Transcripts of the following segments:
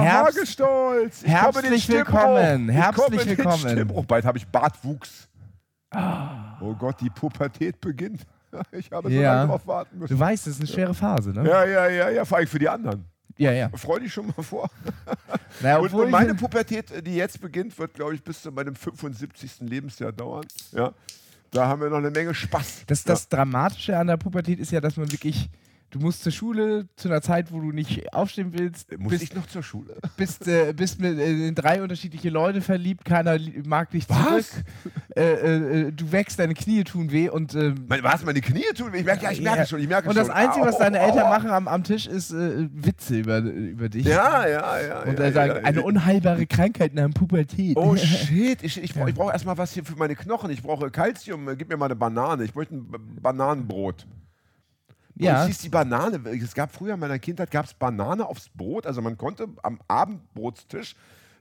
Herbst- Hagestolz! Ich Herbstlich willkommen, Ich herbstlich willkommen. Stimmbruch. Bald habe ich Bartwuchs. Oh Gott, die Pubertät beginnt. Ich habe so Ja. lange drauf warten müssen. Du weißt, das ist eine schwere Phase, ne? Ja, ja, ja, ja, vor allem für die anderen. ja. ja. Freu dich schon mal vor. Naja, Und, und meine Pubertät, die jetzt beginnt, wird, glaube ich, bis zu meinem 75. Lebensjahr dauern. Ja. Da haben wir noch eine Menge Spaß. das, das Dramatische an der Pubertät ist ja, dass man wirklich, du musst zur Schule zu einer Zeit, wo du nicht aufstehen willst, ja. Muss bist, ich noch zur Schule? bist, äh, bist mit äh, in drei unterschiedliche Leute verliebt, keiner mag dich Was? zurück, äh, äh, äh, du wächst, deine Knie tun weh und ähm, was, meine Knie tun? Ich merke, ja, ich merke Ja. schon, ich merke Und schon. das Einzige, was deine Eltern machen am, am Tisch, ist äh, Witze über, über dich. Ja, ja, ja. Und ja, äh, sagen, eine unheilbare Krankheit nach dem Pubertät. Oh shit, ich, ich brauche brauch erstmal was hier für meine Knochen. Ich brauche Kalzium. Gib mir mal eine Banane. Ich möchte ein Bananenbrot. Ja. Und hieß die Banane. Es gab früher in meiner Kindheit gab es Banane aufs Brot. Also man konnte am Abendbrotstisch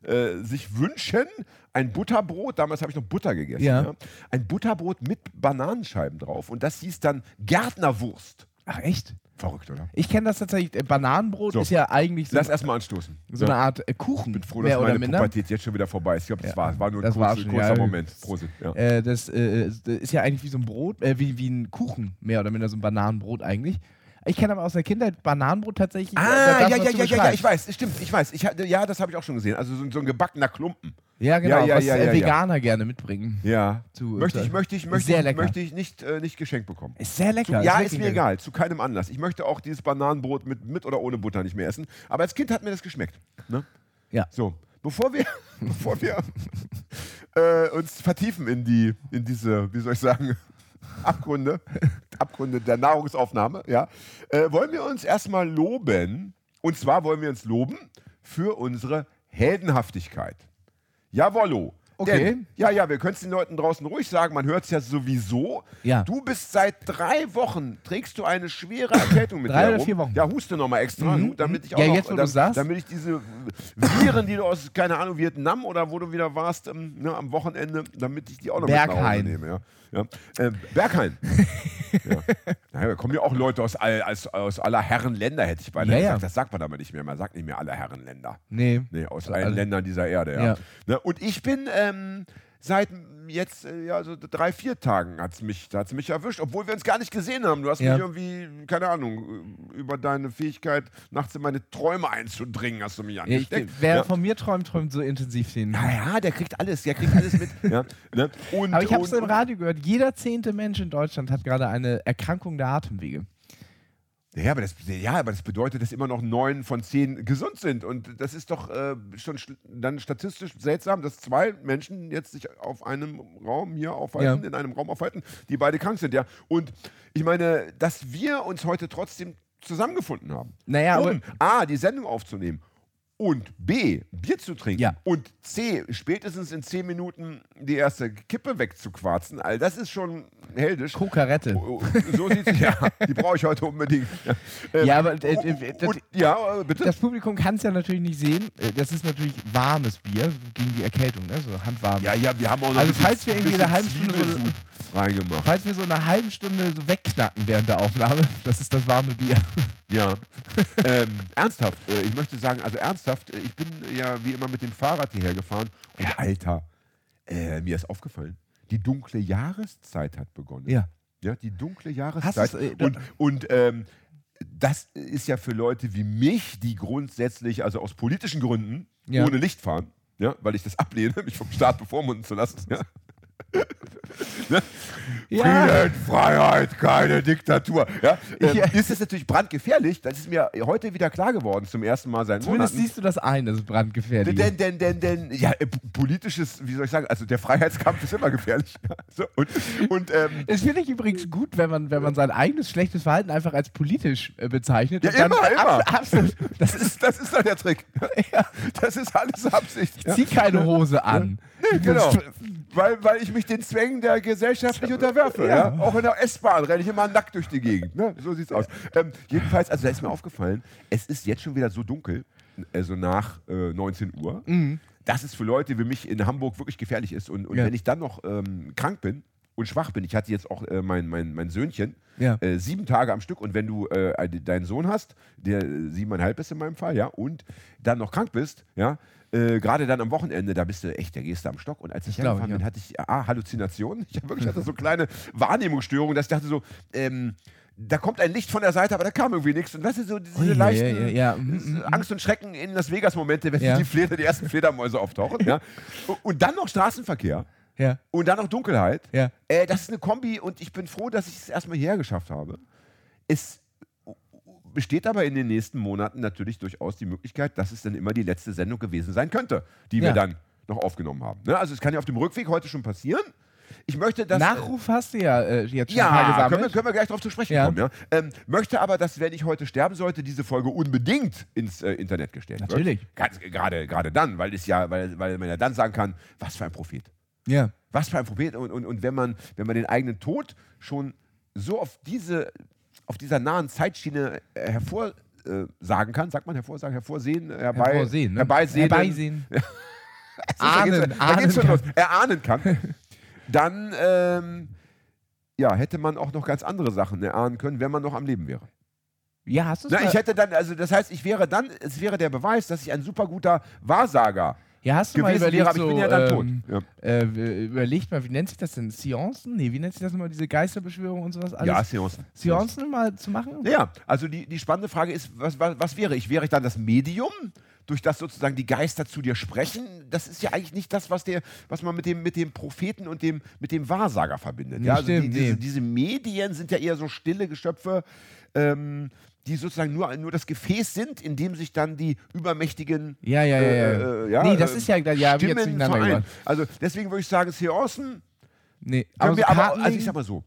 äh, sich wünschen, ein Butterbrot, damals habe ich noch Butter gegessen, Ja. ein Butterbrot mit Bananenscheiben drauf. Und das hieß dann Gärtnerwurst. Ach echt? Verrückt, oder? Ich kenne das tatsächlich. äh, Bananenbrot So. ist ja eigentlich so, Lass erstmal anstoßen. so eine Art äh, Kuchen, Ich bin froh, mehr dass oder meine minder. Pubertät jetzt schon wieder vorbei ist. Ich glaube, das Ja. war, war nur ein Das war kurz, schon, kurzer ja. Moment. Prosit. Ja. Äh, das äh, das ist ja eigentlich wie so ein Brot, äh, wie, wie ein Kuchen, mehr oder minder so ein Bananenbrot eigentlich. Ich kenne aber aus der Kindheit Bananenbrot tatsächlich. äh, Ah, das, ja, ja, ja, ja, ich weiß, stimmt, ich weiß. Ich, ja, das habe ich auch schon gesehen. Also so, so ein gebackener Klumpen. Ja, genau, Ja, ja, was ja, äh, ja. Veganer gerne mitbringen. Ja. Zu- möchte ich, zu- möchte ich, ist möchte sehr lecker. möchte ich nicht, äh, nicht geschenkt bekommen. Ist sehr lecker. ja, ist wirklich mir lecker. egal, zu keinem Anlass. Ich möchte auch dieses Bananenbrot mit, mit oder ohne Butter nicht mehr essen. Aber als Kind hat mir das geschmeckt. Ne? Ja. So, bevor wir, bevor wir äh, uns vertiefen in, die, in diese, wie soll ich sagen, Abgründe, Abgründe der Nahrungsaufnahme, ja, äh, wollen wir uns erstmal loben. Und zwar wollen wir uns loben für unsere Heldenhaftigkeit. Jawollo. Okay. Denn, ja, ja, wir können es den Leuten draußen ruhig sagen, man hört es ja sowieso. Ja. Du bist seit drei Wochen, trägst du eine schwere Erkältung mit Drei dir oder rum. vier Wochen. Ja, huste nochmal extra, Mhm, damit ich auch Ja, noch, jetzt, wo du dam- sagst. damit ich diese Viren, die du aus, keine Ahnung, Vietnam oder wo du wieder warst ähm, ne, am Wochenende, damit ich die auch noch mit nach Hause nehme. Ja. Ja. Ähm, Berghain. ja. Da kommen ja auch Leute aus, all, aus, aus aller Herren Länder, hätte ich beinahe Ja, ja. gesagt. Das sagt man aber nicht mehr. Man sagt nicht mehr aller Herren Länder. Nee. Nee, aus So allen alle- Ländern dieser Erde, ja. Ja. Ne, und ich bin ähm, seit jetzt, äh, ja, so drei, vier Tagen hat es mich, hat's mich erwischt, obwohl wir uns gar nicht gesehen haben. Du hast Ja. mich irgendwie, keine Ahnung, über deine Fähigkeit, nachts in meine Träume einzudringen, hast du mich Ja, ich, angesteckt. wer ja. von mir träumt, träumt so intensiv den. Naja, der kriegt alles, der kriegt alles mit. ja, ne? und, Aber ich habe es im Radio gehört, jeder zehnte Mensch in Deutschland hat gerade eine Erkrankung der Atemwege. Ja aber, das, ja, aber das bedeutet, dass immer noch neun von zehn gesund sind. Und das ist doch äh, schon dann statistisch seltsam, dass zwei Menschen jetzt sich auf einem Raum hier aufhalten, Ja. in einem Raum aufhalten, die beide krank sind. Ja. Und ich meine, dass wir uns heute trotzdem zusammengefunden haben, Naja, aber um A, die Sendung aufzunehmen und B, Bier zu trinken Ja. und C, spätestens in zehn Minuten die erste Kippe wegzuquarzen, all das ist schon heldisch. Kokarette. Oh, So sieht's ja. Die brauche ich heute unbedingt. Ähm, Ja, aber, äh, äh, das- und, ja, bitte. Das Publikum kann es ja natürlich nicht sehen. Äh, Das ist natürlich warmes Bier gegen die Erkältung, ne? so handwarm. ja, ja, wir haben auch noch Also falls wir irgendwie eine halbe Stunde so- reingemacht. Falls wir so eine halbe Stunde so wegknacken während der Aufnahme, das ist das warme Bier. Ja. ähm, ernsthaft, äh, ich möchte sagen, also ernsthaft, äh, ich bin ja wie immer mit dem Fahrrad hierher gefahren und Alter, äh, mir ist aufgefallen, die dunkle Jahreszeit hat begonnen. Ja. Ja, die dunkle Jahreszeit. äh, und und ähm, das ist ja für Leute wie mich, die grundsätzlich, also aus politischen Gründen, Ja. ohne Licht fahren, ja, weil ich das ablehne, mich vom Staat bevormunden zu lassen. Ja. Ja. Frieden, Freiheit, keine Diktatur. Ja, ähm, Ja. Ist es natürlich brandgefährlich. Das ist mir heute wieder klar geworden, zum ersten Mal seit Zumindest Monaten. siehst du das ein, das ist brandgefährlich. Denn, denn, denn, denn, ja, äh, politisches, wie soll ich sagen, also der Freiheitskampf ist immer gefährlich. so, und und ähm, Das finde ich übrigens gut, wenn man, wenn man sein eigenes schlechtes Verhalten einfach als politisch äh, bezeichnet. Ja, und dann immer, immer. abs- Absolut. das ist, das ist dann der Trick. Das ist alles Absicht. Ja. Zieh keine Hose an. Nee, genau. Weil, weil ich mich den Zwängen der Gesellschaft nicht unterwerfe. Ja. Auch in der S-Bahn renne ich immer nackt durch die Gegend. Ne? So sieht's aus. Ähm, jedenfalls, also da ist mir aufgefallen, es ist jetzt schon wieder so dunkel, also nach äh, 19 Uhr, dass es für Leute wie mich in Hamburg wirklich gefährlich ist. Und, und Ja. wenn ich dann noch ähm, krank bin und schwach bin, ich hatte jetzt auch äh, mein, mein, mein Söhnchen, Ja. äh, sieben Tage am Stück und wenn du äh, ein- deinen Sohn hast, der äh, siebeneinhalb ist in meinem Fall, ja, und dann noch krank bist, ja, äh, gerade dann am Wochenende, da bist du echt, da gehst du am Stock. Und als ich glaub hergefahren ich, bin, hatte ich A, Halluzinationen. Ich hab wirklich hatte so kleine Wahrnehmungsstörungen, dass ich dachte so, ähm, da kommt ein Licht von der Seite, aber da kam irgendwie nichts. Und weißt du, so diese Ui, ja, leichten ja, ja, mhm, mhm, Angst und Schrecken in Las Vegas-Momente, wenn Ja. die, Fleder, die ersten Fledermäuse auftauchen. ja. Und dann noch Straßenverkehr. Ja. Und dann noch Dunkelheit. Ja. Äh, das ist eine Kombi und ich bin froh, dass ich es erstmal hierher geschafft habe. Es besteht aber in den nächsten Monaten natürlich durchaus die Möglichkeit, dass es dann immer die letzte Sendung gewesen sein könnte, die wir Ja. dann noch aufgenommen haben. Ne? Also es kann ja auf dem Rückweg heute schon passieren. Ich möchte das. Nachruf hast du ja äh, jetzt schon ja, mal können wir, gesammelt. können wir gleich darauf zu sprechen Ja. kommen. Ja? Ähm, möchte aber, dass, wenn ich heute sterben sollte, diese Folge unbedingt ins äh, Internet gestellt Natürlich. wird. Gerade, gerade dann, weil, es ja, weil, weil man ja dann sagen kann, was für ein Prophet. Ja. Was für ein Prophet. Und, und, und wenn, man, wenn man den eigenen Tod schon so auf, diese, auf dieser nahen Zeitschiene äh, hervorsagen äh, kann, sagt man hervorsagen, hervorsehen, äh, herbei, Hervorsehen, ne? herbeisehen, Herbeisehen. da geht's, Ahnen, da geht's ahnen los. erahnen kann, dann ähm, ja, hätte man auch noch ganz andere Sachen erahnen können, wenn man noch am Leben wäre. Ja, hast du Na, ich hätte dann, also das heißt, ich wäre dann, es wäre der Beweis, dass ich ein super guter Wahrsager ja, hast du mal überlegt, aber ich so, bin ja dann ähm, tot. Ja. Äh, überlegt mal, wie nennt sich das denn? Seancen? Nee, wie nennt sich das nochmal, diese Geisterbeschwörung und sowas alles? Ja, Seancen. Seancen mal zu machen? Ja, also die, die spannende Frage ist, was, was, was wäre ich? Wäre ich dann das Medium, durch das sozusagen die Geister zu dir sprechen? Das ist ja eigentlich nicht das, was, der, was man mit dem, mit dem Propheten und dem, mit dem Wahrsager verbindet. Ja, also die, stimmt, diese, nee. diese Medien sind ja eher so stille Geschöpfe, ähm, die sozusagen nur, nur das Gefäß sind, in dem sich dann die übermächtigen Ja, ja, ja. ja. äh, äh, ja, nee, das äh, ist ja, ja, ich jetzt Stimmen durcheinander vereinen. Also deswegen würde ich sagen, Seancen Nee, können aber, so wir aber, also ich sag mal so,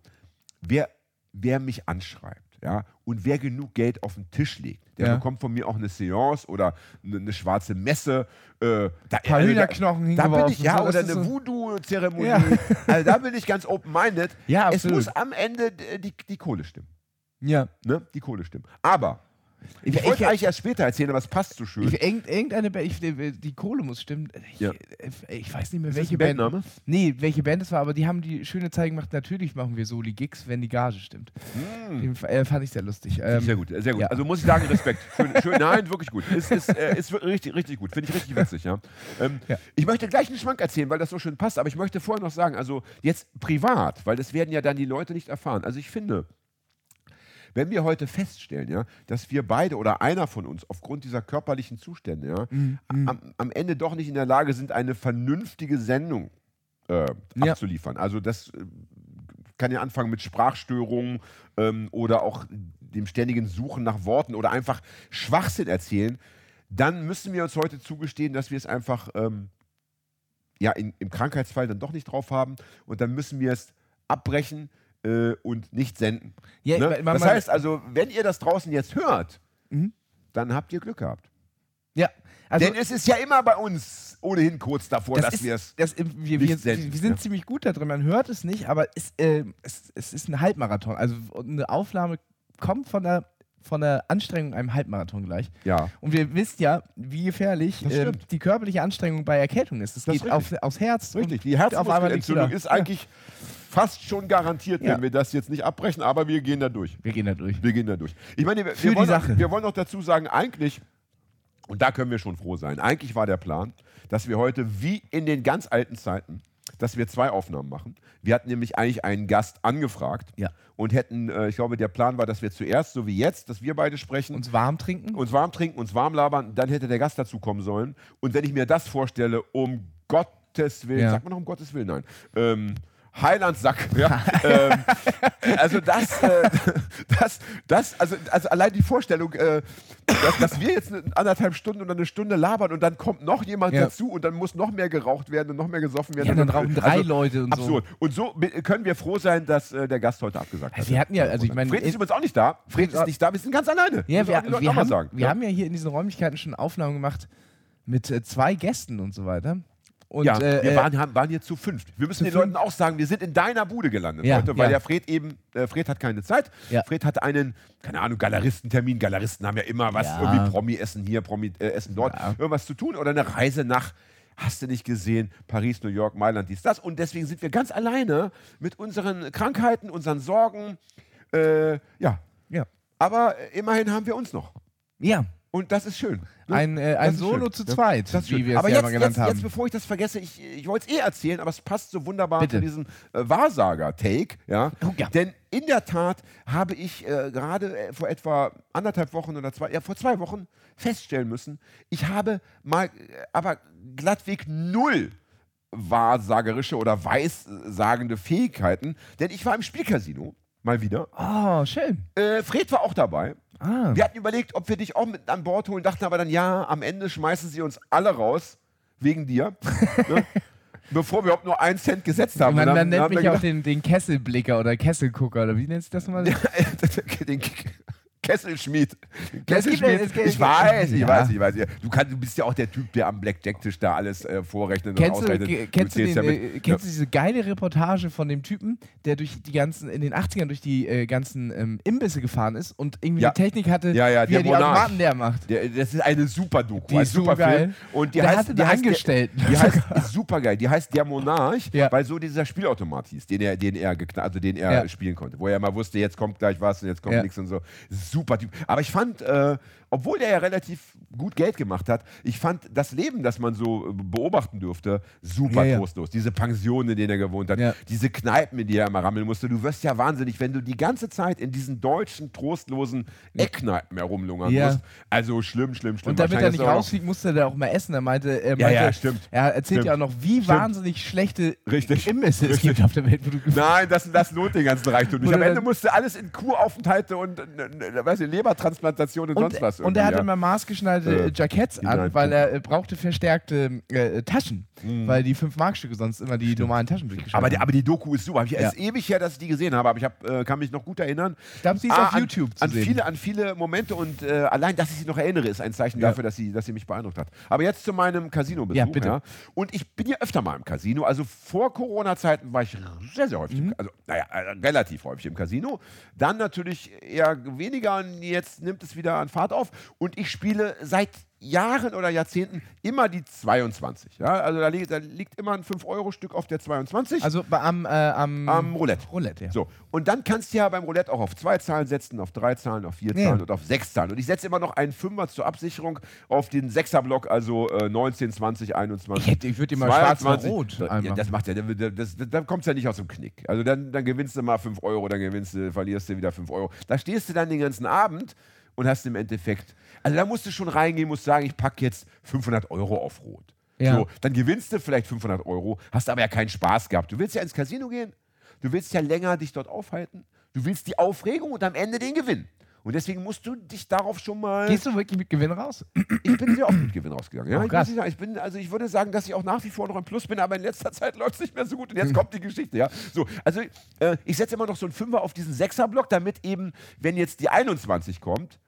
wer, wer mich anschreibt, ja, und wer genug Geld auf den Tisch legt, der Ja. bekommt von mir auch eine Seance oder eine, eine schwarze Messe. Äh, da, Paar also Hühnerknochen da, da bin ich, ja, so, oder eine so- Voodoo-Zeremonie. Ja. Also da bin ich ganz open-minded. Ja, es absolut. muss am Ende d- die, die Kohle stimmen. Ja. Ne? Die Kohle stimmen. Aber, ich, Ich- wollte ich- eigentlich erst später erzählen, aber es passt so schön. Ich, irgend, irgendeine Band, ich, die Kohle muss stimmen. Ich, Ja. ich weiß nicht mehr, Ist welche Band. Bandname? Nee, welche Band es war, aber die haben die schöne Zeit gemacht. Natürlich machen wir Soli-Gigs, wenn die Gage stimmt. Den f- äh, fand ich sehr lustig. Ähm, sehr gut, sehr gut. ja. Also muss ich sagen, Respekt. Schön, schön, nein, wirklich gut. Ist, ist, äh, ist richtig, richtig gut. Finde ich richtig witzig, ja. Ähm, Ja. Ich möchte gleich einen Schwank erzählen, weil das so schön passt, aber ich möchte vorher noch sagen, also jetzt privat, weil das werden ja dann die Leute nicht erfahren. Also ich finde, wenn wir heute feststellen, ja, dass wir beide oder einer von uns aufgrund dieser körperlichen Zustände ja, Mhm, am, am Ende doch nicht in der Lage sind, eine vernünftige Sendung äh, Ja. abzuliefern. Also das äh, kann ja anfangen mit Sprachstörungen ähm, oder auch dem ständigen Suchen nach Worten oder einfach Schwachsinn erzählen, dann müssen wir uns heute zugestehen, dass wir es einfach ähm, ja, in, im Krankheitsfall dann doch nicht drauf haben und dann müssen wir es abbrechen äh, und nicht senden. Ja, ne? man- man- das heißt also, wenn ihr das draußen jetzt hört, Mhm. dann habt ihr Glück gehabt. ja, also Denn es ist ja immer bei uns ohnehin kurz davor, das dass ist, wir es. das, wir, wir, nicht wir, senden, wir sind ja. ziemlich gut da drin. Man hört es nicht, aber es, äh, es, es ist ein Halbmarathon. Also eine Aufnahme kommt von der, von der Anstrengung einem Halbmarathon gleich. Ja. Und wir wissen ja, wie gefährlich stimmt. die körperliche Anstrengung bei Erkältung ist. Es Das geht ist auf, aufs Herz. Richtig, die Herzmuskelentzündung ist eigentlich fast schon garantiert, Ja. wenn wir das jetzt nicht abbrechen, aber wir gehen da durch. Wir gehen da durch. Wir gehen da durch. Ich meine, wir, wir, wollen. Noch, wir wollen noch dazu sagen, eigentlich, und da können wir schon froh sein, eigentlich war der Plan, dass wir heute wie in den ganz alten Zeiten, dass wir zwei Aufnahmen machen. Wir hatten nämlich eigentlich einen Gast angefragt Ja. und hätten, äh, ich glaube, der Plan war, dass wir zuerst, so wie jetzt, dass wir beide sprechen, Uns warm trinken. uns warm trinken, uns warm labern, dann hätte der Gast dazu kommen sollen. Und wenn ich mir das vorstelle, um Gottes Willen, Ja. sagt man noch um Gottes Willen, nein. Ähm, Heilandsack. Ja. ähm, also das, äh, das, das, also, also allein die Vorstellung, äh, dass, dass, wir jetzt eine anderthalb Stunden oder eine Stunde labern und dann kommt noch jemand Ja. dazu und dann muss noch mehr geraucht werden und noch mehr gesoffen werden. Ja, dann Und rauchen drei also, Leute und absurd. Und so können wir froh sein, dass äh, der Gast heute abgesagt hat. Wir hatten ja, also ich meine, Fred ist äh, übrigens auch nicht da. Fred ist nicht da, wir sind ganz alleine. Ja, wir, wir, mal haben, sagen. wir ja. haben ja hier in diesen Räumlichkeiten schon Aufnahmen gemacht mit äh, zwei Gästen und so weiter. Und, ja, äh, wir äh, waren, haben, waren hier zu fünft. Wir müssen den fünf. Leuten auch sagen, wir sind in deiner Bude gelandet Ja, heute, weil ja. der Fred eben, äh, Fred hat keine Zeit. Ja. Fred hat einen, keine Ahnung, Galeristentermin. Galeristen haben ja immer was, irgendwie Promi-Essen hier, Promi-Essen dort, Ja. irgendwas zu tun oder eine Reise nach, hast du nicht gesehen, Paris, New York, Mailand, dies, das. Und deswegen sind wir ganz alleine mit unseren Krankheiten, unseren Sorgen. Äh, ja, ja. aber äh, immerhin haben wir uns noch. ja, Und das ist schön. ne? ein, äh, ein Solo schön. zu Ja, zweit, Das wie wir es aber ja jetzt, mal genannt jetzt, haben. jetzt, bevor ich das vergesse, ich, ich wollte es eh erzählen, aber es passt so wunderbar Bitte. zu diesem äh, Wahrsager-Take. Ja? Oh, ja. Denn in der Tat habe ich äh, gerade äh, vor etwa anderthalb Wochen oder zwei, ja, vor zwei Wochen feststellen müssen, ich habe mal, äh, aber glattweg null wahrsagerische oder weissagende Fähigkeiten, denn ich war im Spielcasino, mal wieder. oh, schön. Äh, Fred war auch dabei. Ah. Wir hatten überlegt, ob wir dich auch mit an Bord holen, dachten aber dann, ja, am Ende schmeißen sie uns alle raus, wegen dir. ne? Bevor wir überhaupt nur einen Cent gesetzt haben. Man, Und man nennt mich auch den, den Kesselblicker oder Kesselgucker oder wie nennt sich das nochmal? gedacht, den Kesselschmied. Kesselschmied. es gibt- ich weiß, ich Ja. weiß, ich weiß. Du, kannst, du bist ja auch der Typ, der am Blackjack-Tisch da alles äh, vorrechnet Kennst und du, ausrechnet. ke- kennst, du, den, ja äh, mit. kennst du diese geile Reportage von dem Typen, der durch die ganzen, in den 80ern durch die äh, ganzen ähm, Imbisse gefahren ist und irgendwie Ja. die Technik hatte, Ja, ja, wie der er die Monarch. Automaten leer macht. Der, das ist eine super Doku, Die ein ist super geil. Film. Und die Der heißt, hatte die Angestellten. Die heißt, ist super geil. Die heißt Der Monarch, weil so dieser Spielautomat hieß, den er, den er, also den er spielen konnte, wo er mal wusste, jetzt kommt gleich was und jetzt kommt nichts und so. Super Typ. Aber ich fand, äh, obwohl der ja relativ gut Geld gemacht hat, ich fand das Leben, das man so äh, beobachten durfte, super Ja, ja. trostlos. Diese Pensionen, in denen er gewohnt hat, Ja. diese Kneipen, in die er immer rammeln musste. Du wirst ja wahnsinnig, wenn du die ganze Zeit in diesen deutschen, trostlosen Eckkneipen herumlungern Ja. musst. Also schlimm, schlimm, schlimm. Und damit er nicht rausfliegt, musste er da auch mal essen. Er meinte, er, Ja, meinte, ja, stimmt. er erzählt Stimmt. ja auch noch, wie Stimmt. wahnsinnig schlechte Richtig. Imbisse es Richtig. gibt auf der Welt. Wo du Nein, das, das lohnt den ganzen Reichtum nicht. Am Ende musste alles in Kuraufenthalte und äh, äh, weiß ich, Lebertransplantation und, und, sonst was. Und er hatte immer maßgeschneiderte Äh, Jacketts an, weil er äh, brauchte verstärkte äh, Taschen, Mhm. weil die 5-Mark-Stücke sonst immer die normalen Taschen durchgeschnitten aber, die, aber die Doku ist super. Ich, Es Ja. ist ewig her, dass ich die gesehen habe, aber ich hab, äh, kann mich noch gut erinnern. Ich glaube, sie ist Ah, auf an, YouTube zu an sehen. Viele, an viele Momente und äh, allein, dass ich sie noch erinnere, ist ein Zeichen Ja. dafür, dass sie, dass sie mich beeindruckt hat. Aber jetzt zu meinem Casino-Besuch. Ja, bitte. Und ich bin ja öfter mal im Casino. Also vor Corona-Zeiten war ich sehr, sehr häufig, Mhm. also naja, äh, relativ häufig im Casino. Dann natürlich eher weniger und jetzt nimmt es wieder an Fahrt auf. Und ich spiele seit Jahren oder Jahrzehnten immer die 22. Ja? Also da liegt, da liegt immer ein 5-Euro-Stück auf der 22. Also bei, am, äh, am, Am Roulette. Roulette, ja. So, und dann kannst du ja beim Roulette auch auf zwei Zahlen setzen, auf drei Zahlen, auf vier Ja. Zahlen und auf sechs Zahlen. Und ich setze immer noch einen Fünfer zur Absicherung auf den Sechserblock, also äh, 19, 20, 21. Ich hätte- ich würd dir mal 22. schwarz-rot Da- Ja, das macht ja, da, das, das, da kommst du ja nicht aus dem Knick. Also dann, dann gewinnst du mal 5 Euro, dann gewinnst du, verlierst du wieder 5 Euro. Da stehst du dann den ganzen Abend und hast im Endeffekt, also da musst du schon reingehen, musst sagen, ich packe jetzt 500 Euro auf Rot. Ja. So, dann gewinnst du vielleicht 500 Euro, hast aber ja keinen Spaß gehabt. Du willst ja ins Casino gehen, du willst ja länger dich dort aufhalten, du willst die Aufregung und am Ende den Gewinn. Und deswegen musst du dich darauf schon mal. Gehst du wirklich mit Gewinn raus? Ich bin sehr oft mit Gewinn rausgegangen. Ja, Oh, ich, sagen, ich, bin, also ich würde sagen, dass ich auch nach wie vor noch im Plus bin, aber in letzter Zeit läuft es nicht mehr so gut. Und jetzt kommt die Geschichte. Ja? So, also äh, ich setze immer noch so einen Fünfer auf diesen Sechserblock, damit eben, wenn jetzt die 21 kommt,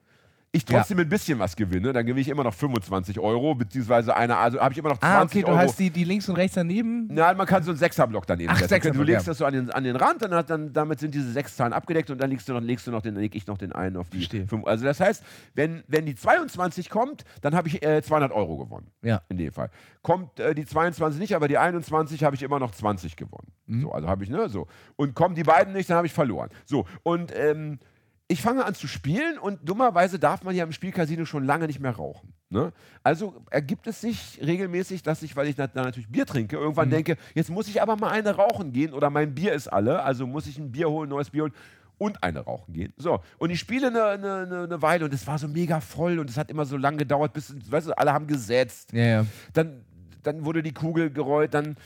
ich trotzdem ein bisschen was gewinne, dann gewinne ich immer noch 25 Euro, beziehungsweise eine, also habe ich immer noch 20 Ah, okay, du Euro. hast die, die links und rechts daneben. Nein, man kann so einen Sechserblock daneben Ach, setzen. Sechserblock, du legst ja. das so an den, an den Rand, dann, hat, dann damit sind diese sechs Zahlen abgedeckt und dann legst du noch, legst du noch den, leg ich noch den einen auf die Verstehe. fünf. Also das heißt, wenn, wenn die 22 kommt, dann habe ich äh, 200 Euro gewonnen. Ja. In dem Fall. Kommt äh, die 22 nicht, aber die 21 habe ich immer noch 20 gewonnen. Mhm. So, also habe ich, ne, so. Und kommen die beiden nicht, dann habe ich verloren. So, und ähm, ich fange an zu spielen und dummerweise darf man ja im Spielcasino schon lange nicht mehr rauchen. Ne? Also ergibt es sich regelmäßig, dass ich, weil ich da natürlich Bier trinke, irgendwann Mhm. denke, jetzt muss ich aber mal eine rauchen gehen oder mein Bier ist alle, also muss ich ein Bier holen, neues Bier holen und eine rauchen gehen. So, und ich spiele eine, eine, eine, eine Weile und es war so mega voll und es hat immer so lange gedauert, bis, weißt du, alle haben gesetzt Ja, ja. dann, dann wurde die Kugel gerollt, dann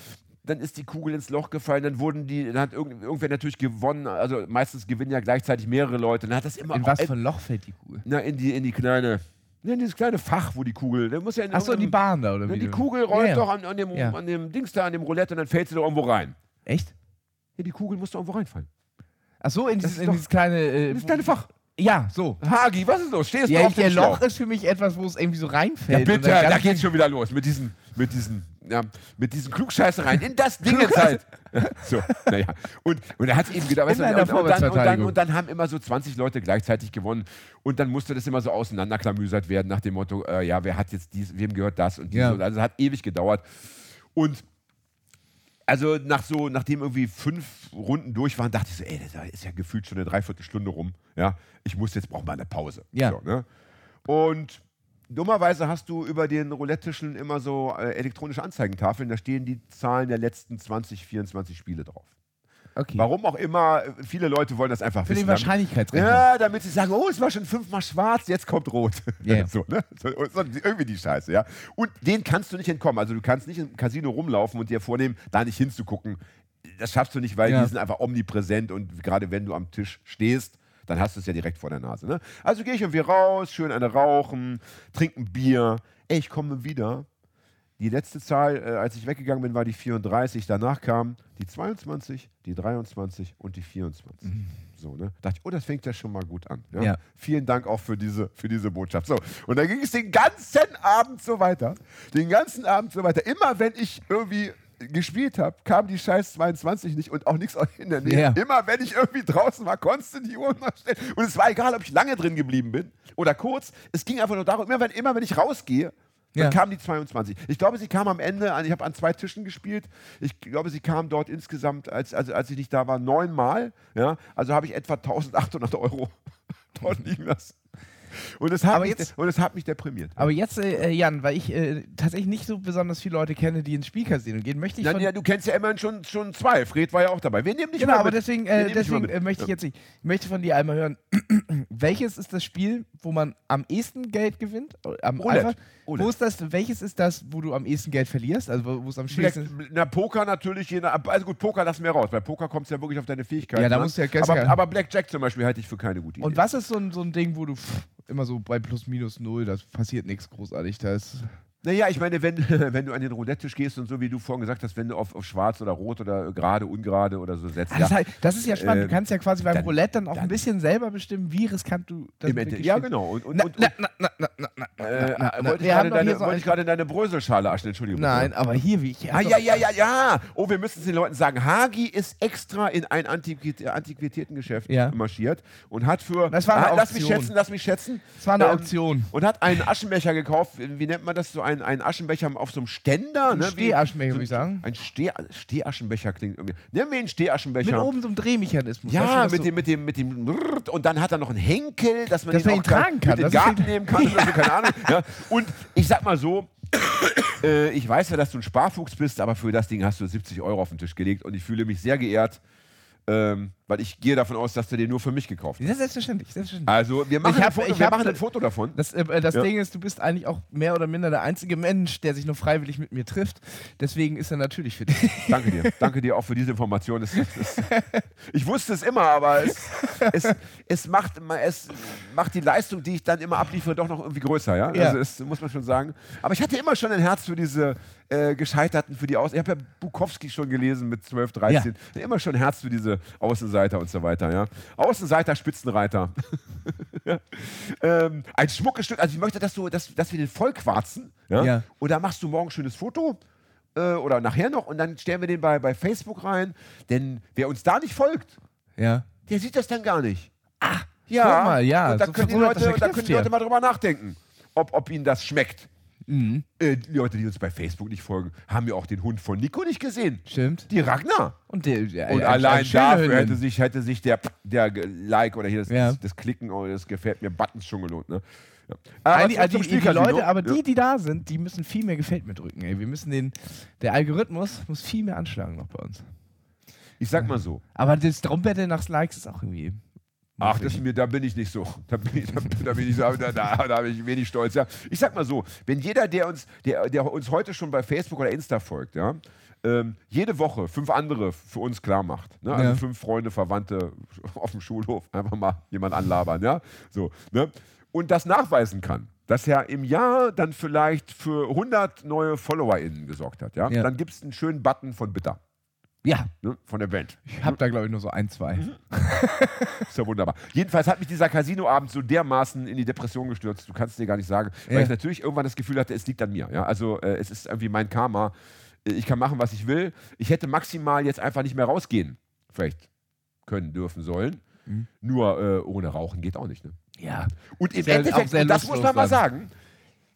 dann ist die Kugel ins Loch gefallen, dann wurden die, dann hat irgend, irgendwer natürlich gewonnen, also meistens gewinnen ja gleichzeitig mehrere Leute. Dann hat das immer In was für ein Loch fällt die Kugel? na, in die, in die kleine, ne, in dieses kleine Fach, wo die Kugel, der muss ja in Achso, in die Bahn da, oder wie? die Kugel rollt Ja, ja. doch an, an, dem, Ja. an dem Dings da, an dem Roulette und dann fällt sie da irgendwo rein. Echt? Ja, die Kugel muss da irgendwo reinfallen. Achso, in dieses, in doch- dieses kleine. Äh, Das kleine Fach. Ja, so. Hagi, was ist los? Stehst Ja, du ich, auf dem der Loch Schlauch? ist für mich etwas, wo es irgendwie so Ja, reinfällt. und bitte, da geht's schon wieder los mit diesen, mit diesen, ja, mit diesen Klugscheißereien in das Ding jetzt halt. So, naja. Und, und er hat eben gedacht, weißt du, und, und, dann, und, dann, und dann haben immer so 20 Leute gleichzeitig gewonnen. Und dann musste das immer so auseinanderklamüsert werden nach dem Motto, äh, ja, wer hat jetzt dies, wem gehört das und dies. Ja. Und also es hat ewig gedauert. Und also nach so, nachdem irgendwie fünf Runden durch waren, dachte ich so, ey, da ist ja gefühlt schon eine Dreiviertelstunde rum. Ja, ich muss jetzt, brauche mal eine Pause. Ja. So, ne? Und dummerweise hast du über den Roulette-Tischen immer so äh, elektronische Anzeigentafeln, da stehen die Zahlen der letzten 20, 24 Spiele drauf. Okay. Warum auch immer, viele Leute wollen das einfach Für den wissen. Wahrscheinlichkeitsrechner. Ja, damit sie sagen, oh, es war schon fünfmal schwarz, jetzt kommt rot. Ja. so, ne? so, irgendwie die Scheiße, ja. Und den kannst du nicht entkommen. Also du kannst nicht im Casino rumlaufen und dir vornehmen, da nicht hinzugucken. Das schaffst du nicht, weil Ja. die sind einfach omnipräsent und gerade wenn du am Tisch stehst, dann hast du es ja direkt vor der Nase. Ne? Also gehe ich irgendwie raus, schön eine rauchen, trinken Bier. Ey, ich komme wieder. Die letzte Zahl, äh, als ich weggegangen bin, war die 34. Danach kam die 22, die 23 und die 24. So, ne? Dachte ich, oh, das fängt ja schon mal gut an. Ja? Ja. Vielen Dank auch für diese, für diese Botschaft. So, und dann ging es den ganzen Abend so weiter. Den ganzen Abend so weiter. Immer wenn ich irgendwie gespielt habe, kam die scheiß 22 nicht und auch nichts in der Nähe. Ja. Immer wenn ich irgendwie draußen war, konntest du die Uhr noch stellen. Und es war egal, ob ich lange drin geblieben bin oder kurz. Es ging einfach nur darum, immer wenn, immer wenn ich rausgehe, dann Ja. kam die 22. Ich glaube, sie kam am Ende, an, ich habe an zwei Tischen gespielt. Ich glaube, sie kam dort insgesamt, als, also, als ich nicht da war, neunmal. Ja? Also habe ich etwa 1800 Euro dort liegen lassen. Und es hat, Aber mich, jetzt- und es hat mich deprimiert. Aber jetzt, äh, Jan, weil ich äh, tatsächlich nicht so besonders viele Leute kenne, die ins Spielcasino gehen, möchte ich von, ja, du kennst ja immerhin schon, schon zwei. Fred war ja auch dabei. Wir nehmen dich Genau, mal aber mit. deswegen, äh, deswegen mit. äh, möchte ich jetzt nicht, ich möchte von dir einmal hören, welches ist das Spiel, wo man am ehesten Geld gewinnt? Am Roulette. einfach- Roulette. Wo ist das, welches ist das, wo du am ehesten Geld verlierst? Also wo es am schwierigsten ist? na, Poker natürlich, je nach, also gut, Poker lassen wir raus. Bei Poker kommt es ja wirklich auf deine Fähigkeiten Ja, da an. musst du ja aber, aber Blackjack zum Beispiel halte ich für keine gute Idee. Und was ist so ein, so ein Ding, wo du pff, immer so bei plus minus null, das passiert nichts großartig. Da ist, Naja, ich meine, wenn, wenn du an den Roulette-Tisch gehst und so wie du vorhin gesagt hast, wenn du auf, auf schwarz oder rot oder gerade, ungerade oder so setzt. Ah, das, ist halt, das ist ja spannend. Ähm, du kannst ja quasi beim dann- Roulette dann auch dann- ein bisschen selber bestimmen, wie riskant du das im Ende, ja, genau. Und, und, Na, und, na, na, na, na, na, na, äh, na, wollte ich gerade deine, so wollte ein- deine Bröselschale aschen, Entschuldigung. Nein, aber hier, wie ich. Ah, ja, ja, ja, ja. Oh, wir müssen es den Leuten sagen. Hagi ist extra in ein Antiquitä Antiquitätengeschäft Ja. marschiert und hat für. Das war eine ah, lass mich schätzen, lass mich schätzen. Das war eine Ähm, Auktion. Und hat einen Aschenbecher gekauft. Wie nennt man das? So einen, einen Aschenbecher auf so einem Ständer. Ein ne? Stehaschenbecher, würde ich sagen. Ein Steh Stehaschenbecher klingt irgendwie. Nennen wir ihn Stehaschenbecher. Mit oben so einem Drehmechanismus. weißt du, Ja, mit dem, mit dem, mit dem, und dann hat er noch einen Henkel, dass man Dass ihn man ihn tragen kann. mit den Garten nehmen kann oder so, keine Ahnung. Ja. Und ich sag mal so, äh, ich weiß ja, dass du ein Sparfuchs bist, aber für das Ding hast du 70 Euro auf den Tisch gelegt und ich fühle mich sehr geehrt, ähm, weil ich gehe davon aus, dass du den nur für mich gekauft hast. Ja, selbstverständlich, selbstverständlich. Also, wir machen, Ich hab- ein, Foto, wir hab- machen ein Foto davon. Das, äh, das Ja. Ding ist, du bist eigentlich auch mehr oder minder der einzige Mensch, der sich nur freiwillig mit mir trifft. Deswegen ist er natürlich für dich. Danke dir. Danke dir auch für diese Information. Es, es, ich wusste es immer, aber es, es, es, macht, es macht die Leistung, die ich dann immer abliefere, doch noch irgendwie größer. Ja? Ja. Also das muss man schon sagen. Aber ich hatte immer schon ein Herz für diese äh, Gescheiterten, für die Aus... Ich habe ja Bukowski schon gelesen mit 12, 13. Immer schon ein Herz für diese Außenseiter und so weiter. Ja? Außenseiter, Spitzenreiter. ja. ähm, ein schmuckes Stück. Also ich möchte, dass, du, dass, dass wir den voll quarzen. Ja? Ja. Und da machst du morgen ein schönes Foto äh, oder nachher noch und dann stellen wir den bei, bei Facebook rein. Denn wer uns da nicht folgt, Ja. der sieht das dann gar nicht. Ah, ja. guck mal, ja, Und da so können die Leute, da können die Leute mal drüber nachdenken, ob, ob ihnen das schmeckt. Mhm. Äh, die Leute, die uns bei Facebook nicht folgen, haben ja auch den Hund von Nico nicht gesehen. Stimmt. Die Ragnar. Und, der, der, Und ein- allein dafür Hündin. hätte sich, hätte sich der, der Like oder hier das, Ja. das, das Klicken oder das gefällt mir Buttons schon gelohnt. Ne? Ja. Aber Eigentlich, zurück zum die, die Spielcasino. Leute, aber Ja. die, die da sind, die müssen viel mehr Gefällt mir drücken. Ey. Wir müssen den, der Algorithmus muss viel mehr anschlagen noch bei uns. Ich sag mal so. Aber das Trompeter nach Likes ist auch irgendwie. Ach, das mir, da bin ich nicht so. Da bin ich, da, da bin ich so, da, da, da bin ich wenig stolz. Ja. Ich sag mal so, wenn jeder, der uns, der, der uns heute schon bei Facebook oder Insta folgt, ja, ähm, jede Woche fünf andere für uns klar macht. Ne? Also Ja. fünf Freunde, Verwandte auf dem Schulhof einfach mal jemand anlabern, ja. So, ne? Und das nachweisen kann, dass er im Jahr dann vielleicht für 100 neue FollowerInnen gesorgt hat, ja. Ja. Dann gibt es einen schönen Button von Bitter, Ja, ne? von der Band. ich habe da glaube ich nur so ein, zwei. Mhm. Ist ja wunderbar. Jedenfalls hat mich dieser Casinoabend so dermaßen in die Depression gestürzt, du kannst es dir gar nicht sagen, weil Ja. ich natürlich irgendwann das Gefühl hatte, es liegt an mir. Ja? Also äh, es ist irgendwie mein Karma. Äh, Ich kann machen, was ich will. Ich hätte maximal jetzt einfach nicht mehr rausgehen. Vielleicht können, dürfen, sollen. Mhm. Nur äh, ohne Rauchen geht auch nicht. Ne? Ja. Und im Endeffekt, und das muss man mal sagen,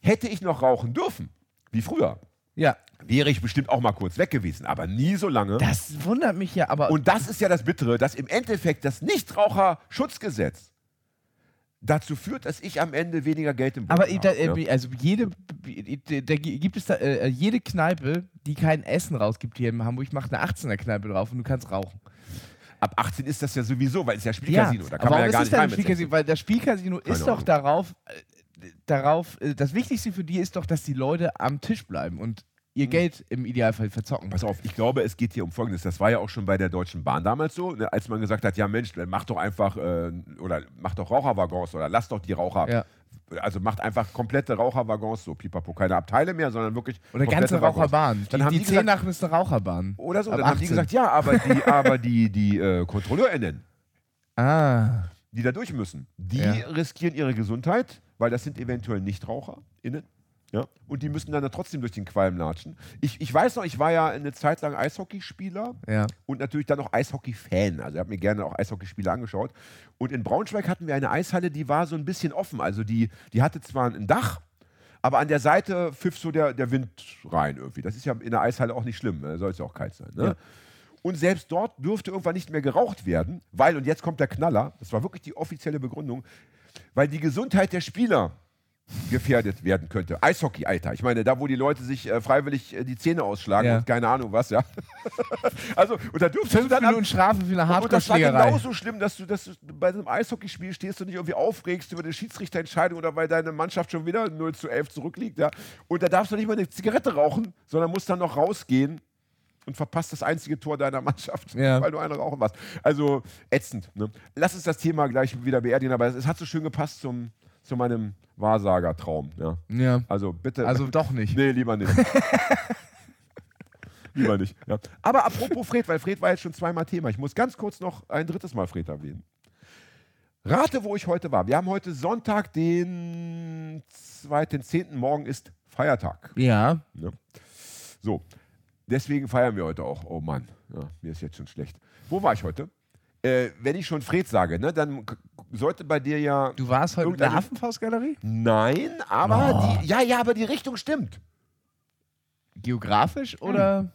hätte ich noch rauchen dürfen, wie früher, Ja. wäre ich bestimmt auch mal kurz weg gewesen, aber nie so lange. Das wundert mich ja, aber. Und das ist ja das Bittere, dass im Endeffekt das Nichtraucherschutzgesetz dazu führt, dass ich am Ende weniger Geld im aber Beutel da, habe, äh, ja. also jede, da, da gibt es da, äh, jede Kneipe, die kein Essen rausgibt hier in Hamburg, macht eine 18er Kneipe drauf und du kannst rauchen. Ab 18 ist das ja sowieso, weil es ja Spielcasino, da kann aber man ja gar ist nicht rein. Spielcasino? Weil das Spielcasino ist Keine doch Ahnung. darauf, äh, darauf, äh, das Wichtigste für die ist doch, dass die Leute am Tisch bleiben und ihr Hm. Geld im Idealfall verzocken. Pass auf, ich glaube, es geht hier um Folgendes. Das war ja auch schon bei der Deutschen Bahn damals so, ne, als man gesagt hat, ja Mensch, mach doch einfach, äh, oder mach doch Raucherwaggons oder lass doch die Raucher, Ja. also macht einfach komplette Raucherwaggons, so pipapo, keine Abteile mehr, sondern wirklich Oder ganze. Raucherbahn. Dann die haben die die gesagt- Zehnachen ist eine Raucherbahn. Oder so, Ab dann haben die 18. gesagt, ja, aber die, aber die, die äh, KontrolleurInnen, Ah. Die da durch müssen, die Ja. riskieren ihre Gesundheit, weil das sind eventuell NichtraucherInnen. Ja, und die müssen dann da trotzdem durch den Qualm latschen. Ich, ich weiß noch, ich war ja eine Zeit lang Eishockeyspieler Ja. und natürlich dann auch Eishockey-Fan. Also ich habe mir gerne auch Eishockeyspiele angeschaut. Und in Braunschweig hatten wir eine Eishalle, die war so ein bisschen offen. Also die, die hatte zwar ein Dach, aber an der Seite pfiff so der, der Wind rein irgendwie. Das ist ja in der Eishalle auch nicht schlimm, da soll es ja auch kalt sein. Ne? Ja. Und selbst dort dürfte irgendwann nicht mehr geraucht werden, weil, und jetzt kommt der Knaller, das war wirklich die offizielle Begründung, weil die Gesundheit der Spieler gefährdet werden könnte. Eishockey, Alter. Ich meine, da, wo die Leute sich äh, freiwillig äh, die Zähne ausschlagen Ja. und keine Ahnung was, ja. also, und da dürftest du Fünf dann Minuten Strafe für eine und das war genauso schlimm, dass du, dass du bei einem Eishockeyspiel stehst und dich irgendwie aufregst über eine Schiedsrichterentscheidung oder weil deine Mannschaft schon wieder 0 zu 11 zurückliegt. Ja? Und da darfst du nicht mal eine Zigarette rauchen, sondern musst dann noch rausgehen und verpasst das einzige Tor deiner Mannschaft, Ja. weil du eine rauchen warst. Also ätzend. Ne? Lass uns das Thema gleich wieder beerdigen, aber es, hat so schön gepasst zum, zu meinem Wahrsagertraum. Ja? Ja. Also bitte. Also doch nicht. Nee, lieber nicht. lieber nicht. Ja. Aber apropos Fred, weil Fred war jetzt schon zweimal Thema. Ich muss ganz kurz noch ein drittes Mal Fred erwähnen. Rate, wo ich heute war. Wir haben heute Sonntag, den 2.10. Morgen ist Feiertag. Ja. Ne? So, deswegen feiern wir heute auch. Oh Mann, ja, mir ist jetzt schon schlecht. Wo war ich heute? Äh, wenn ich schon Fred sage, ne, dann sollte bei dir ja. Du warst heute in der Affenfaustgalerie? Nein, aber Oh. die. Ja, ja, aber die Richtung stimmt. Geografisch oder?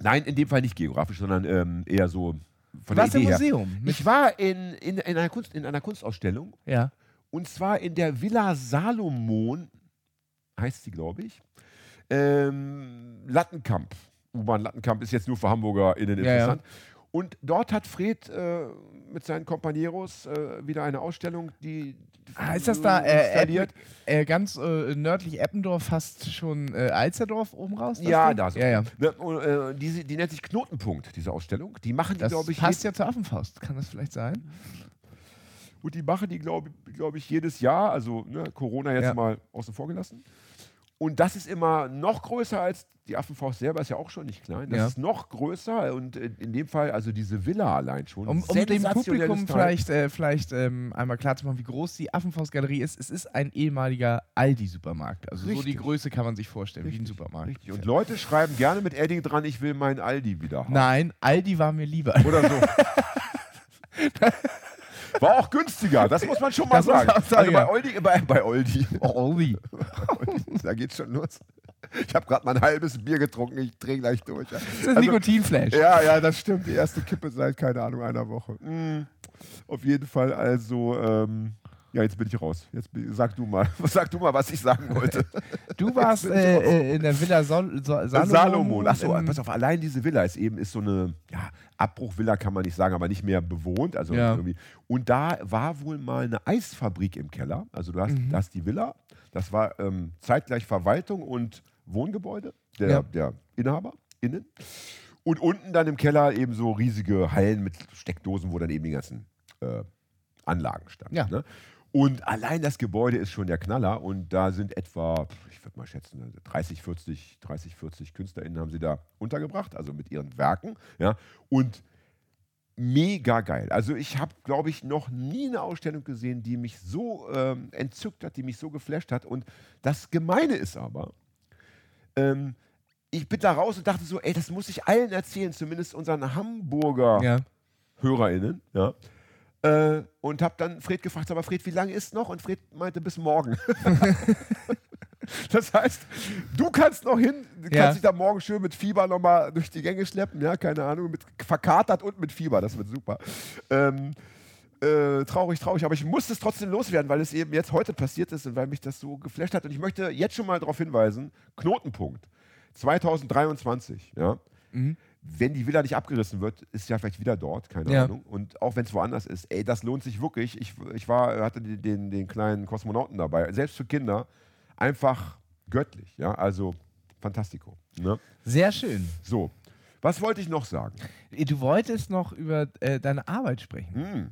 Nein, in dem Fall nicht geografisch, sondern ähm, eher so von Du der warst im Idee her. Museum. Mit- Ich war in, in, in, einer Kunst, in einer Kunstausstellung Ja. und zwar in der Villa Salomon, heißt sie, glaube ich. Ähm, Lattenkamp. U-Bahn Lattenkamp ist jetzt nur für HamburgerInnen Ja, ja. interessant. Und dort hat Fred äh, mit seinen Kompanieros äh, wieder eine Ausstellung, die. Ah, ist das da äh, installiert? Eppen, äh, ganz äh, nördlich Eppendorf, fast schon äh, Alsterdorf oben raus? das Ja, da so. Ja, ja. Ne, und, äh, die, die nennt sich Knotenpunkt, diese Ausstellung. Die machen die, glaube ich, passt ja zur Affenfaust. Kann das vielleicht sein? Und die machen die, glaube glaub ich, jedes Jahr. Also ne, Corona jetzt Ja. mal außen vor gelassen. Und das ist immer noch größer als die Affenfaust selber, ist ja auch schon nicht klein. Das Ja. ist noch größer und in dem Fall, also diese Villa allein schon. Um, um dem Publikum Teil. vielleicht, äh, vielleicht ähm, einmal klar zu machen, wie groß die Affenfaustgalerie ist. Es ist ein ehemaliger Aldi-Supermarkt. Also so die Richtig. Größe kann man sich vorstellen, wie ein Richtig, Supermarkt. Richtig. Und Leute schreiben gerne mit Edding dran, ich will meinen Aldi wieder haben. Nein, Aldi war mir lieber. Oder so. War auch günstiger, das muss man schon mal Das sagen. sagen, also bei ja. Aldi, bei, bei Aldi. Aldi. da geht's schon los. Ich habe gerade mal ein halbes Bier getrunken, ich drehe gleich durch. Das ist ein Nikotinflash. Ja, ja, das stimmt. Die erste Kippe seit, keine Ahnung, einer Woche. Mm, auf jeden Fall, also, ähm, ja, jetzt bin ich raus. Jetzt sag du mal, sag du mal, was ich sagen wollte. Du warst äh, äh, in der Villa Sol so Salomon. Salomon. Achso, im- pass auf, allein diese Villa ist eben ist so eine ja, Abbruchvilla, kann man nicht sagen, aber nicht mehr bewohnt. Also Ja. Und da war wohl mal eine Eisfabrik im Keller. Also du hast, Mhm. hast die Villa, das war ähm, zeitgleich Verwaltung und Wohngebäude der, Ja. der Inhaber. innen. Und unten dann im Keller eben so riesige Hallen mit Steckdosen, wo dann eben die ganzen äh, Anlagen standen. Ja. Ne? Und allein das Gebäude ist schon der Knaller und da sind etwa, ich würde mal schätzen, 30, 40, 30, 40 KünstlerInnen haben sie da untergebracht, also mit ihren Werken. Ja? Und mega geil. Also ich habe, glaube ich, noch nie eine Ausstellung gesehen, die mich so ähm, entzückt hat, die mich so geflasht hat. Und das Gemeine ist aber, ähm, ich bin da raus und dachte so, ey, das muss ich allen erzählen, zumindest unseren Hamburger Ja. HörerInnen. Ja. Äh, und habe dann Fred gefragt, aber Fred, wie lange ist noch? Und Fred meinte, bis morgen. das heißt, du kannst noch hin, du kannst Ja. dich da morgen schön mit Fieber nochmal durch die Gänge schleppen, ja, keine Ahnung, mit verkatert und mit Fieber, das wird super. Ähm, äh, traurig, traurig, aber ich musste es trotzdem loswerden, weil es eben jetzt heute passiert ist und weil mich das so geflasht hat. Und ich möchte jetzt schon mal darauf hinweisen: Knotenpunkt 2023, ja. Mhm. Wenn die Villa nicht abgerissen wird, ist ja vielleicht wieder dort, keine Ja. Ahnung. Und auch wenn es woanders ist, ey, das lohnt sich wirklich. Ich, ich war, hatte den, den, kleinen Kosmonauten dabei, selbst für Kinder, einfach göttlich, ja. Also fantastico. Ne? Sehr schön. So, was wollte ich noch sagen? Du wolltest noch über äh, deine Arbeit sprechen. Hm.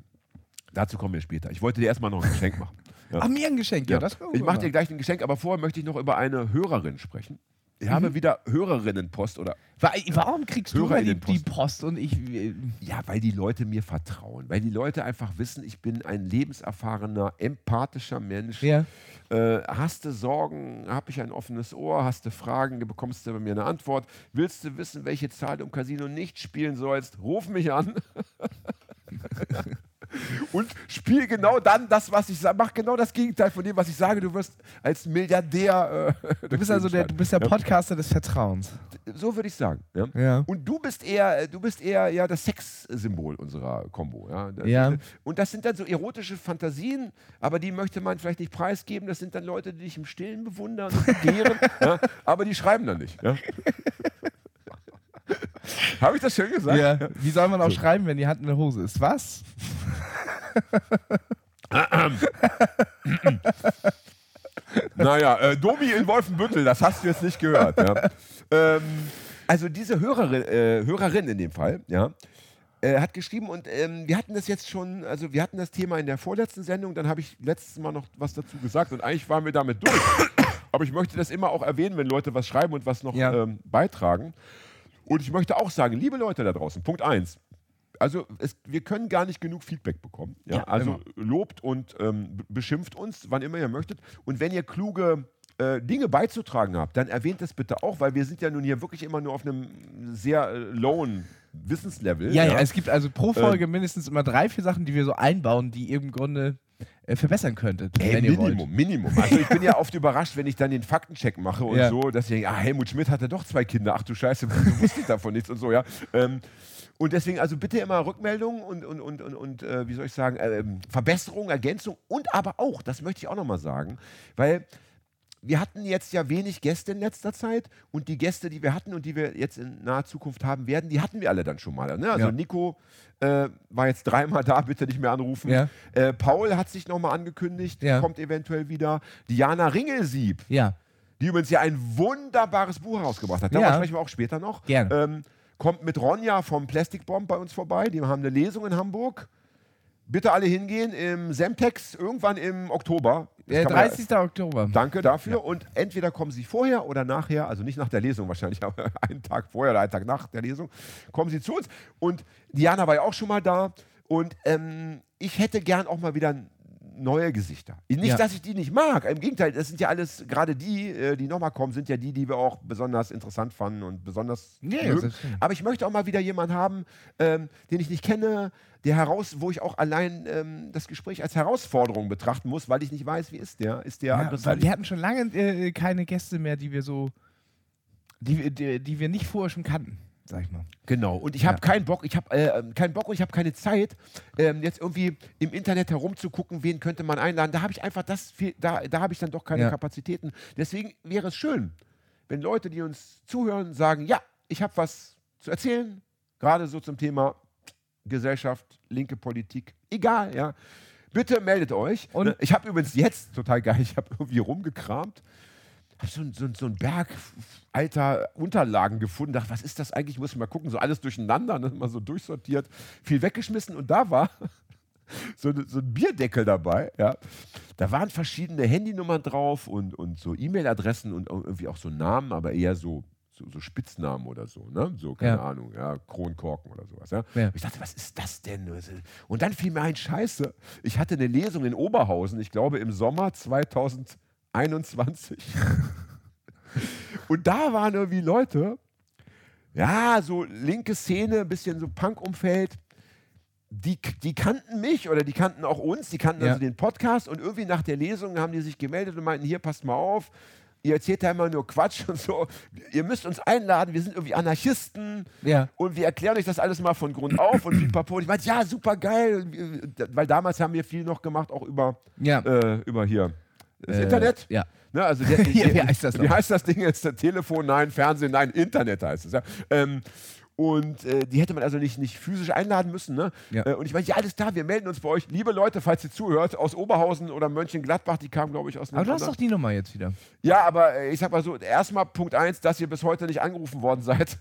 Dazu kommen wir später. Ich wollte dir erstmal noch ein Geschenk machen. Ja. Ach, mir ein Geschenk, ja, Ja, das ich mache dir gleich ein Geschenk, aber vorher möchte ich noch über eine Hörerin sprechen. Ich Mhm. habe wieder Hörerinnenpost oder Wa- Warum kriegst du die, die. Post und ich. äh, ja, weil die Leute mir vertrauen, weil die Leute einfach wissen, ich bin ein lebenserfahrener, empathischer Mensch. Ja. Äh, hast du Sorgen, habe ich ein offenes Ohr, hast du Fragen, bekommst du bei mir eine Antwort. Willst du wissen, welche Zahl du im Casino nicht spielen sollst? Ruf mich an. Und spiel genau dann das, was ich sage. Mach genau das Gegenteil von dem, was ich sage. Du wirst als Milliardär. Äh, Du bist also der, du bist der Podcaster des Vertrauens. So würde ich sagen. Ja? Ja. Und du bist eher, du bist eher ja, das Sexsymbol unserer Combo. Ja? Das, Ja. Und das sind dann so erotische Fantasien, aber die möchte man vielleicht nicht preisgeben. Das sind dann Leute, die dich im Stillen bewundern und begehren, ja? aber die schreiben dann nicht. Ja? Habe ich das schön gesagt? Ja. Wie soll man auch schreiben, wenn die Hand in der Hose ist? Was? Naja, äh, Domi in Wolfenbüttel, das hast du jetzt nicht gehört. Ja. ähm, also diese Hörerin, äh, Hörerin in dem Fall, ja, äh, hat geschrieben und ähm, wir hatten das jetzt schon, also wir hatten das Thema in der vorletzten Sendung, dann habe ich letztes Mal noch was dazu gesagt und eigentlich waren wir damit durch. Aber ich möchte das immer auch erwähnen, wenn Leute was schreiben und was noch Ja. ähm, beitragen. Und ich möchte auch sagen, liebe Leute da draußen, Punkt eins. Also es, wir können gar nicht genug Feedback bekommen. Ja? Ja, also lobt und ähm, beschimpft uns, wann immer ihr möchtet. Und wenn ihr kluge äh, Dinge beizutragen habt, dann erwähnt das bitte auch, weil wir sind ja nun hier wirklich immer nur auf einem sehr äh, lowen Wissenslevel. Ja, ja, es gibt also pro Folge mindestens immer drei, vier Sachen, die wir so einbauen, die ihr im Grunde äh, verbessern könntet, Ey, wenn ihr Minimum, wollt. Minimum. Also ich bin ja oft überrascht, wenn ich dann den Faktencheck mache und Ja. so, dass ich denke, ah, Helmut Schmidt hatte doch zwei Kinder. Ach du Scheiße, wieso wusste ich davon nichts und so, ja. Ähm, und deswegen also bitte immer Rückmeldungen und, und, und, und, und äh, wie soll ich sagen, ähm, Verbesserung, Ergänzung und aber auch, das möchte ich auch nochmal sagen, weil wir hatten jetzt ja wenig Gäste in letzter Zeit und die Gäste, die wir hatten und die wir jetzt in naher Zukunft haben werden, die hatten wir alle dann schon mal. Ne? Also Ja. Nico äh, war jetzt dreimal da, bitte nicht mehr anrufen. Ja. Äh, Paul hat sich nochmal angekündigt, Ja. kommt eventuell wieder. Diana Ringelsieb, die übrigens ja ein wunderbares Buch herausgebracht hat. Darüber sprechen wir auch später noch. Gerne. Ähm, kommt mit Ronja vom Plastic Bomb bei uns vorbei. Die haben eine Lesung in Hamburg. Bitte alle hingehen im Semtex irgendwann im Oktober. Der kann man ja- 30. Oktober. Danke dafür. Und entweder kommen Sie vorher oder nachher, also nicht nach der Lesung wahrscheinlich, aber einen Tag vorher oder einen Tag nach der Lesung, kommen Sie zu uns. Und Diana war ja auch schon mal da. Und ähm, ich hätte gern auch mal wieder neue Gesichter. Nicht, Ja. dass ich die nicht mag. Im Gegenteil, das sind ja alles, gerade die, äh, die nochmal kommen, sind ja die, die wir auch besonders interessant fanden und besonders Ja, mögen. Aber ich möchte auch mal wieder jemanden haben, ähm, den ich nicht kenne, der heraus, wo ich auch allein ähm, das Gespräch als Herausforderung betrachten muss, weil ich nicht weiß, wie ist der? Ist der Ja, weil wir hatten schon lange äh, keine Gäste mehr, die wir so, die, die, die wir nicht vorher schon kannten, sag ich mal. Genau. Und ich habe Ja. keinen Bock, ich habe äh, keinen Bock und ich habe keine Zeit, ähm, jetzt irgendwie im Internet herumzugucken, wen könnte man einladen. Da habe ich einfach das, viel, da, da habe ich dann doch keine Ja. Kapazitäten. Deswegen wäre es schön, wenn Leute, die uns zuhören, sagen, ja, ich habe was zu erzählen, gerade so zum Thema Gesellschaft, linke Politik, egal, ja. Bitte meldet euch. Und- ich habe übrigens jetzt, total geil, ich habe irgendwie rumgekramt, habe so, so, so einen Berg alter Unterlagen gefunden. Dachte, was ist das eigentlich? Muss ich mal gucken. So alles durcheinander, ne? mal so durchsortiert, viel weggeschmissen. Und da war so, so ein Bierdeckel dabei. Ja. Da waren verschiedene Handynummern drauf und, und so E-Mail-Adressen und irgendwie auch so Namen, aber eher so, so, so Spitznamen oder so. Ne? So, keine Ja. Ahnung, ja, Kronkorken oder sowas. Ja. Ja. Ich dachte, was ist das denn? Und dann fiel mir ein Scheiße. Ich hatte eine Lesung in Oberhausen, ich glaube im Sommer 2021. und da waren irgendwie Leute, ja, so linke Szene, ein bisschen so Punk-Umfeld. Die, die kannten mich oder die kannten auch uns, die kannten Ja. also den Podcast und irgendwie nach der Lesung haben die sich gemeldet und meinten, hier, passt mal auf, ihr erzählt da immer nur Quatsch und so. Ihr müsst uns einladen, wir sind irgendwie Anarchisten Ja. und wir erklären euch das alles mal von Grund auf und pipapo. Ich meinte, ja, super geil, weil damals haben wir viel noch gemacht, auch über, Ja. äh, über hier das Äh, Internet. Ja. Ne, also der, Ja, wie heißt das Wie heißt das Ding jetzt? Telefon, nein, Fernsehen, nein, Internet heißt es. Ja. Ähm, und äh, die hätte man also nicht, nicht physisch einladen müssen. Ne? Ja. Äh, und ich meine, ja, alles klar, wir melden uns bei euch. Liebe Leute, falls ihr zuhört, aus Oberhausen oder Mönchengladbach, die kamen, glaube ich, aus einem Aber du hast doch die Nummer jetzt wieder. Ja, aber äh, ich sag mal so, erstmal Punkt eins, dass ihr bis heute nicht angerufen worden seid.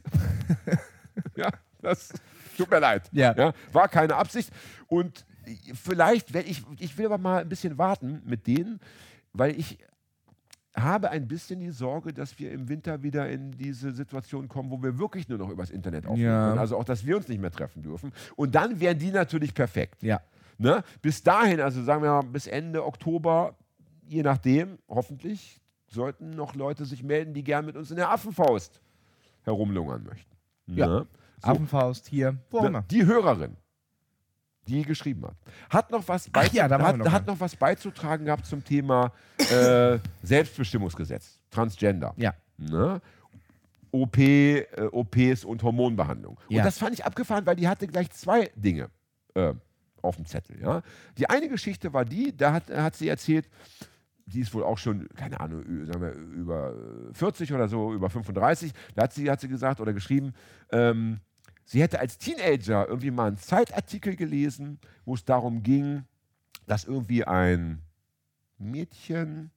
ja, das tut mir leid. Ja. war keine Absicht. Und vielleicht, wenn ich, ich will aber mal ein bisschen warten mit denen, weil ich habe ein bisschen die Sorge, dass wir im Winter wieder in diese Situation kommen, wo wir wirklich nur noch übers Internet aufnehmen Ja. können. Also auch, dass wir uns nicht mehr treffen dürfen. Und dann wären die natürlich perfekt. Ja. Ne? Bis dahin, also sagen wir mal bis Ende Oktober, je nachdem, hoffentlich, sollten noch Leute sich melden, die gern mit uns in der Affenfaust herumlungern möchten. Ja. Ne? So, Affenfaust hier, wo auch ne, immer. die Hörerin, die geschrieben hat, hat noch was, Ach ja, da hat, noch hat noch was beizutragen gehabt zum Thema äh, Selbstbestimmungsgesetz, Transgender. Ja. Ne? OP, äh, OPs und Hormonbehandlung. Ja. Und das fand ich abgefahren, weil die hatte gleich zwei Dinge äh, auf dem Zettel. Ja? Die eine Geschichte war die, da hat, hat sie erzählt, die ist wohl auch schon, keine Ahnung, wir, über 40 oder so, über 35. Da hat sie, hat sie gesagt oder geschrieben, ähm, sie hätte als Teenager irgendwie mal einen Zeitartikel gelesen, wo es darum ging, dass irgendwie ein Mädchen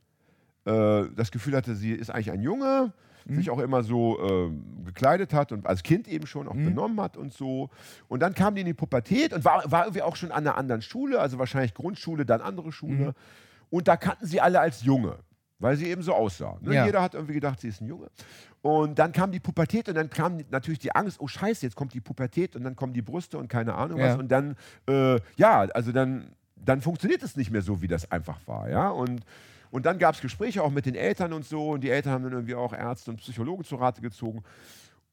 äh, das Gefühl hatte, sie ist eigentlich ein Junge, sich auch immer so ähm, gekleidet hat und als Kind eben schon auch benommen hat und so. Und dann kam die in die Pubertät und war, war irgendwie auch schon an einer anderen Schule, also wahrscheinlich Grundschule, dann andere Schule. Und da kannten sie alle als Junge, weil sie eben so aussah. Ne? Ja. Jeder hat irgendwie gedacht, sie ist ein Junge. Und dann kam die Pubertät und dann kam natürlich die Angst, oh scheiße, jetzt kommt die Pubertät und dann kommen die Brüste und keine Ahnung Ja. was. Und dann, äh, ja, also dann, dann funktioniert es nicht mehr so, wie das einfach war. Ja? Und, und dann gab es Gespräche auch mit den Eltern und so. Und die Eltern haben dann irgendwie auch Ärzte und Psychologen zu Rate gezogen.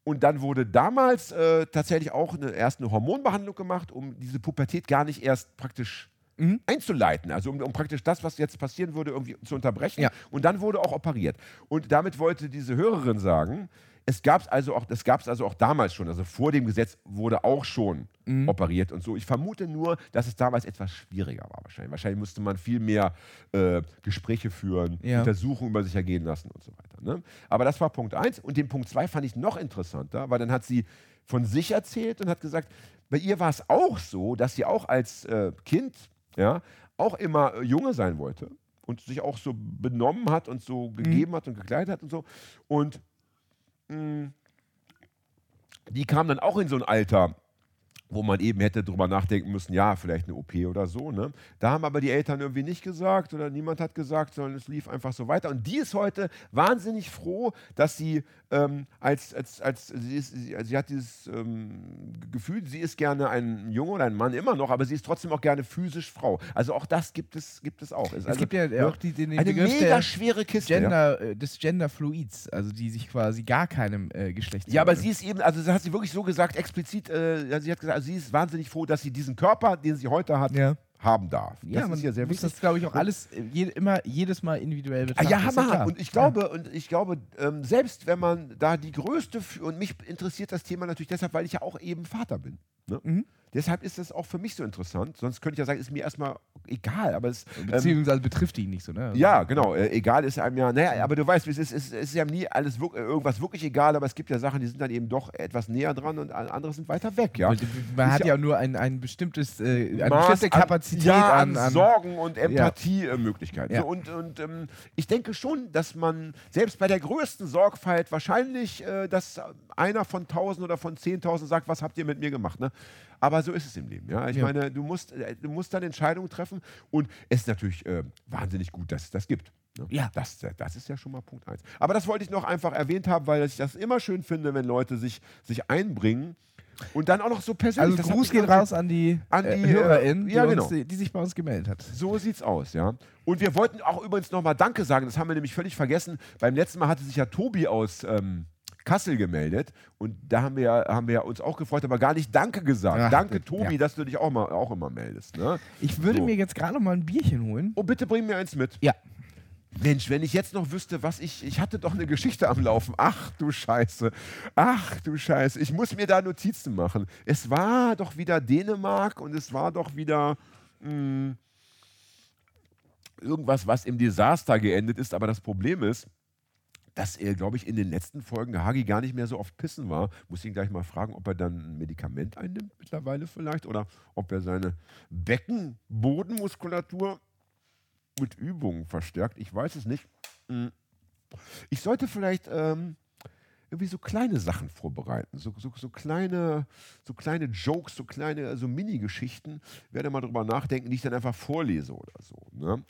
Und dann wurde damals äh, tatsächlich auch eine, erst eine Hormonbehandlung gemacht, um diese Pubertät gar nicht erst praktisch Mhm. einzuleiten. Also um, um praktisch das, was jetzt passieren würde, irgendwie zu unterbrechen. Ja. Und dann wurde auch operiert. Und damit wollte diese Hörerin sagen, es gab es also auch, das gab es also auch damals schon, also vor dem Gesetz wurde auch schon Mhm. operiert und so. Ich vermute nur, dass es damals etwas schwieriger war wahrscheinlich. Wahrscheinlich musste man viel mehr äh, Gespräche führen, Ja. Untersuchungen über sich ergehen lassen und so weiter. Ne? Aber das war Punkt eins. Und den Punkt zwei fand ich noch interessanter, weil dann hat sie von sich erzählt und hat gesagt, bei ihr war es auch so, dass sie auch als äh, Kind ja, auch immer äh, Junge sein wollte und sich auch so benommen hat und so gegeben hat und gekleidet hat und so. Und mh, die kam dann auch in so ein Alter, wo man eben hätte drüber nachdenken müssen, ja, vielleicht eine OP oder so. Ne? Da haben aber die Eltern irgendwie nicht gesagt oder niemand hat gesagt, sondern es lief einfach so weiter. Und die ist heute wahnsinnig froh, dass sie ähm, als, als, als sie, ist, sie, sie hat dieses ähm, Gefühl, sie ist gerne ein Junge oder ein Mann immer noch, aber sie ist trotzdem auch gerne physisch Frau. Also auch das gibt es, gibt es auch. Es also, gibt ja ne, auch die, den, den eine Begriff mega schwere Kiste. ja. Gender, äh, des Genderfluids, also die sich quasi gar keinem äh, Geschlecht Ja, aber sie ist eben, also das hat sie wirklich so gesagt, explizit, äh, ja, sie hat gesagt, also sie ist wahnsinnig froh, dass sie diesen Körper, den sie heute hat, Ja. haben darf. Ja, das man ist ja sehr muss wichtig. das, glaube ich, auch alles äh, je, immer jedes Mal individuell Ah, betrachten. ja, Hammer. und ich glaube, und ich glaube, ähm, selbst wenn man da die größte, und mich interessiert das Thema natürlich deshalb, weil ich ja auch eben Vater bin. Ne? Mhm. Deshalb ist es auch für mich so interessant. Sonst könnte ich ja sagen, ist mir erstmal egal, aber es. Ähm, Beziehungsweise betrifft ihn nicht so, ne? ja, genau. Äh, egal ist einem ja, naja, aber du weißt, es ist, es ist ja nie alles wirk- äh, irgendwas wirklich egal, aber es gibt ja Sachen, die sind dann eben doch etwas näher dran und andere sind weiter weg, ja. Man Ist hat ja- ja nur ein, ein bestimmtes, äh, eine Maß bestimmte Kapazität ja, an, an Sorgen und Empathiemöglichkeiten. Ja. So, und und ähm, ich denke schon, dass man selbst bei der größten Sorgfalt wahrscheinlich, äh, dass einer von tausend oder von zehntausend sagt, was habt ihr mit mir gemacht? Ne? Aber so ist es im Leben. Ja? Ich meine, du musst, äh, du musst dann Entscheidungen treffen und es ist natürlich äh, wahnsinnig gut, dass es das gibt. Ne? Ja. Das, das ist ja schon mal Punkt eins. Aber das wollte ich noch einfach erwähnt haben, weil ich das immer schön finde, wenn Leute sich, sich einbringen und dann auch noch so persönlich. Also Gruß geht raus an die, An äh, die, äh, Hörerin, die, ja, genau. die, die sich bei uns gemeldet hat. So sieht's aus, ja. Und wir wollten auch übrigens nochmal Danke sagen, das haben wir nämlich völlig vergessen. Beim letzten Mal hatte sich ja Tobi aus ähm, Kassel gemeldet und da haben wir, ja- haben wir ja uns auch gefreut, aber gar nicht Danke gesagt. Ach, Danke, ja. Tobi, dass du dich auch, mal, auch immer meldest. Ne? Ich würde So. mir jetzt gerade mal ein Bierchen holen. Oh, bitte bring mir eins mit. Ja. Mensch, wenn ich jetzt noch wüsste, was ich. Ich hatte doch eine Geschichte am Laufen. Ach du Scheiße. Ach du Scheiße. Ich muss mir da Notizen machen. Es war doch wieder Dänemark und es war doch wieder. Mh, irgendwas, was im Desaster geendet ist. Aber das Problem ist, dass er, glaube ich, in den letzten Folgen Hagi gar nicht mehr so oft pissen war. Muss ihn gleich mal fragen, ob er dann ein Medikament einnimmt mittlerweile vielleicht oder ob er seine Beckenbodenmuskulatur mit Übungen verstärkt. Ich weiß es nicht. Hm. Ich sollte vielleicht ähm, irgendwie so kleine Sachen vorbereiten. So, so, so, kleine, so kleine Jokes, so kleine so Mini-Geschichten. Werde mal drüber nachdenken, die ich dann einfach vorlese oder so. Ne?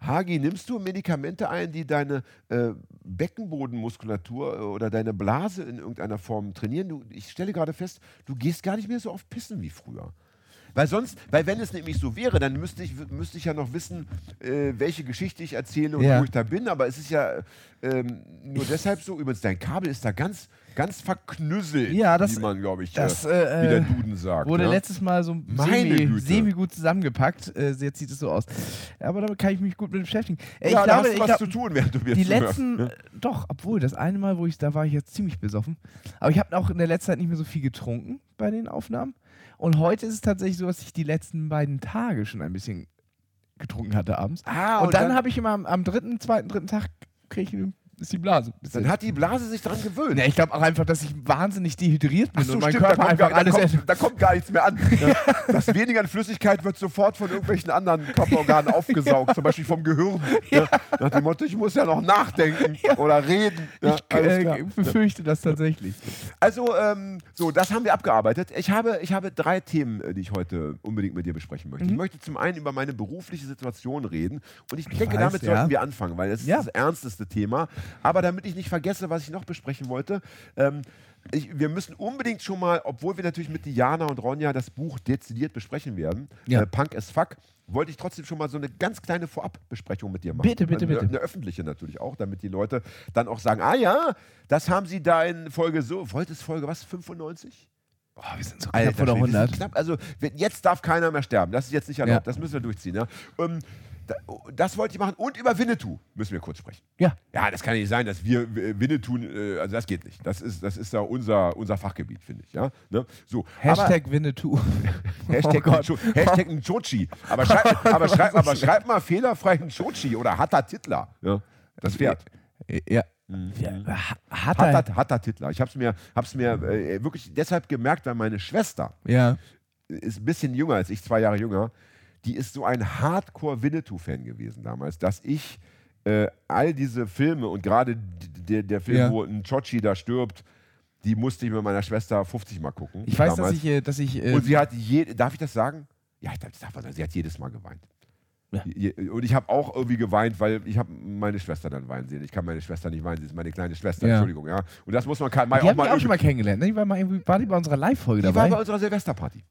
Hagi, nimmst du Medikamente ein, die deine äh, Beckenbodenmuskulatur äh, oder deine Blase in irgendeiner Form trainieren? Du, ich stelle gerade fest, du gehst gar nicht mehr so oft pissen wie früher. Weil sonst, weil wenn es nämlich so wäre, dann müsste ich, müsste ich ja noch wissen, äh, welche Geschichte ich erzähle und Ja. wo ich da bin. Aber es ist ja ähm, nur deshalb so. Übrigens, dein Kabel ist da ganz, ganz verknüsselt, Ja, das- wie man, glaube ich, das, äh, äh, wie der Duden sagt. Wurde ja? letztes Mal so Meine semi, Güte. semi gut zusammengepackt. Äh, jetzt sieht es so aus. Aber damit kann ich mich gut mit beschäftigen. Äh, ja, ich da glaube, hast du ich was glaub, zu tun, während du mir die zuhörst, letzten, ne? äh, doch, obwohl das eine Mal, wo ich da war, ich jetzt ziemlich besoffen. Aber ich habe auch in der letzten Zeit nicht mehr so viel getrunken bei den Aufnahmen. Und heute ist es tatsächlich so, dass ich die letzten beiden Tage schon ein bisschen getrunken hatte abends. Ah, und, dann, habe ich immer am, am dritten, zweiten, dritten Tag krieg ich, ist die Blase. bisschen- Dann hat die Blase sich dran gewöhnt. Ja, ich glaube auch einfach, dass ich wahnsinnig dehydriert bin so, und mein stimmt, da Körper kommt, einfach gar, da, alles kommt, da kommt gar nichts mehr an. Ja. Das weniger an Flüssigkeit wird sofort von irgendwelchen anderen Körperorganen aufgesaugt, zum Beispiel vom Gehirn. Ja. Nach dem Motto, ich muss ja noch nachdenken oder reden. Ja, ich äh, befürchte das tatsächlich. Also, ähm, so, das haben wir abgearbeitet. Ich habe, ich habe drei Themen, äh, die ich heute unbedingt mit dir besprechen möchte. Ich möchte zum einen über meine berufliche Situation reden und ich denke, weiß, damit ja. sollten wir anfangen, weil das ist Ja. das ernsteste Thema. Aber damit ich nicht vergesse, was ich noch besprechen wollte, ähm, ich, wir müssen unbedingt schon mal, obwohl wir natürlich mit Diana und Ronja das Buch dezidiert besprechen werden, Ja. äh, Punk as Fuck, wollte ich trotzdem schon mal so eine ganz kleine Vorabbesprechung mit dir machen. Bitte, bitte, eine, bitte. Eine öffentliche natürlich auch, damit die Leute dann auch sagen, ah ja, das haben sie da in Folge so, wollte es Folge was, 95? Oh, wir sind so Alter, knapp sind 100. Knapp, also jetzt darf keiner mehr sterben. Das ist jetzt nicht erlaubt. Ja. Das müssen wir durchziehen. Ja? Ähm, das wollte ich machen. Und über Winnetou müssen wir kurz sprechen. Ja. Ja, das kann nicht sein, dass wir äh, Winnetou, äh, also das geht nicht. Das ist, das ist da unser, unser Fachgebiet, finde ich. Ja? Ne? So, Hashtag Winnetou. aber, Hashtag, Oh. Ncho- Hashtag Nchochi. Aber schreib, aber, schreib, aber schreib mal fehlerfrei Nchochi oder Hatta Titler. Ja? Das Pferd. Ja. ja. ha- Hat er. Hatta, Hatta Titler. Ich habe es mir, hab's mir äh, wirklich deshalb gemerkt, weil meine Schwester, Ja. ist ein bisschen jünger als ich, zwei Jahre jünger, die ist so ein Hardcore-Winnetou-Fan gewesen damals, dass ich äh, all diese Filme und gerade der, der Film, Ja. wo ein Chochi da stirbt, die musste ich mit meiner Schwester 50 Mal gucken. Ich weiß, damals. dass ich, äh, dass ich äh, Und sie hat je, darf ich das sagen? Ja, ich darf, das darf man sagen. Sie hat jedes Mal geweint. Ja. Und ich habe auch irgendwie geweint, weil ich habe meine Schwester dann weinen sehen. Ich kann meine Schwester nicht weinen, sie ist meine kleine Schwester, Ja. Entschuldigung, ja. Und das muss man kann, mal die auch mal auch schon mal kennengelernt. Ne? Die war, mal irgendwie, war die bei unserer Live-Folge Die war dabei? bei unserer Silvesterparty.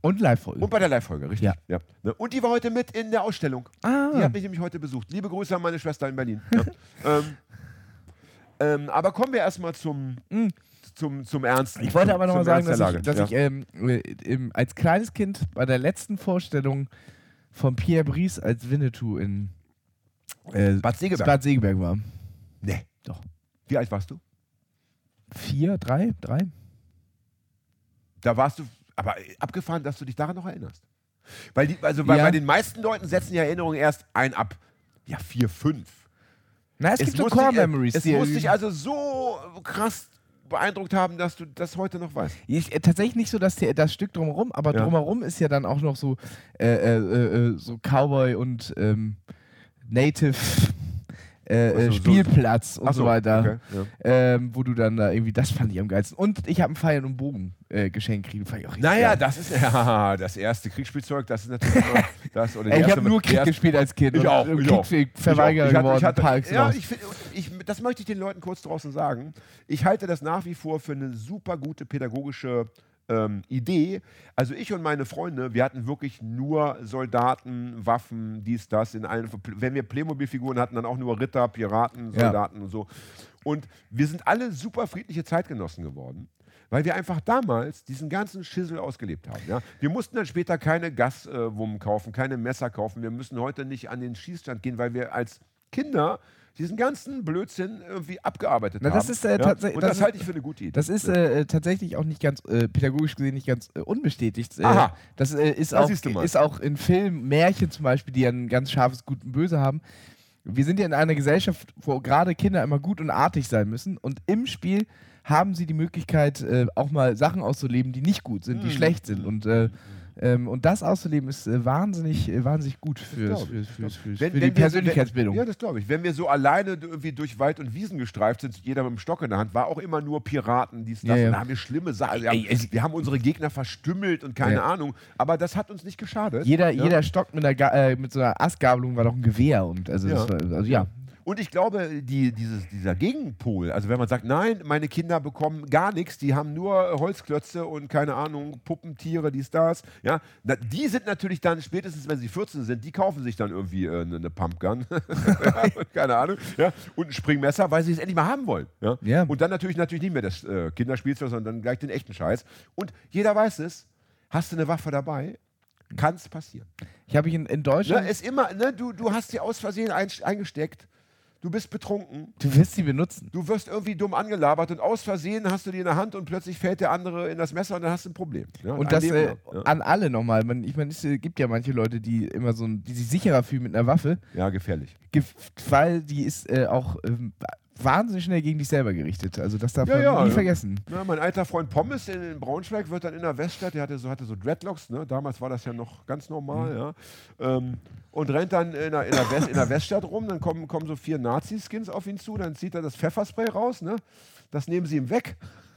Und Live-Folge. Und bei der Live-Folge, richtig. Ja. Ne? Und die war heute mit in der Ausstellung. Ah. Die hat mich nämlich heute besucht. Liebe Grüße an meine Schwester in Berlin. ja. ähm, ähm, aber kommen wir erstmal zum, zum, zum Ernsten. Ich wollte aber nochmal sagen, dass ich, dass ja. ich ähm, äh, im, als kleines Kind bei der letzten Vorstellung von Pierre Brice als Winnetou in äh, Bad Segeberg. Bad Segeberg war. Nee. Doch. Wie alt warst du? Vier, drei, drei? Da warst du, aber abgefahren, dass du dich daran noch erinnerst. Weil, die, also bei, Ja. bei den meisten Leuten setzen die Erinnerungen erst ein ab, ja, vier, fünf. Na, es, gibt so Core dich, äh, Memories. Es die- muss dich also so krass beeindruckt haben, dass du das heute noch weißt. Ich, äh, tatsächlich nicht so dass der, das Stück drumherum, aber Ja. drumherum ist ja dann auch noch so, äh, äh, äh, so Cowboy und ähm, Native äh, so, äh, so- Spielplatz und Ach so, weiter. okay, ja. Ähm, wo du dann da irgendwie, das fand ich am geilsten. Und ich habe ein Pfeil und Bogen äh, geschenkt kriegen, fand ich auch Naja, geil. das ist ja das erste Kriegsspielzeug, das ist natürlich das. Oder Ey, ich habe nur Krieg gespielt als Kind. Ich auch, ich auch. Ich. Ich hatte- geworden. ich hatte, ja, ich, find- ich, das möchte ich den Leuten kurz draußen sagen. Ich halte das nach wie vor für eine super gute pädagogische ähm, Idee. Also ich und meine Freunde, wir hatten wirklich nur Soldaten, Waffen, dies, das. In allen, wenn wir Playmobil-Figuren hatten, dann auch nur Ritter, Piraten, Ja. Soldaten und so. Und wir sind alle super friedliche Zeitgenossen geworden. Weil wir einfach damals diesen ganzen Schissel ausgelebt haben. Ja? Wir mussten dann später keine Gaswummen kaufen, keine Messer kaufen. Wir müssen heute nicht an den Schießstand gehen, weil wir als Kinder diesen ganzen Blödsinn irgendwie abgearbeitet Na, haben. das ist, äh, ja? Und das das, halte ich für eine gute Idee. Das ist äh, tatsächlich auch nicht ganz, äh, pädagogisch gesehen nicht ganz äh, unbestätigt. Äh, Aha. Das äh, ist, Da auch, ist auch in Filmen, Märchen zum Beispiel, die ja ein ganz scharfes Gut und Böse haben. Wir sind ja in einer Gesellschaft, wo gerade Kinder immer gut und artig sein müssen. Und im Spiel haben sie die Möglichkeit, auch mal Sachen auszuleben, die nicht gut sind, die Mhm. schlecht sind. Und, äh, ähm, und das auszuleben ist äh, wahnsinnig, äh, wahnsinnig gut für, Wenn- die Persönlichkeitsbildung. Ja, das glaube ich. Wenn wir so alleine irgendwie durch Wald und Wiesen gestreift sind, jeder mit dem Stock in der Hand, war auch immer nur Piraten, dies, das. Ja, ja. Da haben wir schlimme Sachen. Wir haben, es- wir haben unsere Gegner verstümmelt und keine Ja. Ahnung. Aber das hat uns nicht geschadet. jeder, ja? jeder Stock mit, einer äh, mit so einer Astgabelung war doch ein Gewehr. Und also, Ja. war, also ja. Und ich glaube, die, dieses, dieser Gegenpol, also wenn man sagt, nein, meine Kinder bekommen gar nichts, die haben nur Holzklötze und keine Ahnung, Puppentiere, dies, das, ja, die sind natürlich dann, spätestens wenn sie 14 sind, die kaufen sich dann irgendwie äh, eine, eine Pumpgun, ja, keine Ahnung, ja, und ein Springmesser, weil sie es endlich mal haben wollen. Ja? Ja. Und dann natürlich, natürlich nicht mehr das äh, Kinderspielzeug, sondern dann gleich den echten Scheiß. Und jeder weiß es, hast du eine Waffe dabei, kann es passieren. Ich habe ich in, in Ne, Deutschland. ist immer, ne, du, du hast sie aus Versehen ein, eingesteckt, du bist betrunken, du wirst sie benutzen. du wirst irgendwie dumm angelabert und aus Versehen hast du die in der Hand und plötzlich fällt der andere in das Messer und dann hast du ein Problem. Ja, Und ein das äh, ja. an alle nochmal. Man, ich meine, es äh, gibt ja manche Leute, die immer so ein, die sich sicherer fühlen mit einer Waffe, ja, gefährlich. gef- weil die ist äh, auch ähm, wahnsinnig schnell gegen dich selber gerichtet. Also das darf Ja, man ja, nie ja. vergessen. Ja, mein alter Freund Pommes in, in Braunschweig wird dann in der Weststadt, der hatte so, hatte so Dreadlocks, ne? damals war das ja noch ganz normal, Mhm. ja? ähm, und rennt dann in der, in, der West, in der Weststadt rum, dann kommen, kommen so vier Nazi-Skins auf ihn zu, dann zieht er das Pfefferspray raus, ne? das nehmen sie ihm weg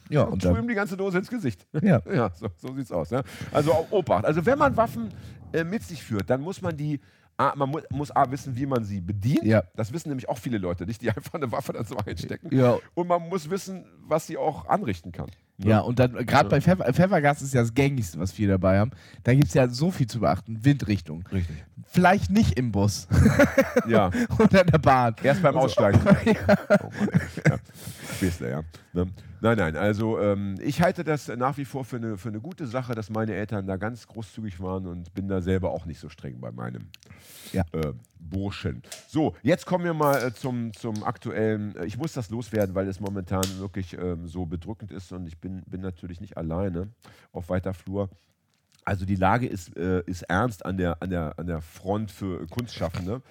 Ja, und und dann, ihm die ganze Dose ins Gesicht. ja. Ja, so, so sieht's aus. Ja? Also Obacht. Also wenn man Waffen äh, mit sich führt, dann muss man die, A, man mu muss A wissen, wie man sie bedient. Ja. Das wissen nämlich auch viele Leute nicht, die einfach eine Waffe so einstecken. Ja. Und man muss wissen, was sie auch anrichten kann. Ne? Ja, und dann, gerade bei Pfeffer, Pfeffergas ist ja das gängigste, was wir dabei haben. Da gibt es ja so viel zu beachten. Windrichtung. Richtig. Vielleicht nicht im Bus Ja, oder in der Bahn. erst beim Aussteigen. Oh Mann, ja. Späßle, ja. Ne? Nein, nein, also ähm, ich halte das nach wie vor für eine, für eine gute Sache, dass meine Eltern da ganz großzügig waren und bin da selber auch nicht so streng bei meinem Ja. äh, Burschen. So, jetzt kommen wir mal äh, zum, zum aktuellen. Äh, ich muss das loswerden, weil es momentan wirklich ähm, so bedrückend ist und ich bin, bin natürlich nicht alleine auf weiter Flur. Also die Lage ist, äh, ist ernst an der, an, der, an der Front für Kunstschaffende,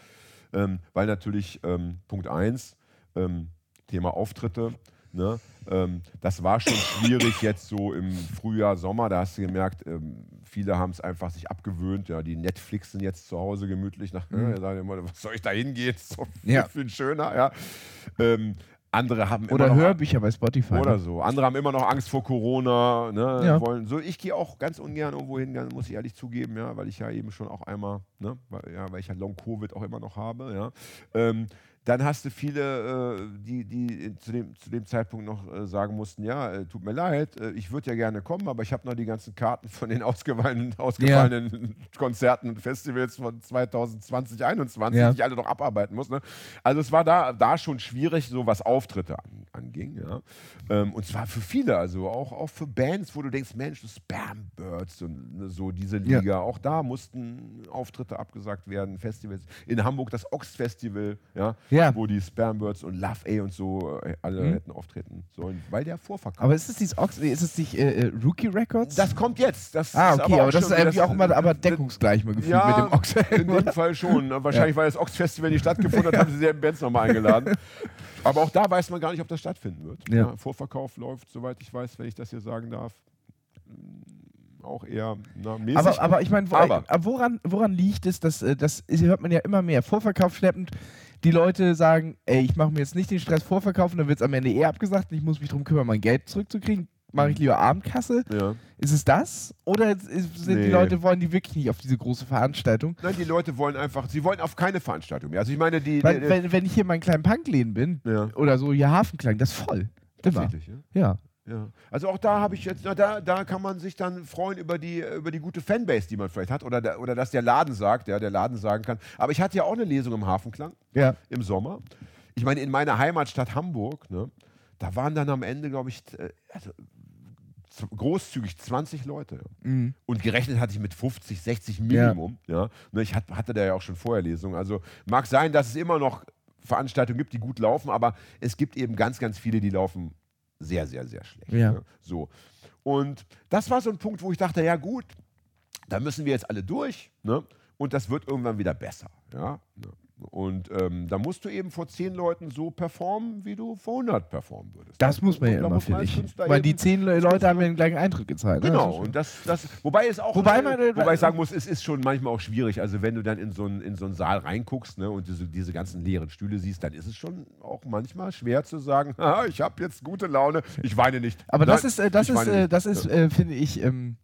ähm, weil natürlich ähm, Punkt 1, ähm, Thema Auftritte, ne? ähm, das war schon schwierig jetzt so im Frühjahr, Sommer, da hast du gemerkt, ähm, viele haben es einfach sich abgewöhnt, ja, die Netflixen jetzt zu Hause gemütlich nach, Mhm. ne, sagen immer, was soll ich da hingehen, so Ja. viel schöner, ja. Ähm, andere haben Oder Hörbücher bei Spotify. oder ne? so. Andere haben immer noch Angst vor Corona. Ne? Ja. Wollen, so, ich gehe auch ganz ungern irgendwo hin, muss ich ehrlich zugeben, ja, weil ich ja eben schon auch einmal, ne, weil, ja, weil ich ja Long-Covid auch immer noch habe. Ja. Ähm, dann hast du viele, äh, die, die zu, dem, zu dem Zeitpunkt noch äh, sagen mussten, ja, äh, tut mir leid, äh, ich würde ja gerne kommen, aber ich habe noch die ganzen Karten von den ausgefallenen, ausgefallenen Konzerten und Festivals von 2020, 2021, Ja. die ich alle noch abarbeiten muss. Ne? Also es war da, da schon schwierig, so was Auftritte an, anging. Ja? Ähm, und zwar für viele, also auch, auch für Bands, wo du denkst, Mensch, Spam Birds und ne, so diese Ja. Liga, auch da mussten Auftritte abgesagt werden, Festivals. In Hamburg das Oxt Festival, ja, Ja. wo die Spermbirds und Love A und so äh, alle Mhm. hätten auftreten sollen, weil der Vorverkauf. Aber ist es dieses Ox ist es nicht äh, äh, Rookie Records? das kommt jetzt. Das ah, ist okay, aber, das schon- ist irgendwie auch immer aber das- deckungsgleich mal gefühlt Ja, mit dem Ox. in dem Fall schon. Wahrscheinlich, weil das Ox-Festival nicht stattgefunden hat, haben sie selben Bands nochmal eingeladen. Aber auch da weiß man gar nicht, ob das stattfinden wird. Ja. Vorverkauf läuft, soweit ich weiß, wenn ich das hier sagen darf, mm, auch eher na, mäßig. Aber, aber ich meine, wo, Aber- woran, woran liegt es, dass äh, das hört man ja immer mehr. Vorverkauf schleppend. Die Leute sagen, ey, ich mache mir jetzt nicht den Stress vorverkaufen, dann wird es am Ende eh abgesagt und ich muss mich darum kümmern, mein Geld zurückzukriegen. Mache ich lieber Abendkasse? ja. Ist es das? Oder sind die Nee. Leute, wollen die wirklich nicht auf diese große Veranstaltung? Nein, die Leute wollen einfach, sie wollen auf keine Veranstaltung mehr. Also ich meine, die. Weil, die, wenn, wenn ich hier in meinen kleinen Punkläden bin, ja, oder so hier Hafenklang, das ist voll. Immer. ja. Ja. Ja. Also auch da habe ich jetzt, na, da, da kann man sich dann freuen über die, über die gute Fanbase, die man vielleicht hat. Oder, der, oder dass der Laden sagt, ja, der Laden sagen kann. Aber ich hatte ja auch eine Lesung im Hafenklang Ja. im Sommer. Ich meine, in meiner Heimatstadt Hamburg, ne, da waren dann am Ende, glaube ich, äh, also, großzügig 20 Leute. Ja. Mhm. Und gerechnet hatte ich mit 50, 60 Minimum. Ja. Ne, ich hat, hatte da ja auch schon vorher Lesungen. Also mag sein, dass es immer noch Veranstaltungen gibt, die gut laufen, aber es gibt eben ganz, ganz viele, die laufen sehr, sehr, sehr schlecht. Ja. Ne? So. Und das war so ein Punkt, wo ich dachte, ja gut, da müssen wir jetzt alle durch. Ne? Und das wird irgendwann wieder besser. Ja? Ne? Und ähm, da musst du eben vor zehn Leuten so performen, wie du vor 100 performen würdest. Das muss man ja immer, finde ich. Weil die zehn Le- Leute haben ja den gleichen Eintritt gezahlt. ne? Genau, Das ist und das, das, wobei es auch, Wobei man- äh, wobei ich sagen muss, es ist schon manchmal auch schwierig. Also wenn du dann in so einen, in so einen Saal reinguckst ne, und diese, diese ganzen leeren Stühle siehst, dann ist es schon auch manchmal schwer zu sagen, ich habe jetzt gute Laune, ich weine nicht. Aber das Nein, ist, äh, das ist, äh, das ist, äh, finde ich, ähm,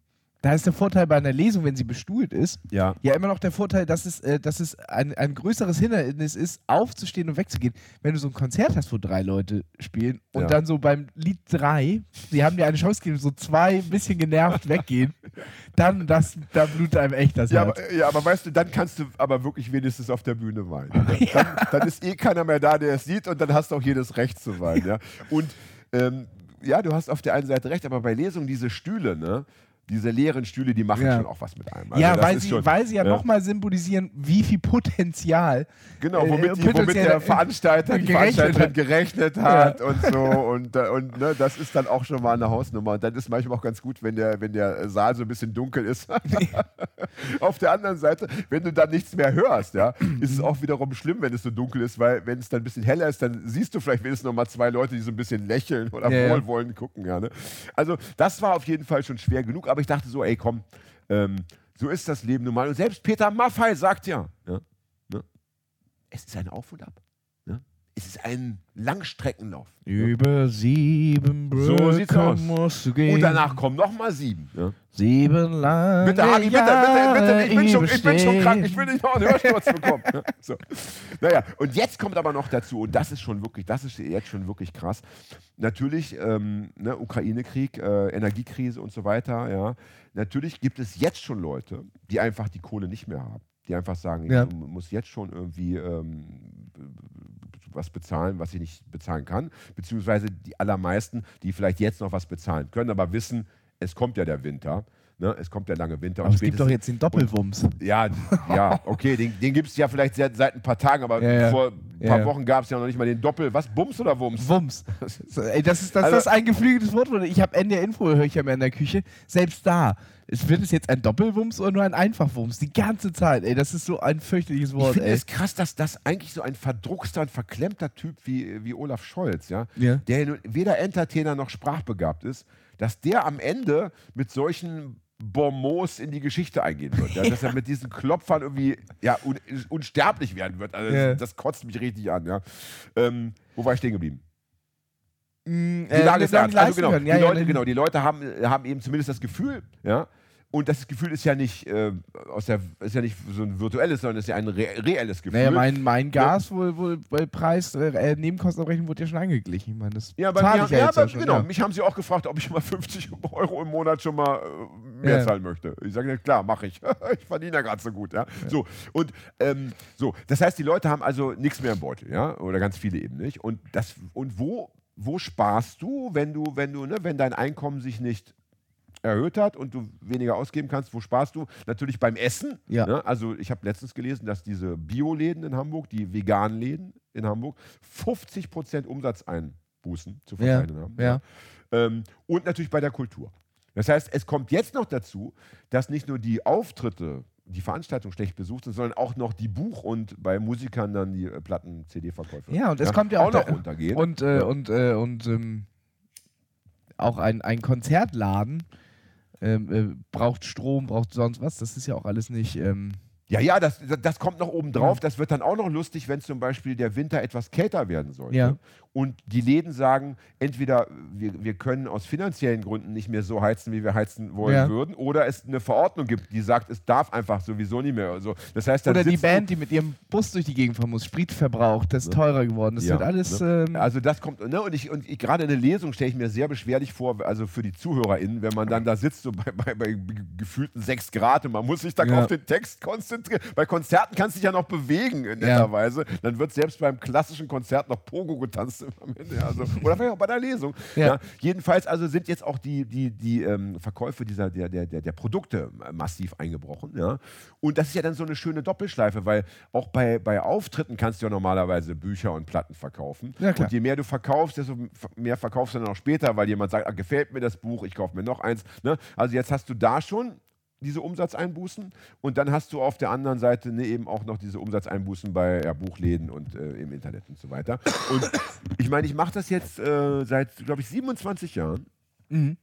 da ist der Vorteil bei einer Lesung, wenn sie bestuhlt ist, ja. ja immer noch der Vorteil, dass es, äh, dass es ein, ein größeres Hindernis ist, aufzustehen und wegzugehen. Wenn du so ein Konzert hast, wo drei Leute spielen und Ja. dann so beim Lied drei, sie haben dir eine Chance gegeben, so zwei ein bisschen genervt weggehen, dann das, da blutet einem echt das Ja Herz. aber, ja, aber weißt du, dann kannst du aber wirklich wenigstens auf der Bühne weinen. Ne? Dann, dann ist eh keiner mehr da, der es sieht und dann hast du auch jedes Recht zu weinen. Ja? Und ähm, ja, du hast auf der einen Seite recht, aber bei Lesungen diese Stühle, ne? Diese leeren Stühle, die machen Ja. schon auch was mit einem. Also ja, weil sie, schon- weil sie ja, ja. nochmal symbolisieren, wie viel Potenzial. Genau, äh, womit, die, womit der äh, Veranstalter, die gerechnet Veranstalterin hat. gerechnet hat und so. Und, äh, und ne, das ist dann auch schon mal eine Hausnummer. Und dann ist manchmal auch ganz gut, wenn der, wenn der Saal so ein bisschen dunkel ist. Auf der anderen Seite, wenn du dann nichts mehr hörst, ja, ist es auch wiederum schlimm, wenn es so dunkel ist, weil wenn es dann ein bisschen heller ist, dann siehst du vielleicht wenigstens noch mal zwei Leute, die so ein bisschen lächeln oder Ja, ja. wohlwollend gucken. Ja, ne? Also das war auf jeden Fall schon schwer genug, aber ich dachte so, ey komm, ähm, so ist das Leben nun mal. Und selbst Peter Maffei sagt ja, ja ne? es ist ein Auf und Ab. Es ist ein Langstreckenlauf. Über sieben So Brücken sieht's aus. musst du gehen. Und danach kommen nochmal sieben. Ja? Sieben lange Bitte, Hagi, bitte, bitte, bitte, ich bin, schon, ich bin schon krank, ich will nicht noch einen Hörsturz bekommen. So. Naja, und jetzt kommt aber noch dazu, und das ist schon wirklich, das ist jetzt schon wirklich krass. Natürlich, ähm, ne, Ukraine-Krieg, äh, Energiekrise und so weiter, ja. Natürlich gibt es jetzt schon Leute, die einfach die Kohle nicht mehr haben. Die einfach sagen, Ja. ich muss jetzt schon irgendwie ähm, was bezahlen, was ich nicht bezahlen kann. Beziehungsweise die allermeisten, die vielleicht jetzt noch was bezahlen können, aber wissen, es kommt ja der Winter. Ne? Es kommt der lange Winter. Aber es gibt doch jetzt den Doppelwumms. Ja, ja, okay, den, den gibt es ja vielleicht seit, seit ein paar Tagen, aber Ja, ja. vor ein paar ja. Wochen gab es ja noch nicht mal den Doppel. Was? Bums oder Wumms? Wumms. Ey, das ist, das, Also- das ein geflügeltes Wort. Ich habe NDR Info, höre ich ja mehr in der Küche. Selbst da. Es wird es jetzt ein Doppelwumms oder nur ein Einfachwumms? Die ganze Zeit. Ey, das ist so ein fürchterliches Ich Wort. finde ey. es krass, dass das eigentlich so ein verdruckster und verklemmter Typ wie, wie Olaf Scholz, ja, Ja. der weder Entertainer noch sprachbegabt ist, dass der am Ende mit solchen Bonmots in die Geschichte eingehen wird. Ja, dass er mit diesen Klopfern irgendwie ja, un, unsterblich werden wird. Also Ja. das, das kotzt mich richtig an. Ja. Ähm, wo war ich stehen geblieben? Mm, Die Lage ist dann ernst. Also genau, die Leute, genau, die Leute haben, haben eben zumindest das Gefühl, ja. Und das Gefühl ist ja nicht äh, aus der, ist ja nicht so ein virtuelles, sondern ist ja ein re reelles Gefühl. Naja, mein, mein Gas wohl, wohl bei Preis, äh, Nebenkostenabrechnung wurde ja schon angeglichen. Ich meine, das ja, mir, ich ja ja, aber schon. genau. Mich haben sie auch gefragt, ob ich mal 50 Euro im Monat schon mal äh, mehr zahlen möchte. Ich sage, klar, mache ich. ich verdiene ja gerade so gut. Ja? So, und ähm, so, das heißt, die Leute haben also nichts mehr im Beutel, ja, oder ganz viele eben nicht. Und, das, und wo, wo sparst du, wenn du, wenn du, ne, wenn dein Einkommen sich nicht erhöht hat und du weniger ausgeben kannst, wo sparst du? Natürlich beim Essen. Ja. Ne? Also ich habe letztens gelesen, dass diese Bioläden in Hamburg, die veganen Läden in Hamburg, 50% Umsatzeinbußen zu Ja, verzeichnen haben. ja. Ähm, und natürlich bei der Kultur. Das heißt, es kommt jetzt noch dazu, dass nicht nur die Auftritte, die Veranstaltungen schlecht besucht sind, sondern auch noch die Buch- und bei Musikern dann die äh, Platten-CD-Verkäufe Ja, und es kommt ja auch, noch runtergehen. Und, äh, Ja. und, äh, und ähm, auch ein, ein Konzertladen ähm, äh, braucht Strom, braucht sonst was. Das ist ja auch alles nicht. Ähm, Ja, ja, das, das- kommt noch oben drauf. Das wird dann auch noch lustig, wenn zum Beispiel der Winter etwas kälter werden sollte. Ja. Und die Läden sagen, entweder wir, wir können aus finanziellen Gründen nicht mehr so heizen, wie wir heizen wollen Ja. würden, oder es eine Verordnung gibt, die sagt, es darf einfach sowieso nicht mehr. Also, das heißt, oder die Band, die mit ihrem Bus durch die Gegend fahren muss, Sprit verbraucht, das ist teurer geworden. Das Ja, wird alles. ne? Ähm, Also das kommt, ne, und ich, und ich, gerade eine Lesung stelle ich mir sehr beschwerlich vor, also für die ZuhörerInnen, wenn man dann da sitzt, so bei, bei, bei gefühlten 6 Grad und man muss sich dann Ja. auf den Text konzentrieren. Bei Konzerten kannst du dich ja noch bewegen, in netterweise. Dann wird selbst beim klassischen Konzert noch Pogo getanzt am Ende. Also, oder vielleicht auch bei der Lesung. Ja. Ja. Jedenfalls also sind jetzt auch die, die, die ähm, Verkäufe dieser, der, der, der, Produkte massiv eingebrochen. Ja. Und das ist ja dann so eine schöne Doppelschleife, weil auch bei, bei Auftritten kannst du ja normalerweise Bücher und Platten verkaufen. Ja, und je mehr du verkaufst, desto mehr verkaufst du dann auch später, weil jemand sagt, ah, gefällt mir das Buch, ich kaufe mir noch eins. Ne? Also jetzt hast du da schon diese Umsatzeinbußen und dann hast du auf der anderen Seite ne, eben auch noch diese Umsatzeinbußen bei ja, Buchläden und äh, im Internet und so weiter. Und ich meine, ich mache das jetzt äh, seit, glaube ich, 27 Jahren. mhm.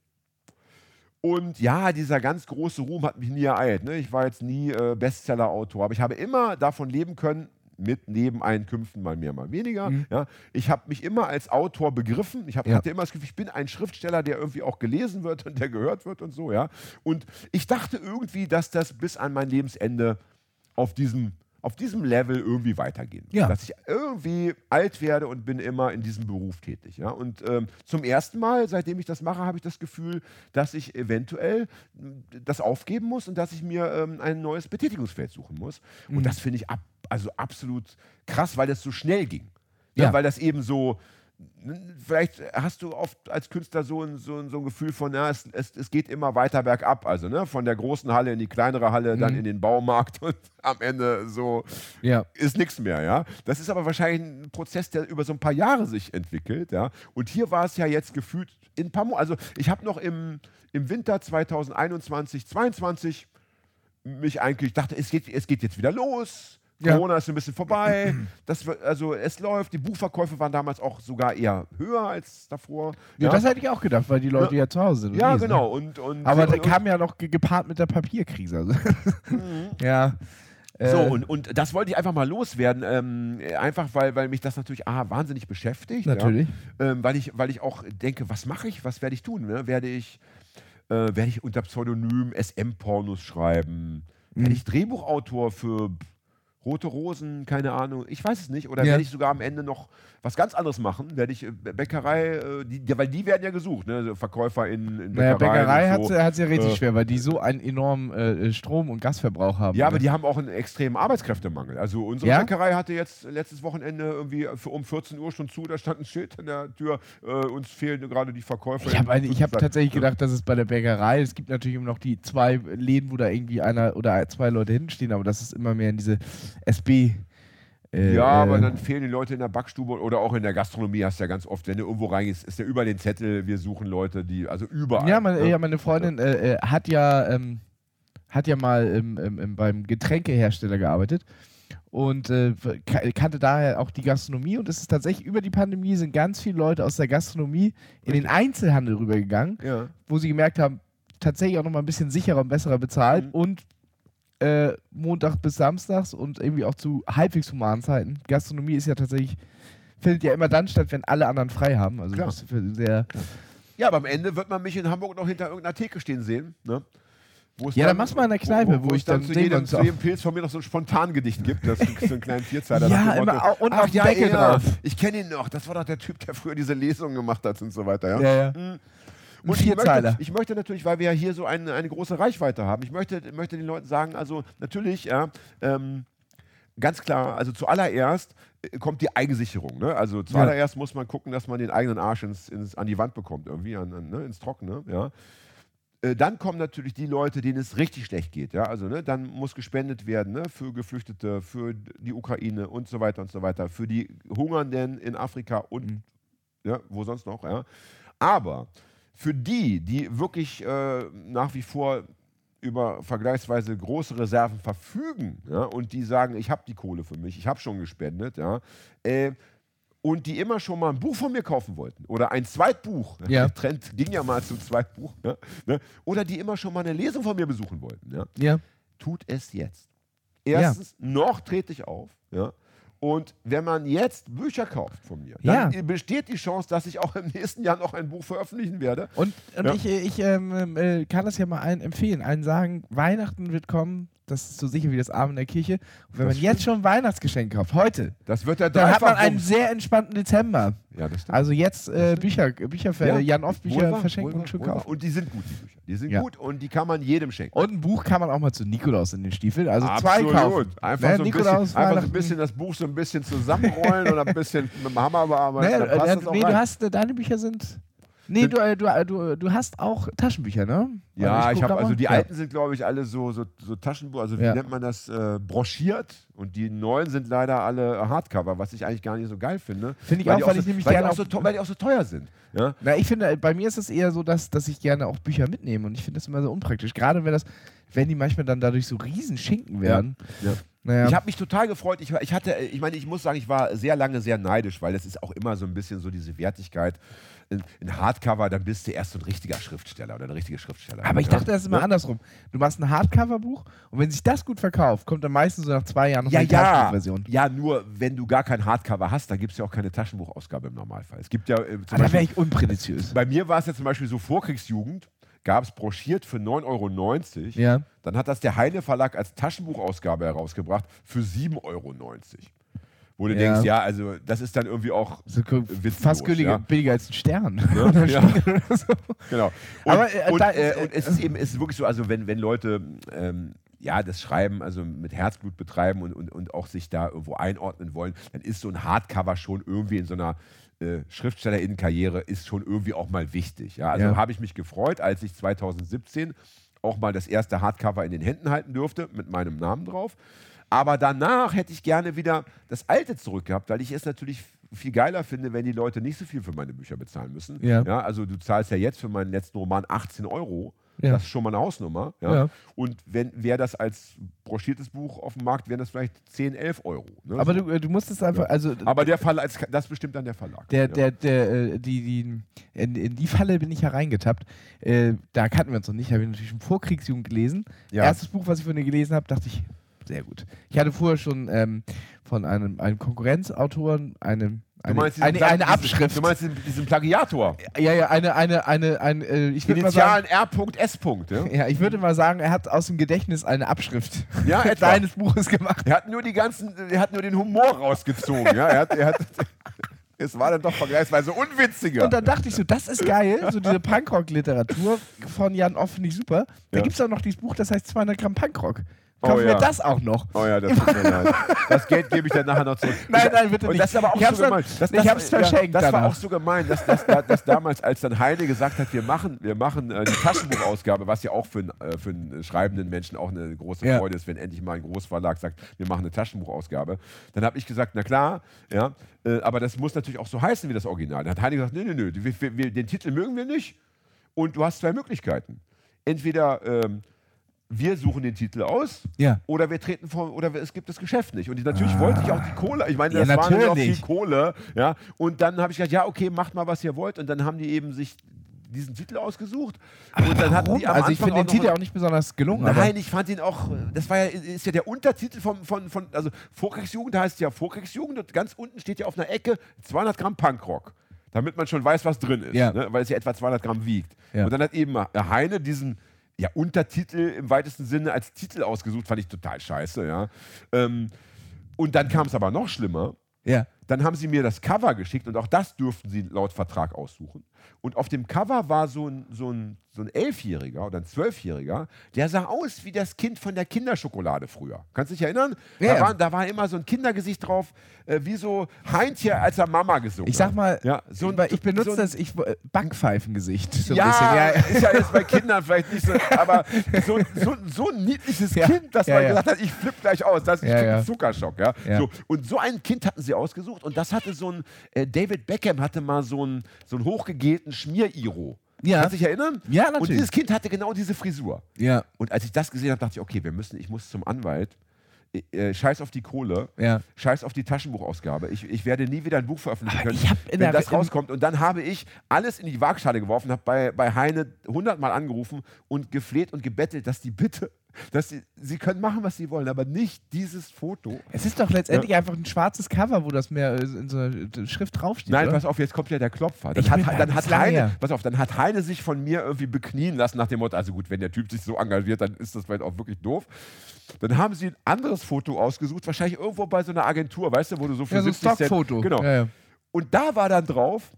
Und ja, dieser ganz große Ruhm hat mich nie ereilt. Ne? Ich war jetzt nie äh, Bestseller-Autor, aber ich habe immer davon leben können, mit Nebeneinkünften mal mehr, mal weniger. Ja? Ich habe mich immer als Autor begriffen. Ich hab, Ja. hatte immer das Gefühl, ich bin ein Schriftsteller, der irgendwie auch gelesen wird und der gehört wird und so. Ja? Und ich dachte irgendwie, dass das bis an mein Lebensende auf diesem, auf diesem Level irgendwie weitergehen. Ja. Dass ich irgendwie alt werde und bin immer in diesem Beruf tätig. Ja? Und ähm, zum ersten Mal, seitdem ich das mache, habe ich das Gefühl, dass ich eventuell m, das aufgeben muss und dass ich mir ähm, ein neues Betätigungsfeld suchen muss. Mhm. Und das finde ich ab, also absolut krass, weil das so schnell ging. Ja. Ja. Weil das eben so. Vielleicht hast du oft als Künstler so ein, so ein, so ein Gefühl von, ja, es, es, es geht immer weiter bergab. Also ne, von der großen Halle in die kleinere Halle, dann in den Baumarkt und am Ende so Ja. ist nichts mehr, ja. Das ist aber wahrscheinlich ein Prozess, der über so ein paar Jahre sich entwickelt, ja. Und hier war es ja jetzt gefühlt in ein paar Monaten. Also ich habe noch im, im Winter 2021, 22 mich eigentlich dachte, es geht, es geht jetzt wieder los. Ja. Corona ist ein bisschen vorbei. Das, also es läuft. Die Buchverkäufe waren damals auch sogar eher höher als davor. Ja, das hätte ich auch gedacht, weil die Leute ja, zu Hause sind. ja lesen, genau. Und, und, Aber da kam ja noch ge- gepaart mit der Papierkrise. Also. ja. Äh, So, und, und das wollte ich einfach mal loswerden. Ähm, einfach, weil, weil mich das natürlich ah, wahnsinnig beschäftigt. Natürlich. Ja? Ähm, weil, ich, weil ich auch denke, was mache ich? Was werde ich tun? Ne? Werde, ich, äh, werde ich unter Pseudonym SM-Pornos schreiben? Mhm. Werde ich Drehbuchautor für Rote Rosen? Keine Ahnung. Ich weiß es nicht. Oder Ja. werde ich sogar am Ende noch was ganz anderes machen? Werde ich äh, Bäckerei, äh, die, weil die werden ja gesucht, ne? Verkäufer in, in naja, Bäckereien Bäckerei hat so. es ja richtig Äh, schwer, weil die so einen enormen äh, Strom- und Gasverbrauch haben. Ja, aber ne? die haben auch einen extremen Arbeitskräftemangel. Also unsere Ja? Bäckerei hatte jetzt letztes Wochenende irgendwie um 14 Uhr schon zu, da stand ein Schild an der Tür, äh, uns fehlen gerade die Verkäufer. Ich habe hab tatsächlich gedacht, dass es bei der Bäckerei, es gibt natürlich immer noch die zwei Läden, wo da irgendwie einer oder zwei Leute hinstehen, aber das ist immer mehr in diese SB. Äh, Ja, aber äh, dann fehlen die Leute in der Backstube oder auch in der Gastronomie hast du ja ganz oft, wenn du irgendwo reingehst, ist ja über den Zettel, wir suchen Leute, die, also überall. Ja, meine, ne? ja, meine Freundin äh, äh, hat ja ähm, hat ja mal im, im, im, beim Getränkehersteller gearbeitet und äh, ka- kannte daher auch die Gastronomie und es ist tatsächlich über die Pandemie sind ganz viele Leute aus der Gastronomie in den Einzelhandel rübergegangen, Ja. wo sie gemerkt haben, tatsächlich auch nochmal ein bisschen sicherer und besserer bezahlt Mhm. und äh, Montag bis Samstags und irgendwie auch zu halbwegs humanen Zeiten. Gastronomie ist ja tatsächlich, findet ja immer dann statt, wenn alle anderen frei haben. Also Klar. sehr. ja, aber am Ende wird man mich in Hamburg noch hinter irgendeiner Theke stehen sehen. Ne? Wo Ja, dann mach's mal in der Kneipe, wo es ich dann zu sehen wir jedem, zu auch. jedem Pilz von mir noch so ein Spontangedicht gibt, das ist so einen kleinen Vierzeiler. Ja, immer und Ach auf dem ja, drauf. Ich kenne ihn noch, das war doch der Typ, der früher diese Lesungen gemacht hat und so weiter. Ja? Ja, ja. Mhm. Und ich möchte, ich möchte natürlich, weil wir ja hier so eine, eine große Reichweite haben, ich möchte, möchte den Leuten sagen, also natürlich, ja, ähm, ganz klar, also zuallererst äh, kommt die Eigensicherung. Ne? Also zuallererst muss man gucken, dass man den eigenen Arsch ins, ins, an die Wand bekommt, irgendwie, an, an, ne? ins Trockene. Ja? Äh, dann kommen natürlich die Leute, denen es richtig schlecht geht. Ja? Also ne, dann muss gespendet werden ne, für Geflüchtete, für die Ukraine und so weiter und so weiter, für die Hungernden in Afrika und Mhm. ja, wo sonst noch. Ja? Aber für die, die wirklich äh, nach wie vor über vergleichsweise große Reserven verfügen ja, und die sagen, ich habe die Kohle für mich, ich habe schon gespendet, ja, äh, und die immer schon mal ein Buch von mir kaufen wollten oder ein Zweitbuch, Ja. der Trend ging ja mal zum Zweitbuch, ja, ne, oder die immer schon mal eine Lesung von mir besuchen wollten, ja, Ja. tut es jetzt. Erstens, noch trete ich auf, ja, und wenn man jetzt Bücher kauft von mir, dann Ja. besteht die Chance, dass ich auch im nächsten Jahr noch ein Buch veröffentlichen werde. Und, und Ja. ich, äh, ich ähm, äh, kann das ja mal allen empfehlen. Allen sagen, Weihnachten wird kommen, das ist so sicher wie das Abend in der Kirche. Und wenn Das man jetzt schon ein Weihnachtsgeschenk kauft, heute, Das wird der dann hat man einen sehr entspannten Dezember. Ja, das stimmt. Also jetzt äh, Bücher, Bücher für Ja, Jan Off Bücher Wohl wahr, verschenken wohl und schon kaufen. Und die sind gut, die Bücher. Die sind Ja. gut und die kann man jedem schenken. Und ein Buch kann man auch mal zu Nikolaus in den Stiefel. Also Absolut. zwei kaufen. Einfach, Ne, so ein Nikolaus, bisschen, einfach so ein bisschen das Buch so ein bisschen zusammenrollen oder ein bisschen mit dem Hammer bearbeiten. Ne, dann äh, nee, du hast, deine Bücher sind. Nee, du, äh, du, äh, du, du hast auch Taschenbücher, ne? ja, Warte, ich guck habe also die Ja. alten sind, glaube ich, alle so, so, so Taschenbuch, also wie Ja. nennt man das, äh, broschiert und die neuen sind leider alle Hardcover, was ich eigentlich gar nicht so geil finde. Finde ich weil auch, weil so, ich nämlich weil die auch so, weil die auch so teuer sind. Ja? Na, ich finde, äh, bei mir ist es eher so, dass, dass ich gerne auch Bücher mitnehme und ich finde das immer so unpraktisch. Gerade wenn das, wenn die manchmal dann dadurch so riesen Schinken werden. Ja. Naja. Ich habe mich total gefreut. Ich, ich hatte, ich meine, ich muss sagen, ich war sehr lange sehr neidisch, weil das ist auch immer so ein bisschen so diese Wertigkeit. In, in Hardcover, dann bist du erst so ein richtiger Schriftsteller oder eine richtige Schriftstellerin. aber ich ja. dachte, das ist immer Ja. andersrum. Du machst ein Hardcover-Buch und wenn sich das gut verkauft, kommt dann meistens so nach zwei Jahren noch Ja, eine ja. Taschenbuchversion. Ja, nur wenn du gar kein Hardcover hast, dann gibt es ja auch keine Taschenbuchausgabe im Normalfall. Es gibt ja äh, da wäre ich unprätentiös. bei mir war es ja zum Beispiel so Vorkriegsjugend, gab es broschiert für 9,90 Euro. Ja. Dann hat das der Heine Verlag als Taschenbuchausgabe herausgebracht für 7,90 Euro. Wo du Ja. denkst, ja, also das ist dann irgendwie auch So, fast billiger, ja. billiger als ein Stern. Ne? Ja. Genau. Und, Aber, äh, und, da- äh, und es ist eben es ist wirklich so, also wenn, wenn Leute ähm, ja, das Schreiben also mit Herzblut betreiben und, und, und auch sich da irgendwo einordnen wollen, dann ist so ein Hardcover schon irgendwie in so einer äh, Schriftstellerinnenkarriere ist schon irgendwie auch mal wichtig. Ja? Also Ja. habe ich mich gefreut, als ich 2017 auch mal das erste Hardcover in den Händen halten durfte mit meinem Namen drauf. Aber danach hätte ich gerne wieder das alte zurückgehabt, weil ich es natürlich viel geiler finde, wenn die Leute nicht so viel für meine Bücher bezahlen müssen. Ja. also du zahlst ja jetzt für meinen letzten Roman 18 Euro. Ja. Das ist schon mal eine Hausnummer. Ja? Ja. Und wenn wäre das als broschiertes Buch auf dem Markt, wären das vielleicht 10, 11 Euro. Ne? Aber du, äh, du musst es einfach, also Aber der Verlag, das bestimmt dann der Verlag. der, ja. der, der, äh, die, die, in, in die Falle bin ich hereingetappt. Äh, da kannten wir uns noch nicht, habe ich natürlich schon Vorkriegsjugend gelesen. Ja. Erstes Buch, was ich von dir gelesen habe, dachte ich, sehr gut. Ich hatte vorher schon ähm, von einem, einem Konkurrenzautoren eine, Du eine, meinst diesen eine, Pla- eine diesen- Abschrift. Du meinst diesen, diesen Plagiator. ja, ja, eine, eine, eine, ein, äh, ich würde mal sagen, R.S. Ja? ja, ich würde mal sagen, er hat aus dem Gedächtnis eine Abschrift Ja, etwa. seines Buches gemacht. Er hat nur die ganzen, er hat nur den Humor rausgezogen. ja? er hat, er hat, es war dann doch vergleichsweise unwitziger. Und dann dachte ich so, das ist geil, so diese Punkrock-Literatur von Jan Off finde ich super. Da Ja. gibt es auch noch dieses Buch, das heißt 200 Gramm Punkrock. Oh Kaufen ja. wir das auch noch. Oh ja, das tut mir leid. Das Geld gebe ich dann nachher noch zurück. Nein, nein, bitte Und nicht. das ist aber auch Ich so gemein. Das, ich hab's verschenkt Das war danach. auch so gemein, dass, dass, dass, damals, als dann Heine gesagt hat, wir machen, wir machen äh, die Taschenbuchausgabe, was ja auch für, einen, äh, für einen schreibenden Menschen auch eine große Ja. Freude ist, wenn endlich mal ein Großverlag sagt, wir machen eine Taschenbuchausgabe. Dann habe ich gesagt, na klar, ja, äh, aber das muss natürlich auch so heißen wie das Original. Dann hat Heine gesagt, nee, nee, nee, wir, wir, den Titel mögen wir nicht. Und du hast zwei Möglichkeiten. Entweder ähm, wir suchen den Titel aus Ja. oder wir treten vor, oder es gibt das Geschäft nicht. Und natürlich wollte ich auch die Kohle. Ich meine, Ja, das war natürlich auch viel. Kohle. Ja. Und dann habe ich gesagt, ja, okay, macht mal, was ihr wollt. Und dann haben die eben sich diesen Titel ausgesucht. und dann hatten Warum? die am Also ich finde den Titel auch nicht besonders gelungen. aber Nein, ich fand ihn auch, das war ja, ist ja der Untertitel von, von, von also Vorkriegsjugend heißt ja Vorkriegsjugend und ganz unten steht ja auf einer Ecke 200 Gramm Punkrock. Damit man schon weiß, was drin ist, Ja. ne? weil es ja etwa 200 Gramm wiegt. Ja. Und dann hat eben Heine diesen ja, Untertitel im weitesten Sinne als Titel ausgesucht, fand ich total scheiße. Ja. Ähm, und dann kam es aber noch schlimmer. ja. Dann haben sie mir das Cover geschickt und auch das durften sie laut Vertrag aussuchen. Und auf dem Cover war so ein, so ein, so ein Elfjähriger oder ein Zwölfjähriger, der sah aus wie das Kind von der Kinderschokolade früher. Kannst du dich erinnern? Ja. Da, war, da war immer so ein Kindergesicht drauf, äh, wie so Heintje, als er Mama gesungen Ich sag mal, ja, so ein, ich benutze so das ich, äh, Backpfeifengesicht. So ein ja, bisschen. ist ja jetzt bei Kindern vielleicht nicht so, aber so, so, so ein niedliches Ja. Kind, dass Ja, man ja. gesagt hat, ich flippe gleich aus, das ist Ja, ja. ein Zuckerschock. Ja? Ja. So, und so ein Kind hatten sie ausgesucht und das hatte so ein, äh, David Beckham hatte mal so einen, so einen hochgegelten Schmier-Iro. Ja. Kannst du dich erinnern? Ja, Und natürlich. dieses Kind hatte genau diese Frisur. ja. Und als ich das gesehen habe, dachte ich, okay, wir müssen, ich muss zum Anwalt. Äh, scheiß auf die Kohle, Ja. scheiß auf die Taschenbuchausgabe. Ich, ich werde nie wieder ein Buch veröffentlichen Aber können, wenn das rauskommt. Und dann habe ich alles in die Waagschale geworfen, habe bei, bei Heine hundertmal angerufen und gefleht und gebettelt, dass die bitte, dass sie, sie können machen, was sie wollen, aber nicht dieses Foto. Es ist doch letztendlich einfach ein schwarzes Cover, wo das mehr äh, in so einer Schrift draufsteht. Nein, oder? pass auf, jetzt kommt ja der Klopfer. Dann Ich hat, dann hat Heine, her. pass auf, dann hat Heine sich von mir irgendwie beknien lassen nach dem Motto, also gut, wenn der Typ sich so engagiert, dann ist das vielleicht auch wirklich doof. Dann haben sie ein anderes Foto ausgesucht, wahrscheinlich irgendwo bei so einer Agentur, weißt du, wo du so für ja, so ein 70 Cent- Stockfoto. Genau. Ja, ja. Und da war dann drauf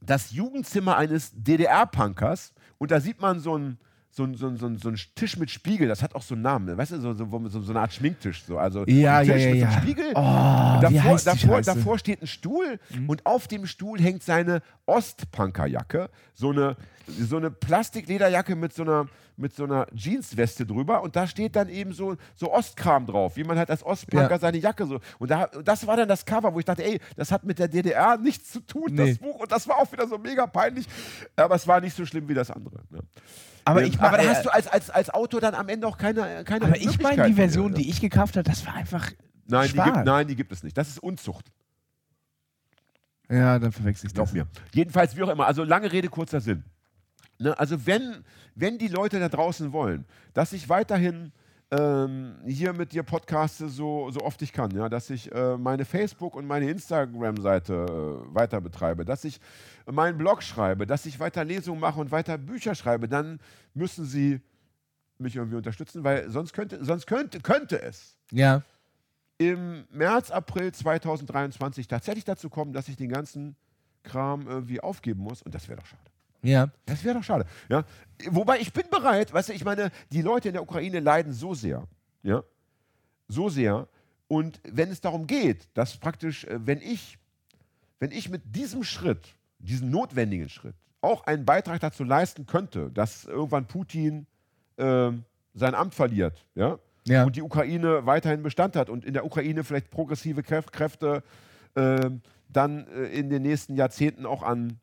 das Jugendzimmer eines DDR-Punkers und da sieht man so einen so ein, so, so, so ein Tisch mit Spiegel, das hat auch so einen Namen, weißt du, so, so, so, so eine Art Schminktisch. So. Also Ja, ein ja, Tisch ja, mit so einem ja. Spiegel. Oh, davor, davor? Mhm. davor steht ein Stuhl und auf dem Stuhl hängt seine Ostpunkerjacke. So eine, so eine Plastiklederjacke mit so einer, mit so einer Jeansweste drüber und da steht dann eben so, so Ostkram drauf, wie man halt als Ostpunker Ja. seine Jacke so. Und da, das war dann das Cover, wo ich dachte, ey, das hat mit der DDR nichts zu tun, Nee. das Buch. Und das war auch wieder so mega peinlich. Aber es war nicht so schlimm wie das andere. Ne? Aber Ähm, ich aber da äh, hast du als, als, als Autor dann am Ende auch keine, keine aber ich meine, die Version, die ich gekauft habe, das war einfach Nein, die gibt, nein, die gibt es nicht. Das ist Unzucht. Ja, dann verwechsel ich Glaub das. mir. Jedenfalls, wie auch immer, also lange Rede, kurzer Sinn. Ne, also wenn, wenn die Leute da draußen wollen, dass ich weiterhin ähm, hier mit dir podcaste, so, so oft ich kann, ja, dass ich äh, meine Facebook- und meine Instagram-Seite äh, weiter betreibe, dass ich meinen Blog schreibe, dass ich weiter Lesungen mache und weiter Bücher schreibe, dann müssen sie mich irgendwie unterstützen, weil sonst könnte, sonst könnte, könnte es Ja. im März, April 2023 tatsächlich dazu kommen, dass ich den ganzen Kram irgendwie aufgeben muss. Und das wäre doch schade. Ja. Das wäre doch schade. Ja? Wobei ich bin bereit, weißt du, ich meine, die Leute in der Ukraine leiden so sehr. Ja? So sehr. Und wenn es darum geht, dass praktisch, äh, wenn ich, wenn ich mit diesem Schritt, diesen notwendigen Schritt, auch einen Beitrag dazu leisten könnte, dass irgendwann Putin ähm, sein Amt verliert, ja, Ja. und die Ukraine weiterhin Bestand hat und in der Ukraine vielleicht progressive Kräf- Kräfte ähm, dann äh, in den nächsten Jahrzehnten auch an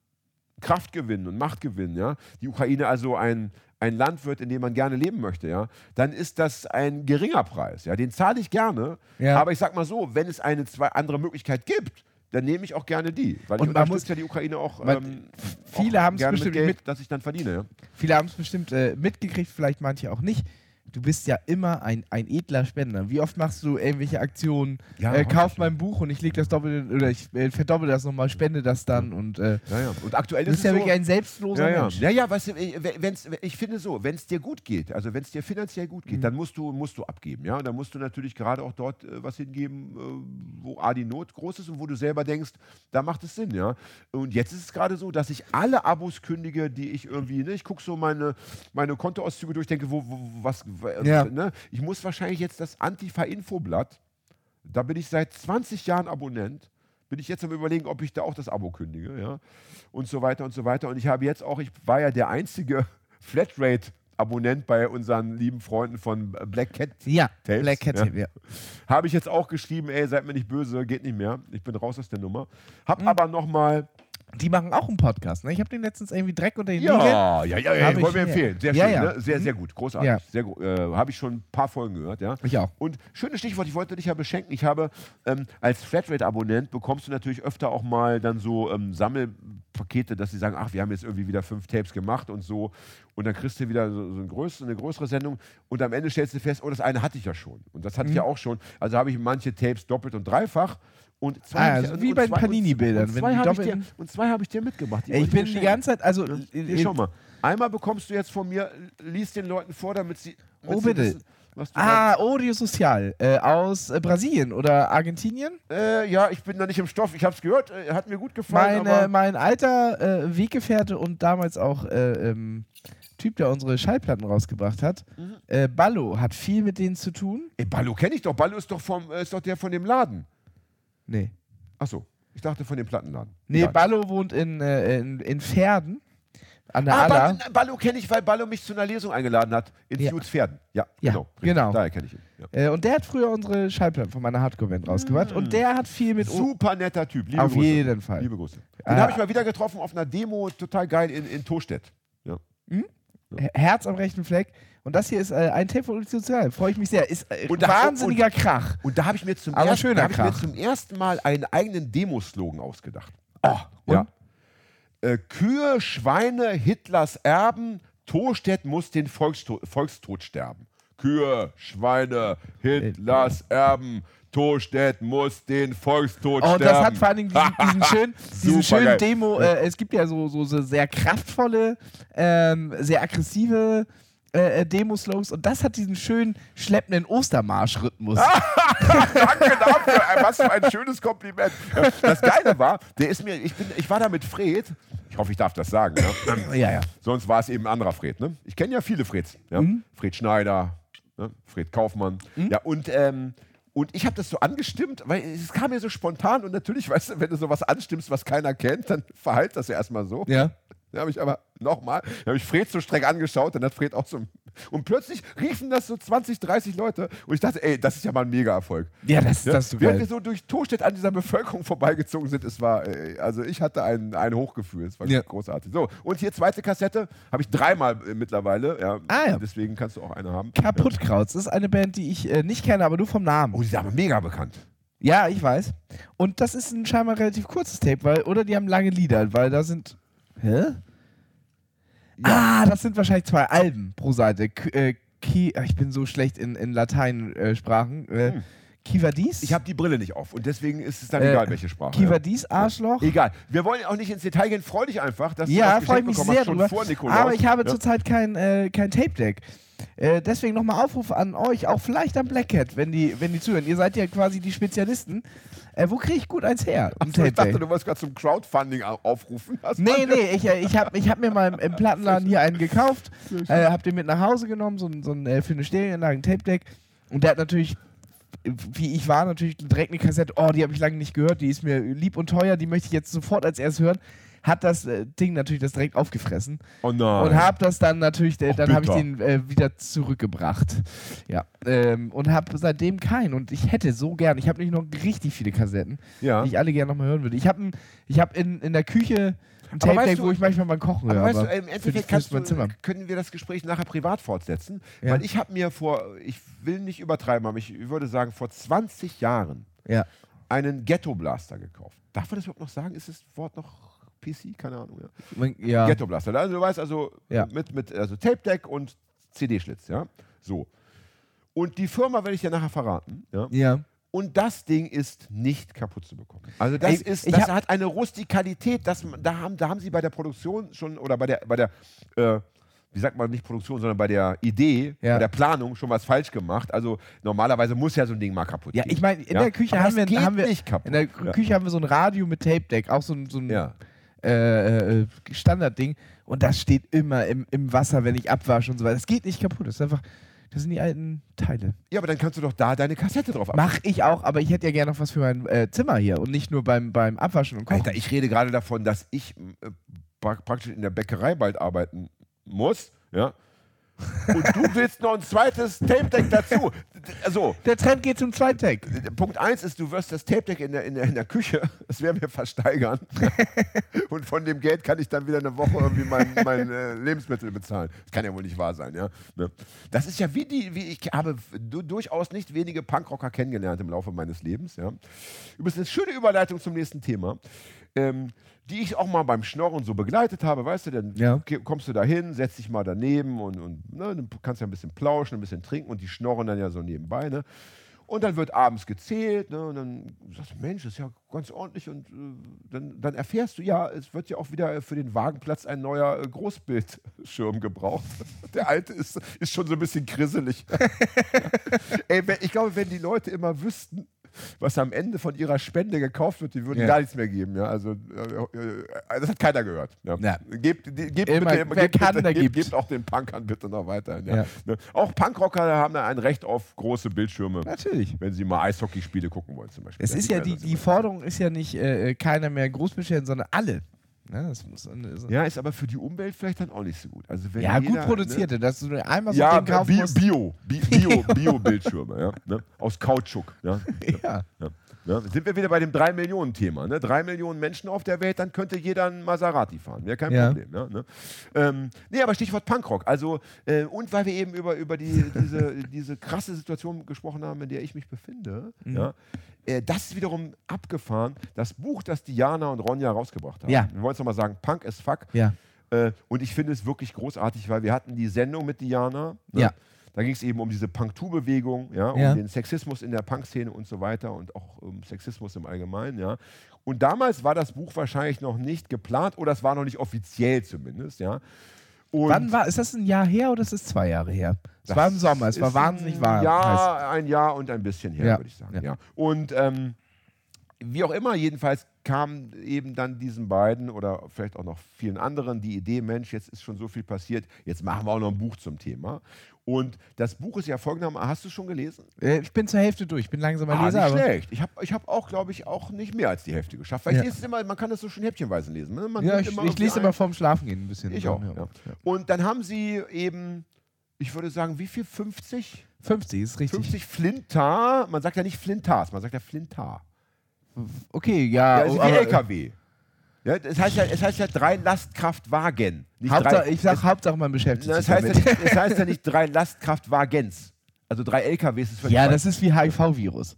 Kraft gewinnen und Macht gewinnen, ja, die Ukraine also ein, ein Land wird, in dem man gerne leben möchte, ja, dann ist das ein geringer Preis, ja, den zahle ich gerne, Ja. aber ich sag mal so, wenn es eine zwei andere Möglichkeit gibt, dann nehme ich auch gerne die, weil Und ich man muss- ja die Ukraine auch, ähm, viele haben's gerne bestimmt mit Geld, mit- das ich dann verdiene, ja. Viele haben es bestimmt äh, mitgekriegt, vielleicht manche auch nicht. Du bist ja immer ein, ein edler Spender. Wie oft machst du irgendwelche Aktionen? Ja, äh, kauf mein Buch und ich lege das doppelt oder ich äh, verdoppel das nochmal, spende das dann und äh, Ja, ja. Und aktuell du ist bist es ja so, wirklich ein selbstloser ja. Mensch. ja, ja, weißt du, äh, wenn's, ich finde so, wenn es dir gut geht, also wenn es dir finanziell gut Mhm. geht, dann musst du, musst du abgeben. Ja? Und dann musst du natürlich gerade auch dort äh, was hingeben, äh, wo A, die Not groß ist und wo du selber denkst, da macht es Sinn. Ja? Und jetzt ist es gerade so, dass ich alle Abos kündige, die ich irgendwie, ne, ich gucke so meine, meine Kontoauszüge durch, denke, wo, wo was, Ja. ne? ich muss wahrscheinlich jetzt das Antifa-Infoblatt, da bin ich seit 20 Jahren Abonnent, bin ich jetzt am überlegen, ob ich da auch das Abo kündige, ja, und so weiter und so weiter. Und ich habe jetzt auch, ich war ja der einzige Flatrate-Abonnent bei unseren lieben Freunden von Black Cat. Ja, Tapes, Black Cat ja. Tape, ja. Habe ich jetzt auch geschrieben, ey, seid mir nicht böse, geht nicht mehr. Ich bin raus aus der Nummer. Hab Mhm. aber nochmal. Die machen auch einen Podcast. Ne? Ich habe den letztens irgendwie Dreck unter den Nägeln. Ja, ja, ja, ja, Habe wollen wir ich- empfehlen. Sehr Ja, schön, ja. Ne? sehr, Mhm. sehr gut, großartig. Ja. Sehr gut. Äh, habe ich schon ein paar Folgen gehört, ja. Ich auch. Und schönes Stichwort, ich wollte dich ja beschenken. Ich habe ähm, als Flatrate-Abonnent bekommst du natürlich öfter auch mal dann so ähm, Sammelpakete, dass sie sagen, ach, wir haben jetzt irgendwie wieder fünf Tapes gemacht und so. Und dann kriegst du wieder so, so eine, größere, eine größere Sendung und am Ende stellst du fest, oh, das eine hatte ich ja schon. Und das hatte ich ja auch schon. Also habe ich manche Tapes doppelt und dreifach. Und zwei Ah, also ich, wie und bei den und- Panini-Bildern, Und zwei habe ich, dir-. Die Ey, ich bin die ganze Zeit, also Hier, schau mal. Einmal bekommst du jetzt von mir, lies den Leuten vor, damit sie. damit Oh, sie bitte. wissen, Was du Ah, Audio Social äh, aus äh, Brasilien oder Argentinien. Äh, ja, ich bin da nicht im Stoff. Ich habe es gehört, äh, hat mir gut gefallen. Meine, mein alter äh, Weggefährte und damals auch äh, ähm, Typ, der unsere Schallplatten rausgebracht hat, Mhm. Ballo, hat viel mit denen zu tun. Ey, Ballo kenne ich doch. Ballo ist doch, vom, ist doch der von dem Laden. Nee. Achso, ich dachte von dem Plattenladen. Nee, Egal. Ballo wohnt in, äh, in, in Pferden. An der Ah, Aller. Ballo, Ballo kenne ich, weil Ballo mich zu einer Lesung eingeladen hat. In Ja. Pferden. Ja, Ja, genau. richtig. genau. Daher kenne ich ihn. Ja. Äh, und der hat früher unsere Schallplatten von meiner Hardcore-Band rausgebracht. Und der hat viel mit. Super netter Typ. Liebe Auf Grüße. jeden Fall. Liebe Grüße. Den Ah. habe ich mal wieder getroffen auf einer Demo, total geil, in, in Tostedt. Ja. Her- Herz am rechten Fleck. Und das hier ist äh, ein Tape von Sozial. Freue ich mich sehr. Ist äh, Und wahnsinniger Krach. Und da habe ich mir zum, ersten, da hab ich mir zum ersten Mal einen eigenen Demoslogan ausgedacht. Oh, und? Ja. Äh, Kühe, Schweine, Hitlers Erben, Tostedt muss den Volksto Volkstod sterben. Kühe, Schweine, Hitlers Erben, Tostedt muss den Volkstod Oh, sterben. das hat vor allen Dingen diesen, diesen, schön, diesen schönen. Demo. Äh, es gibt ja so, so, so sehr kraftvolle, ähm, sehr aggressive äh, äh, Demo-Slogans und das hat diesen schönen schleppenden Ostermarsch-Rhythmus. Danke dafür. Was für ein schönes Kompliment. Das Geile war, der ist mir, ich, bin, ich war da mit Fred. Ich hoffe, ich darf das sagen. Ne? ja, ja. Sonst war es eben ein anderer Fred. Ne? Ich kenne ja viele Freds. Ja? Mhm. Fred Schneider, ne? Fred Kaufmann. Ja, und, ähm, und ich habe das so angestimmt, weil es kam mir so spontan und natürlich, weißt du, wenn du sowas anstimmst, was keiner kennt, dann verhalt das ja erstmal so. Ja. Dann habe ich aber nochmal, dann habe ich Fred so streng angeschaut, dann hat Fred auch so. Und plötzlich riefen das so 20, 30 Leute und ich dachte, ey, das ist ja mal ein Mega-Erfolg. Ja, das, Ja, das ist so Während wir so durch Tostedt an dieser Bevölkerung vorbeigezogen sind, es war, äh, also ich hatte ein, ein Hochgefühl, es war Ja. großartig. So, und hier zweite Kassette, habe ich dreimal äh, mittlerweile, ja, Ah, ja. deswegen kannst du auch eine haben. Kaputtkrauts ist eine Band, die ich äh, nicht kenne, aber nur vom Namen. Oh, die ist aber mega bekannt. Ja, ich weiß. Und das ist ein scheinbar relativ kurzes Tape, weil, oder die haben lange Lieder, weil da sind. Hä? Ah, das sind wahrscheinlich zwei Alben pro Seite. K äh, Ki ah, ich bin so schlecht in, in Lateinsprachen. Äh, Hm. Kivadis? Ich habe die Brille nicht auf und deswegen ist es dann Äh, egal, welche Sprache. Kivadis, Arschloch. Ja. Egal. Wir wollen auch nicht ins Detail gehen. Freu dich einfach, dass Ja, du das freue mich bekommen sehr hast, schon drüber. vor Nikolaus. Aber ich habe ja. zurzeit kein, äh, kein Tape-Deck. Äh, deswegen nochmal Aufruf an euch, auch vielleicht an Black Cat, wenn die, wenn die zuhören. Ihr seid ja quasi die Spezialisten. Äh, wo kriege ich gut eins her? So, ich dachte, du wolltest gerade zum Crowdfunding au- aufrufen. Hast Nee, nee, ich, äh, ich habe ich hab mir mal im, im Plattenladen hier einen gekauft, äh, hab den mit nach Hause genommen, so, so ein äh, für eine Stereoanlage, ein Tape-Deck. Und der hat natürlich, wie ich war, natürlich direkt eine Kassette, oh, die habe ich lange nicht gehört, die ist mir lieb und teuer, die möchte ich jetzt sofort als erstes hören. Hat das äh, Ding natürlich das direkt aufgefressen. Oh nein. Und habe das dann natürlich, äh, dann habe ich den äh, wieder zurückgebracht. Ja. Ähm, und habe seitdem keinen. Und ich hätte so gern, ich habe nicht noch richtig viele Kassetten, ja. die ich alle gerne nochmal hören würde. Ich habe ich hab in, in der Küche ein Tape-Deck, du- wo ich manchmal beim Kochen Aber höre. weißt du, aber im Endeffekt du, können wir das Gespräch nachher privat fortsetzen. Ja. Weil ich habe mir vor, ich will nicht übertreiben, aber ich würde sagen, vor 20 Jahren Ja. einen Ghetto Blaster gekauft. Darf man das überhaupt noch sagen? Ist das Wort noch PC? Keine Ahnung. Ja. Man, ja. Ghetto Blaster. Also du weißt also Ja. mit, mit also Tape Deck und CD-Schlitz, ja. So. Und die Firma werde ich dir nachher verraten, ja. ja. Und das Ding ist nicht kaputt zu bekommen. Also das Ey, ist, das hat eine Rustikalität, das, da, haben, da haben sie bei der Produktion schon oder bei der, bei der äh, wie sagt man nicht Produktion, sondern bei der Idee, Ja. bei der Planung schon was falsch gemacht. Also normalerweise muss ja so ein Ding mal kaputt Ja, gehen. ich meine, in Ja? der Küche Aber haben wir, haben wir nicht kaputt. in der Ja. Küche haben wir so ein Radio mit Tape-Deck, auch so ein, so ein Ja. Äh, äh, Standardding. Und das steht immer im, im Wasser, wenn ich abwasche und so weiter. Das geht nicht kaputt. Das ist einfach, das sind die alten Teile. ja, aber dann kannst du doch da deine Kassette drauf Mach ich auch, aber ich hätte ja gerne noch was für mein äh, Zimmer hier und nicht nur beim, beim Abwaschen und Kochen. Alter, ich rede gerade davon, dass ich äh, pra- praktisch in der Bäckerei bald arbeiten muss, ja. Und du willst noch ein zweites Tape-Deck dazu. Also, Der Trend geht zum Zweitdeck. Punkt eins ist, du wirst das Tape-Deck in der, in, der, in der Küche, das werden wir versteigern. Und von dem Geld kann ich dann wieder eine Woche irgendwie mein, mein äh, Lebensmittel bezahlen. Das kann ja wohl nicht wahr sein, ja. Ne? Das ist ja wie die, wie ich habe du, durchaus nicht wenige Punkrocker kennengelernt im Laufe meines Lebens, ja. Übrigens eine schöne Überleitung zum nächsten Thema. Ähm, die ich auch mal beim Schnorren so begleitet habe, weißt du, dann Ja. kommst du da hin, setzt dich mal daneben und, und ne, dann kannst ja ein bisschen plauschen, ein bisschen trinken und die schnorren dann ja so nebenbei, ne? Und dann wird abends gezählt, ne? Und dann sagst du, Mensch, das ist ja ganz ordentlich. Und äh, dann, dann erfährst du, ja, es wird ja auch wieder für den Wagenplatz ein neuer äh, Großbildschirm gebraucht. Der alte ist, ist schon so ein bisschen krisselig. Ey, ich glaube, wenn die Leute immer wüssten, was am Ende von ihrer Spende gekauft wird, die würden Ja. gar nichts mehr geben. Ja? Also, äh, äh, das hat keiner gehört. Ja. Ja. Gebt, gebt, Immer, bitte, wer gebt, kann, bitte, gebt, gebt auch den Punkern bitte noch weiter. Ja. Ja. Ne? Auch Punkrocker haben da ein Recht auf große Bildschirme, Natürlich. wenn sie mal Eishockeyspiele gucken wollen zum Beispiel. Es ist ja die, die. Forderung ist ja nicht äh, keiner mehr Großbestellt, sondern alle. Ne? Ja, ist aber für die Umwelt vielleicht dann auch nicht so gut. Also wenn ja, jeder, gut produzierte, dass du einmal so Ne? Ja, kaufen Bio, musst. Bio, Bi- Bio, Bio-Bildschirme, ja, ne? aus Kautschuk. Ja. Ja. Ja. Sind wir wieder bei dem 3-Millionen-Thema. Ne? 3 Millionen Menschen auf der Welt, dann könnte jeder ein Maserati fahren. Wäre kein. Problem. Ja, ne? ähm, nee, aber Stichwort Punkrock. Also, äh, und weil wir eben über, über die, diese, diese krasse Situation gesprochen haben, in der ich mich befinde, Mhm. ja, äh, das ist wiederum abgefahren. Das Buch, das Diana und Ronja rausgebracht haben. Ja. Wir wollen es nochmal sagen: Punk as fuck. Ja. Äh, und ich finde es wirklich großartig, weil wir hatten die Sendung mit Diana. Ne? Ja. Da ging es eben um diese Punk-Tu-Bewegung, ja, um Ja. den Sexismus in der Punk-Szene und so weiter und auch um Sexismus im Allgemeinen, ja. Und damals war das Buch wahrscheinlich noch nicht geplant oder es war noch nicht offiziell zumindest, ja. Und Wann war, ist das ein Jahr her oder ist es zwei Jahre her? Es war im Sommer, es war ist wahnsinnig warm. Jahr, ein Jahr und ein bisschen her, Ja. würde ich sagen. Ja. Ja. Und ähm, wie auch immer, jedenfalls kam eben dann diesen beiden oder vielleicht auch noch vielen anderen die Idee, Mensch, jetzt ist schon so viel passiert, jetzt machen wir auch noch ein Buch zum Thema. Und das Buch ist ja folgendermaßen, hast du es schon gelesen? Äh, Ich bin zur Hälfte durch, ich bin langsam ein Ah, Leser, nicht schlecht. Ich habe ich hab auch, glaube ich, auch nicht mehr als die Hälfte geschafft. Weil Ja. ich lese es immer, man kann das so schön häppchenweise lesen. Ne? Man Ja, ich, ich lese ein- immer vorm Schlafengehen ein bisschen. Ich auch, ja. Und dann haben sie eben, ich würde sagen, wie viel? 50? 50 ist richtig. 50 Flintar. Man sagt ja nicht Flintars, man sagt ja Flintar. Okay, ja. Ja, also oh, wie aber- LKW. Ja, es, heißt ja, es heißt ja drei Lastkraftwagen. Nicht Hauptsache, drei, ich sag es, Hauptsache, man beschäftigt na, es, sich heißt ja damit. nicht, es heißt ja nicht drei Lastkraftwagens. Also drei LKWs ist Ja, das ist wie HIV-Virus.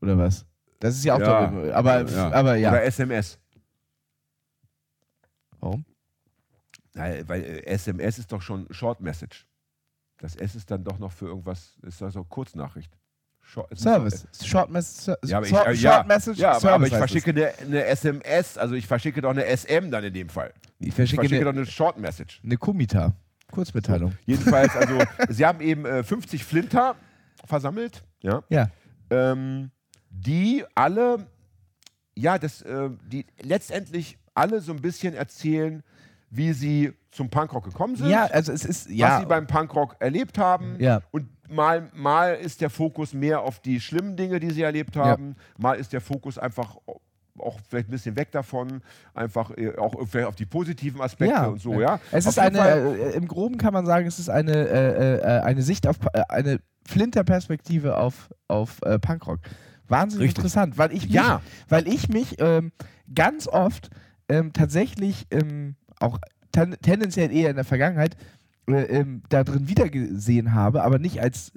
Oder was? Das ist ja auch Ja. doppelt. Aber Ja. aber ja. Oder SMS. Warum? Nein, weil äh, SMS ist doch schon Short Message. Das S ist dann doch noch für irgendwas, ist also Kurznachricht. Short, Service. Short, doch- Ja, ich, äh, Short ja, Message ja, aber, Service aber ich verschicke eine, eine SMS, also ich verschicke doch eine SM dann in dem Fall. Ich Ich verschicke, verschicke doch eine, eine Short Message. eine Kumita. Kurzmitteilung. Jedenfalls, also sie haben eben äh, 50 Flinter versammelt, ja, Ja. ähm, die alle, ja, das, äh, die letztendlich alle so ein bisschen erzählen, wie sie zum Punkrock gekommen sind. Ja, also es ist. was Ja. sie beim Punkrock erlebt haben. Ja. Und mal, mal ist der Fokus mehr auf die schlimmen Dinge, die sie erlebt haben. Mal ist der Fokus einfach auch vielleicht ein bisschen weg davon, einfach äh, auch vielleicht auf die positiven Aspekte ja. und so, ja. Es Auf ist eine, äh, im Groben kann man sagen, es ist eine, äh, äh, eine Sicht auf, äh, eine Flinterperspektive auf, auf äh, Punkrock. Wahnsinnig Richtig. interessant, weil ich mich, Ja. weil ich mich ähm, ganz oft ähm, tatsächlich ähm, auch ten tendenziell eher in der Vergangenheit äh, ähm, da drin wiedergesehen habe, aber nicht als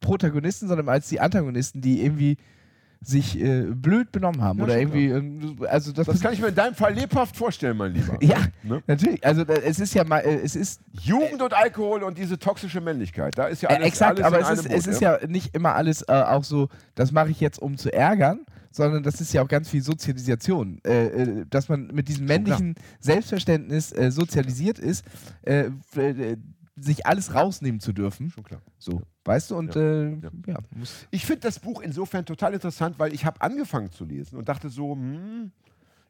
Protagonisten, sondern als die Antagonisten, die irgendwie sich äh, blöd benommen haben Ja, oder irgendwie, ähm, also das, Das kann ich mir in deinem Fall lebhaft vorstellen, mein Lieber. ja, Ne? natürlich. Also da- es ist ja mal, äh, es ist Jugend und Alkohol und diese toxische Männlichkeit, da ist ja Äh, alles, exakt, alles aber es ist, Boot, es ist ja nicht immer alles äh, auch so, das mache ich jetzt, um zu ärgern, sondern das ist ja auch ganz viel Sozialisation. Äh, äh, dass man mit diesem männlichen Selbstverständnis äh, sozialisiert ist, äh, äh, sich alles rausnehmen zu dürfen. Schon klar. So, weißt du? Und Ja. äh, Ja. Ich finde das Buch insofern total interessant, weil ich habe angefangen zu lesen und dachte so, hm,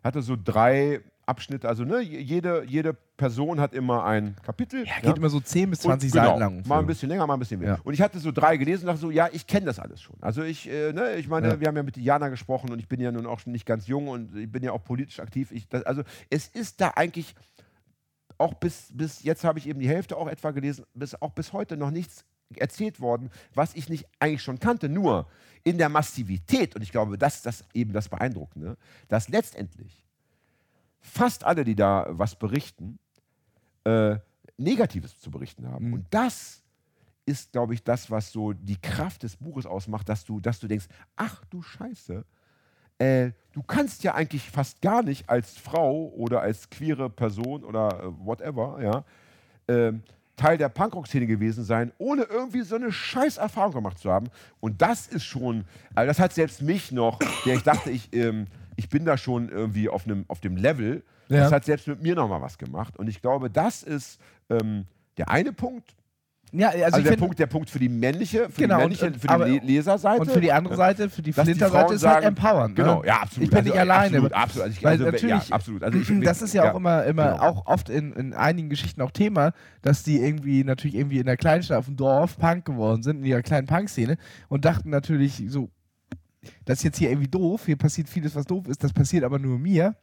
hatte so drei Abschnitte, also ne, jede, jede Person hat immer ein Kapitel. Ja, geht immer so 10 bis 20 Und genau, Seiten lang. Mal ein bisschen länger, mal ein bisschen weniger. Ja. Und ich hatte so drei gelesen und dachte so, ja, ich kenne das alles schon. Also ich, äh, ne, ich meine, Ja. wir haben ja mit Diana gesprochen und ich bin ja nun auch schon nicht ganz jung und ich bin ja auch politisch aktiv. Ich, das, also es ist da eigentlich auch bis, bis jetzt habe ich eben die Hälfte auch etwa gelesen, bis, auch bis heute noch nichts erzählt worden, was ich nicht eigentlich schon kannte. Nur in der Massivität, und ich glaube, das ist das eben das Beeindruckende, dass letztendlich fast alle, die da was berichten, äh, Negatives zu berichten haben. Mhm. Und das ist, glaube ich, das, was so die Kraft des Buches ausmacht, dass du, dass du denkst, ach du Scheiße, äh, du kannst ja eigentlich fast gar nicht als Frau oder als queere Person oder äh, whatever, ja, ähm, Teil der Punkrock-Szene gewesen sein, ohne irgendwie so eine scheiß Erfahrung gemacht zu haben. Und das ist schon, also das hat selbst mich noch, der ich dachte, ich, ähm, ich bin da schon irgendwie auf, einem, auf dem Level, Ja. das hat selbst mit mir nochmal was gemacht. Und ich glaube, das ist ähm, der eine Punkt. Ja, also, Also, ich der, find, Punkt, der Punkt für die männliche, für Genau, die männliche, für die aber- Le Leserseite. und für die andere Ja. Seite, für die Flinterseite ist halt sagen- empowernd. Genau, ne? ja, absolut. Ich bin Also, nicht alleine. Absolut, absolut. Also ich, also, natürlich, ja, absolut. Also ich, das ist ja, auch immer, immer genau. auch oft in, in einigen Geschichten auch Thema, dass die irgendwie natürlich irgendwie in der Kleinstadt auf dem Dorf Punk geworden sind, in ihrer kleinen Punk-Szene und dachten natürlich so, das ist jetzt hier irgendwie doof, hier passiert vieles, was doof ist, das passiert aber nur mir.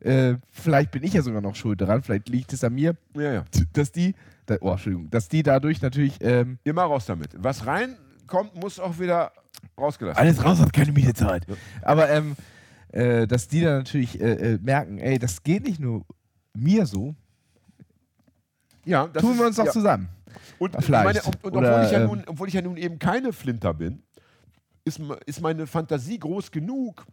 Äh, vielleicht bin ich ja sogar noch schuld daran, vielleicht liegt es an mir, Ja, ja. dass die, da, oh, Entschuldigung, dass die dadurch natürlich ähm, Immer raus damit. Was reinkommt, muss auch wieder rausgelassen alles raus hat keine Mietezeit. Aber ähm, äh, dass die dann natürlich äh, äh, merken, ey, das geht nicht nur mir so, Ja, das tun ist, wir uns doch ja. zusammen. Und, ich Vielleicht. meine, und, und Oder, obwohl, ich ja ähm, nun, obwohl ich ja nun eben keine Flinter bin, ist, ist meine Fantasie groß genug,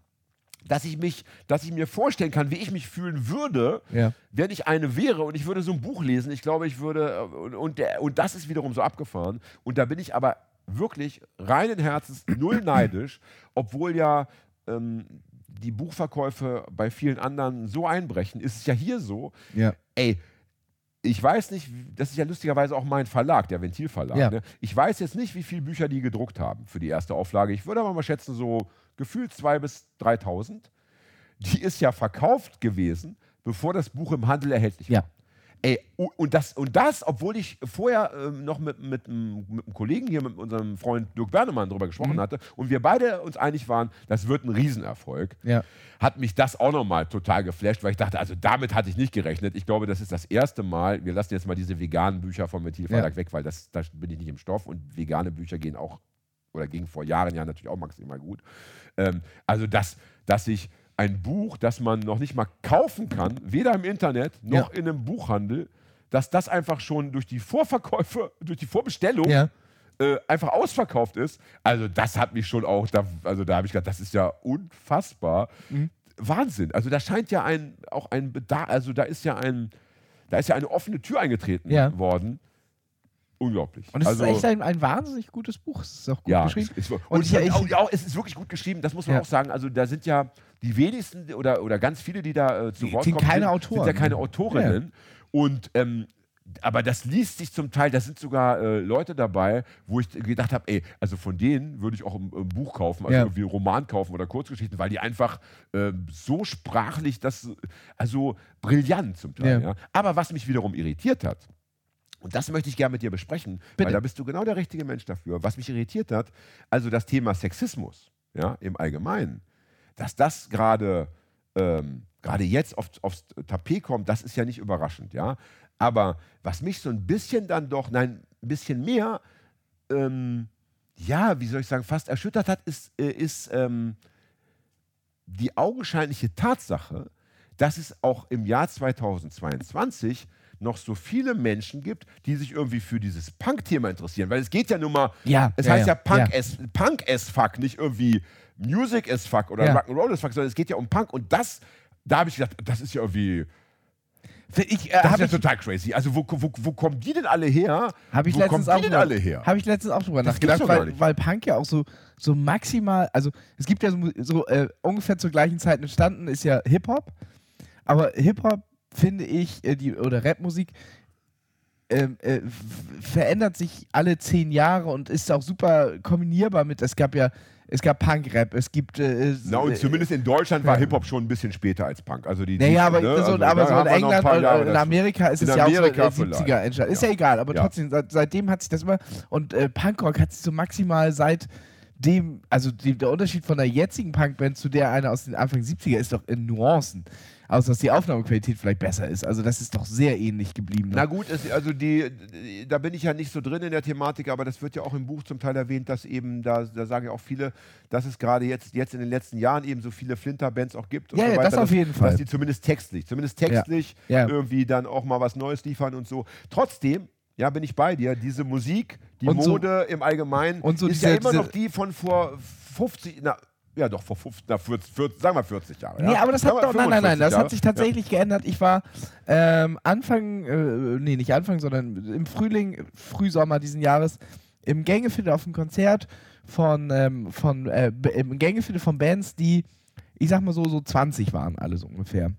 dass ich, mich, dass ich mir vorstellen kann, wie ich mich fühlen würde, Ja. wenn ich eine wäre und ich würde so ein Buch lesen. Ich glaube, ich würde, äh, und, und, der, und das ist wiederum so abgefahren. Und da bin ich aber wirklich reinen Herzens null neidisch, obwohl ja ähm, die Buchverkäufe bei vielen anderen so einbrechen, ist es ja hier so, Ja. ey, ich weiß nicht, das ist ja lustigerweise auch mein Verlag, der Ventilverlag. Ja. Ne? Ich weiß jetzt nicht, wie viele Bücher die gedruckt haben für die erste Auflage. Ich würde aber mal schätzen, so gefühlt 2.000 bis 3.000. Die ist ja verkauft gewesen, bevor das Buch im Handel erhältlich war. Ja. Ey, und das, und das, obwohl ich vorher ähm, noch mit, mit, einem- mit einem Kollegen hier, mit unserem Freund Dirk Bernemann drüber gesprochen Mhm. hatte und wir beide uns einig waren, das wird ein Riesenerfolg Ja. hat mich das auch nochmal total geflasht, weil ich dachte, also damit hatte ich nicht gerechnet. Ich glaube, das ist das erste Mal, wir lassen jetzt mal diese veganen Bücher vom Verlag Ja. weg, weil das, da bin ich nicht im Stoff und vegane Bücher gehen auch, oder gingen vor Jahren ja natürlich auch maximal gut. Ähm, also, dass, dass ich ein Buch, das man noch nicht mal kaufen kann, weder im Internet noch Ja. in einem Buchhandel, dass das einfach schon durch die Vorverkäufe, durch die Vorbestellung Ja. äh, einfach ausverkauft ist. Also das hat mich schon auch, da, also da habe ich gedacht, das ist ja unfassbar. Mhm. Wahnsinn. Also da scheint ja ein, auch ein Bedarf, also da ist ja ein, da ist ja eine offene Tür eingetreten Ja. worden. Unglaublich. Und es also, ist echt ein, ein wahnsinnig gutes Buch. Es ist auch gut ja, geschrieben. es, es, und, Und wird ich- auch, ja, es ist wirklich gut geschrieben, das muss man Ja. auch sagen. Also da sind ja die wenigsten oder, oder ganz viele, die da äh, zu Wort sind kommen, keine sind, Autoren. sind ja keine Autorinnen. Und ähm, aber das liest sich zum Teil, da sind sogar äh, Leute dabei, wo ich gedacht habe, ey, also von denen würde ich auch ein, ein Buch kaufen, also Ja. irgendwie einen Roman kaufen oder Kurzgeschichten, weil die einfach ähm, so sprachlich, das, also brillant zum Teil. Ja. Ja. Aber was mich wiederum irritiert hat, und das möchte ich gerne mit dir besprechen, Bitte. weil da bist du genau der richtige Mensch dafür. Was mich irritiert hat, also das Thema Sexismus, ja, im Allgemeinen, dass das gerade ähm, gerade jetzt auf, aufs Tapet kommt, das ist ja nicht überraschend, ja. Aber was mich so ein bisschen dann doch, nein, ein bisschen mehr, ähm, ja, wie soll ich sagen, fast erschüttert hat, ist, äh, ist ähm, die augenscheinliche Tatsache, dass es auch im Jahr 2022 noch so viele Menschen gibt, die sich irgendwie für dieses Punk-Thema interessieren. Weil es geht ja nun mal, Ja, es ja, heißt ja, ja, Punk, ja. As, Punk as fuck, nicht irgendwie Music as fuck oder Ja. Rock'n'Roll as fuck, sondern es geht ja um Punk. Und das, da habe ich gedacht, das ist ja irgendwie, Ich, äh, das ist ja total crazy. Also wo, wo, wo kommen die denn alle her? hab ich wo letztens kommen auch die denn alle her? Habe ich letztens auch drüber nachgedacht, weil, weil Punk ja auch so, so maximal, also es gibt ja so, so äh, ungefähr zur gleichen Zeit entstanden, ist ja Hip-Hop. Aber Hip-Hop, finde ich, äh, die, oder Rapmusik, ähm, äh, verändert sich alle zehn Jahre und ist auch super kombinierbar mit, es gab ja, es gab Punk-Rap, es gibt äh, Na, und äh, zumindest in Deutschland war ja. Hip-Hop schon ein bisschen später als Punk. Also die, Naja, aber, ne, so, also aber so in England und Jahre in. Amerika ist In es Amerika ja auch so in den vielleicht. 70er entstanden. Ist ja, egal, aber Ja. trotzdem, seit, seitdem hat sich das immer. Und äh, Punkrock hat sich so maximal seit dem, also die, der Unterschied von der jetzigen Punkband zu der einer aus den Anfang 70er ist doch in Nuancen. Außer dass die Aufnahmequalität vielleicht besser ist. Also das ist doch sehr ähnlich geblieben. Na gut, es, also die, da bin ich ja nicht so drin in der Thematik, aber das wird ja auch im Buch zum Teil erwähnt, dass eben, da, da sagen ja auch viele, dass es gerade jetzt, jetzt in den letzten Jahren eben so viele Flinter-Bands auch gibt. und Ja, so weiter, das auf dass, jeden Fall. Dass die zumindest textlich, zumindest textlich Ja. irgendwie dann auch mal was Neues liefern und so. Trotzdem, ja, bin ich bei dir, diese Musik, die Und so- Mode im Allgemeinen und so ist diese- ja immer noch die von vor 50, na, ja doch, vor 50, na, 40, 40, sagen wir 40 Jahre. Nee, ja? aber das hat doch, nein, nein, nein, 45 das Jahre. hat sich tatsächlich geändert. Ich war ähm, Anfang, äh, nee, nicht Anfang, sondern im Frühling, Frühsommer diesen Jahres im Gängeviertel auf einem Konzert von, ähm, von äh, im Gängeviertel von Bands, die, ich sag mal so, so 20 waren, alle so ungefähr.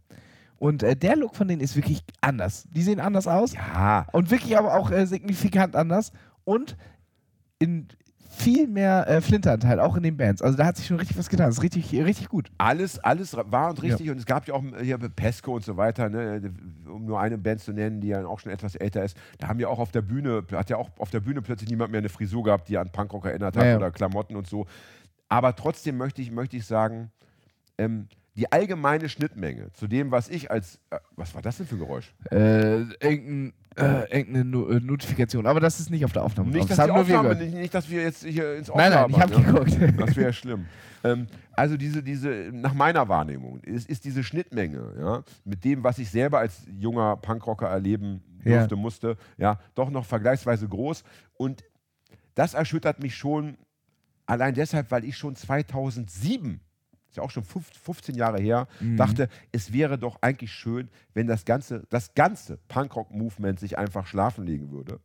Und äh, der Look von denen ist wirklich anders. Die sehen anders aus. Ja, Und wirklich aber auch äh, signifikant anders. Und in viel mehr äh, Flinteranteil, auch in den Bands. Also da hat sich schon richtig was getan. Das ist richtig, richtig gut. alles, alles war und richtig. Und es gab ja auch hier bei Pesco und so weiter, ne, um nur eine Band zu nennen, die ja auch schon etwas älter ist. Da haben ja auch auf der Bühne, hat ja auch auf der Bühne plötzlich niemand mehr eine Frisur gehabt, die an Punkrock erinnert hat Ja, ja. oder Klamotten und so. Aber trotzdem möchte ich, möchte ich sagen, ähm, die allgemeine Schnittmenge zu dem, was ich als. Äh, was war das denn für ein Geräusch? Äh, irgendein, äh, irgendeine no äh, Notifikation. Aber das ist nicht auf der Aufnahme. Nicht, dass das Aufnahme, nicht, nicht, dass wir jetzt hier ins Nein, nein, ich habe Aufnahme- geguckt. Das wäre schlimm. Ähm, also diese, diese, nach meiner Wahrnehmung, ist, ist diese Schnittmenge, ja, mit dem, was ich selber als junger Punkrocker erleben Ja. durfte, musste, ja, doch noch vergleichsweise groß. Und das erschüttert mich schon allein deshalb, weil ich schon 2007, ist ja auch schon fünf- 15 Jahre her, Mhm. dachte, es wäre doch eigentlich schön, wenn das ganze, das ganze Punkrock-Movement sich einfach schlafen legen würde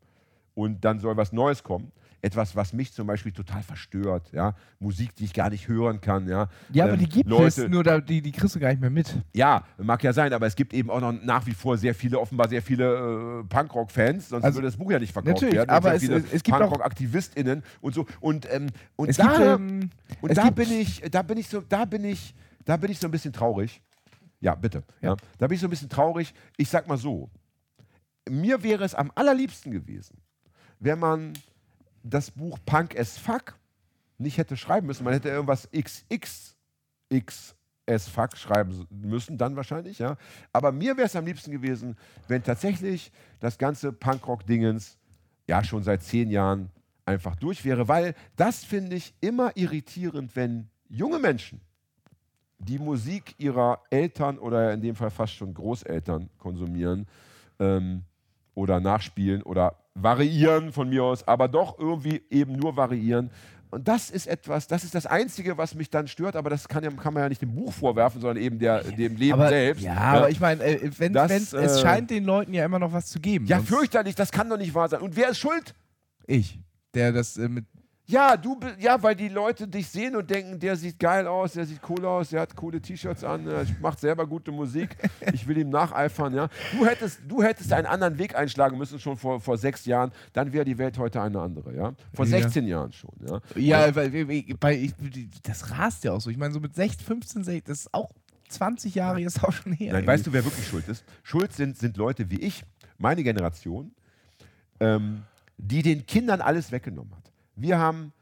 und dann soll was Neues kommen. Etwas, was mich zum Beispiel total verstört, ja. Musik, die ich gar nicht hören kann, ja. Ja, aber Ähm, die gibt Leute, es, nur da, die, die kriegst du gar nicht mehr mit. ja, mag ja sein, aber es gibt eben auch noch nach wie vor sehr viele, offenbar sehr viele äh, Punkrock-Fans, sonst Also, würde das Buch ja nicht verkauft natürlich, werden. Aber es- es- es gibt auch- Punkrock-AktivistInnen und so. Und, ähm, und da, gibt, ähm, und da bin ich, da bin ich so, da bin ich, da bin ich so ein bisschen traurig. Ja, bitte. Ja. Ja. Da bin ich so ein bisschen traurig. Ich sag mal so, mir wäre es am allerliebsten gewesen, wenn man das Buch Punk as Fuck nicht hätte schreiben müssen. Man hätte irgendwas XXX as Fuck schreiben müssen, dann wahrscheinlich, ja. Aber mir wäre es am liebsten gewesen, wenn tatsächlich das ganze Punkrock-Dingens ja schon seit zehn Jahren einfach durch wäre, weil das finde ich immer irritierend, wenn junge Menschen die Musik ihrer Eltern oder in dem Fall fast schon Großeltern konsumieren ähm, oder nachspielen oder variieren von mir aus, aber doch irgendwie eben nur variieren. Und das ist etwas, das ist das Einzige, was mich dann stört, aber das kann, ja, kann man ja nicht dem Buch vorwerfen, sondern eben der, dem Leben aber, selbst. Ja, aber ich meine, äh, wenn, Das, wenn's- äh, es scheint den Leuten ja immer noch was zu geben. ja, fürchterlich, das kann doch nicht wahr sein. Und wer ist schuld? Ich, der das äh, mit. Ja, du, ja, weil die Leute dich sehen und denken, der sieht geil aus, der sieht cool aus, der hat coole T-Shirts an, er macht selber gute Musik, ich will ihm nacheifern, ja. Du hättest, du hättest einen anderen Weg einschlagen müssen schon vor, vor sechs Jahren, dann wäre die Welt heute eine andere, ja. Vor Ja. 16 Jahren schon, ja. Ja, weil, weil, das rast ja auch so. Ich meine, so mit 16, 15, 16, das ist auch 20 Jahre jetzt auch schon her. Nein, weißt du, wer wirklich schuld ist? Schuld sind, sind Leute wie ich, meine Generation, ähm, die den Kindern alles weggenommen hat. Wir haben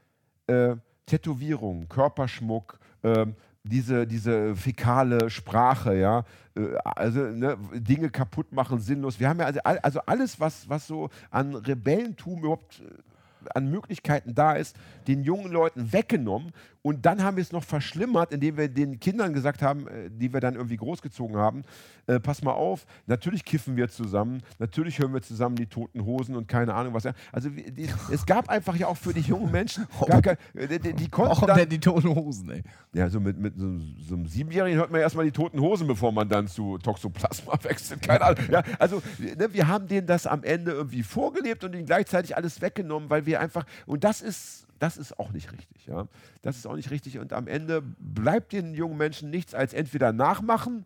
äh, Tätowierungen, Körperschmuck, ähm, diese, diese fäkale Sprache, ja, äh, also ne, Dinge kaputt machen, sinnlos. Wir haben ja also, also alles, was, was so an Rebellentum überhaupt äh, an Möglichkeiten da ist, den jungen Leuten weggenommen. Und dann haben wir es noch verschlimmert, indem wir den Kindern gesagt haben, äh, die wir dann irgendwie großgezogen haben, äh, pass mal auf, natürlich kiffen wir zusammen, natürlich hören wir zusammen die toten Hosen und keine Ahnung was. Also die, es gab einfach ja auch für die jungen Menschen, gar kein, äh, die, die konnten Warum dann, denn die toten Hosen, ey? ja, so mit, mit so, so einem Siebenjährigen hört man erstmal die toten Hosen, bevor man dann zu Toxoplasma wechselt. Keine Ahnung. Ja, also ne, wir haben denen das am Ende irgendwie vorgelebt und ihnen gleichzeitig alles weggenommen, weil wir einfach, und das ist, das ist auch nicht richtig. Ja? Das ist auch nicht richtig. Und am Ende bleibt den jungen Menschen nichts als entweder nachmachen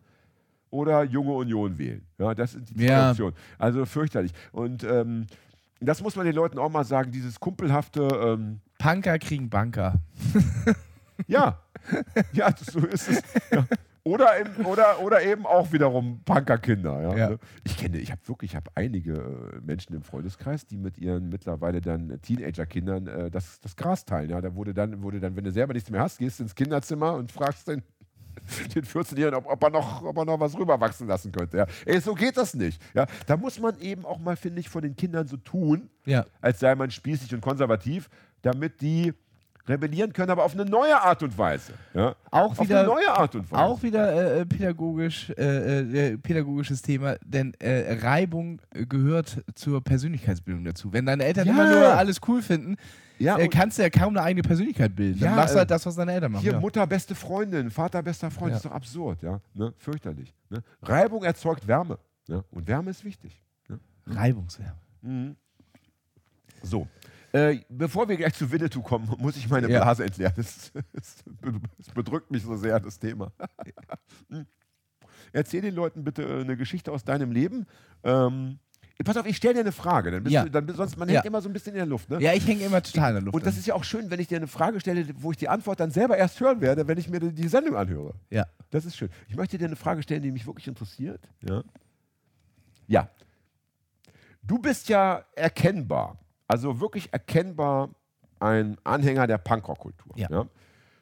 oder junge Union wählen. Ja, das ist die Ja. Also fürchterlich. Und ähm, das muss man den Leuten auch mal sagen, dieses kumpelhafte, ähm, Punker kriegen Banker. ja, ja, so ist es. Ja. Oder, im, oder, oder eben auch wiederum Punkerkinder. Ja, Ja. ne? Ich kenne, ich habe wirklich, ich habe einige äh, Menschen im Freundeskreis, die mit ihren mittlerweile dann Teenagerkindern äh, das, das Gras teilen. Ja, da wurde dann, wurde dann, wenn du selber nichts mehr hast, gehst du ins Kinderzimmer und fragst den, den 14-Jährigen, ob, ob, er noch, ob er noch was rüberwachsen lassen könnte. Ja. Ey, so geht das nicht. Ja. Da muss man eben auch mal, finde ich, vor den Kindern so tun, Ja. als sei man spießig und konservativ, damit die rebellieren können, aber auf eine neue Art und Weise. Ja? Auch Auf wieder, eine neue Art und Weise. auch wieder äh, äh, pädagogisch, äh, äh, pädagogisches Thema, denn äh, Reibung äh, gehört zur Persönlichkeitsbildung dazu. Wenn deine Eltern Ja. immer nur alles cool finden, ja, äh, kannst du ja kaum eine eigene Persönlichkeit bilden. Dann machst du äh, halt das, was deine Eltern machen. hier. Mutter beste Freundin, Vater bester Freund, ist doch absurd, ja. Ne? Fürchterlich. Ne? Reibung erzeugt Wärme. Ne? Und Wärme ist wichtig. Ne? Reibungswärme. So. Äh, bevor wir gleich zu Winnetou kommen, muss ich meine Ja. Blase entleeren. Das bedrückt mich so sehr, das Thema. Hm. Erzähl den Leuten bitte äh, eine Geschichte aus deinem Leben. Ähm, pass auf, ich stelle dir eine Frage. Dann bist Ja. du, dann, sonst, man Ja. hängt immer so ein bisschen in der Luft. Ne? Ja, ich hänge immer total in der Luft. Und das ist ja auch schön, wenn ich dir eine Frage stelle, wo ich die Antwort dann selber erst hören werde, wenn ich mir die die Sendung anhöre. ja. Das ist schön. Ich möchte dir eine Frage stellen, die mich wirklich interessiert. Ja. Ja. Du bist ja erkennbar, also wirklich erkennbar ein Anhänger der Punkrock-Kultur. Ja.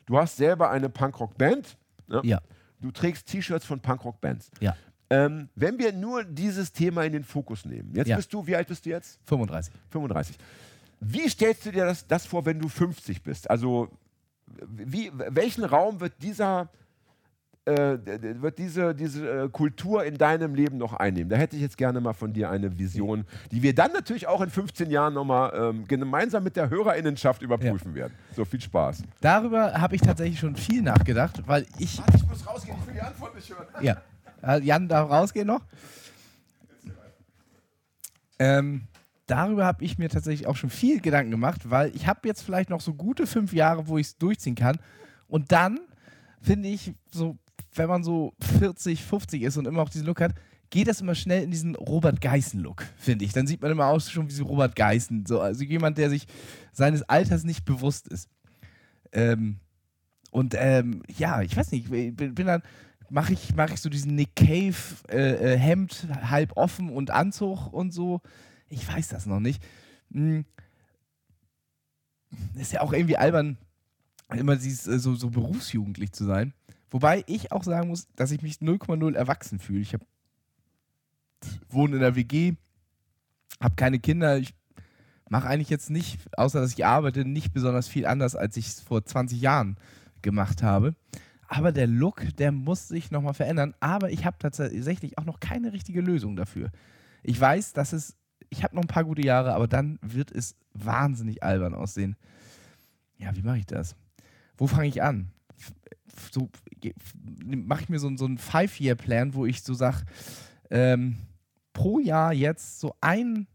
Du hast selber eine Punkrock-Band. Ja. Ja. Du trägst T-Shirts von Punkrock-Bands. Ja. Ähm, wenn wir nur dieses Thema in den Fokus nehmen. Jetzt Ja. bist du, wie alt bist du jetzt? 35. 35. Wie stellst du dir das, das vor, wenn du 50 bist? Also, wie, welchen Raum wird dieser äh, wird diese, diese äh, Kultur in deinem Leben noch einnehmen? Da hätte ich jetzt gerne mal von dir eine Vision, die wir dann natürlich auch in 15 Jahren nochmal ähm, gemeinsam mit der Hörerinnenschaft überprüfen werden. So, viel Spaß. Darüber habe ich tatsächlich schon viel nachgedacht, weil ich. Ich muss rausgehen, ich will die Antwort nicht hören. Ja. Äh, Jan darf rausgehen noch. Ähm, darüber habe ich mir tatsächlich auch schon viel Gedanken gemacht, weil ich habe jetzt vielleicht noch so gute fünf Jahre, wo ich es durchziehen kann. Und dann finde ich, so, wenn man so 40, 50 ist und immer auch diesen Look hat, geht das immer schnell in diesen Robert Geißen-Look, finde ich. Dann sieht man immer aus schon wie so Robert Geißen. So, also jemand, der sich seines Alters nicht bewusst ist. Ähm, und ähm, ja, ich weiß nicht, ich bin, bin dann, mache ich, mach ich so diesen Nick Cave äh, äh, Hemd halb offen und Anzug und so. Ich weiß das noch nicht. Hm. Ist ja auch irgendwie albern, immer dieses, äh, so, so berufsjugendlich zu sein. Wobei ich auch sagen muss, dass ich mich 0,0 erwachsen fühle. Ich hab, wohne in der WG, habe keine Kinder. Ich mache eigentlich jetzt nicht, außer dass ich arbeite, nicht besonders viel anders, als ich es vor 20 Jahren gemacht habe. Aber der Look, der muss sich nochmal verändern. Aber ich habe tatsächlich auch noch keine richtige Lösung dafür. Ich weiß, dass es, ich habe noch ein paar gute Jahre, aber dann wird es wahnsinnig albern aussehen. Ja, wie mache ich das? Wo fange ich an? So mache ich mir so, so einen Five-Year-Plan, wo ich so sage, ähm, pro Jahr jetzt so ein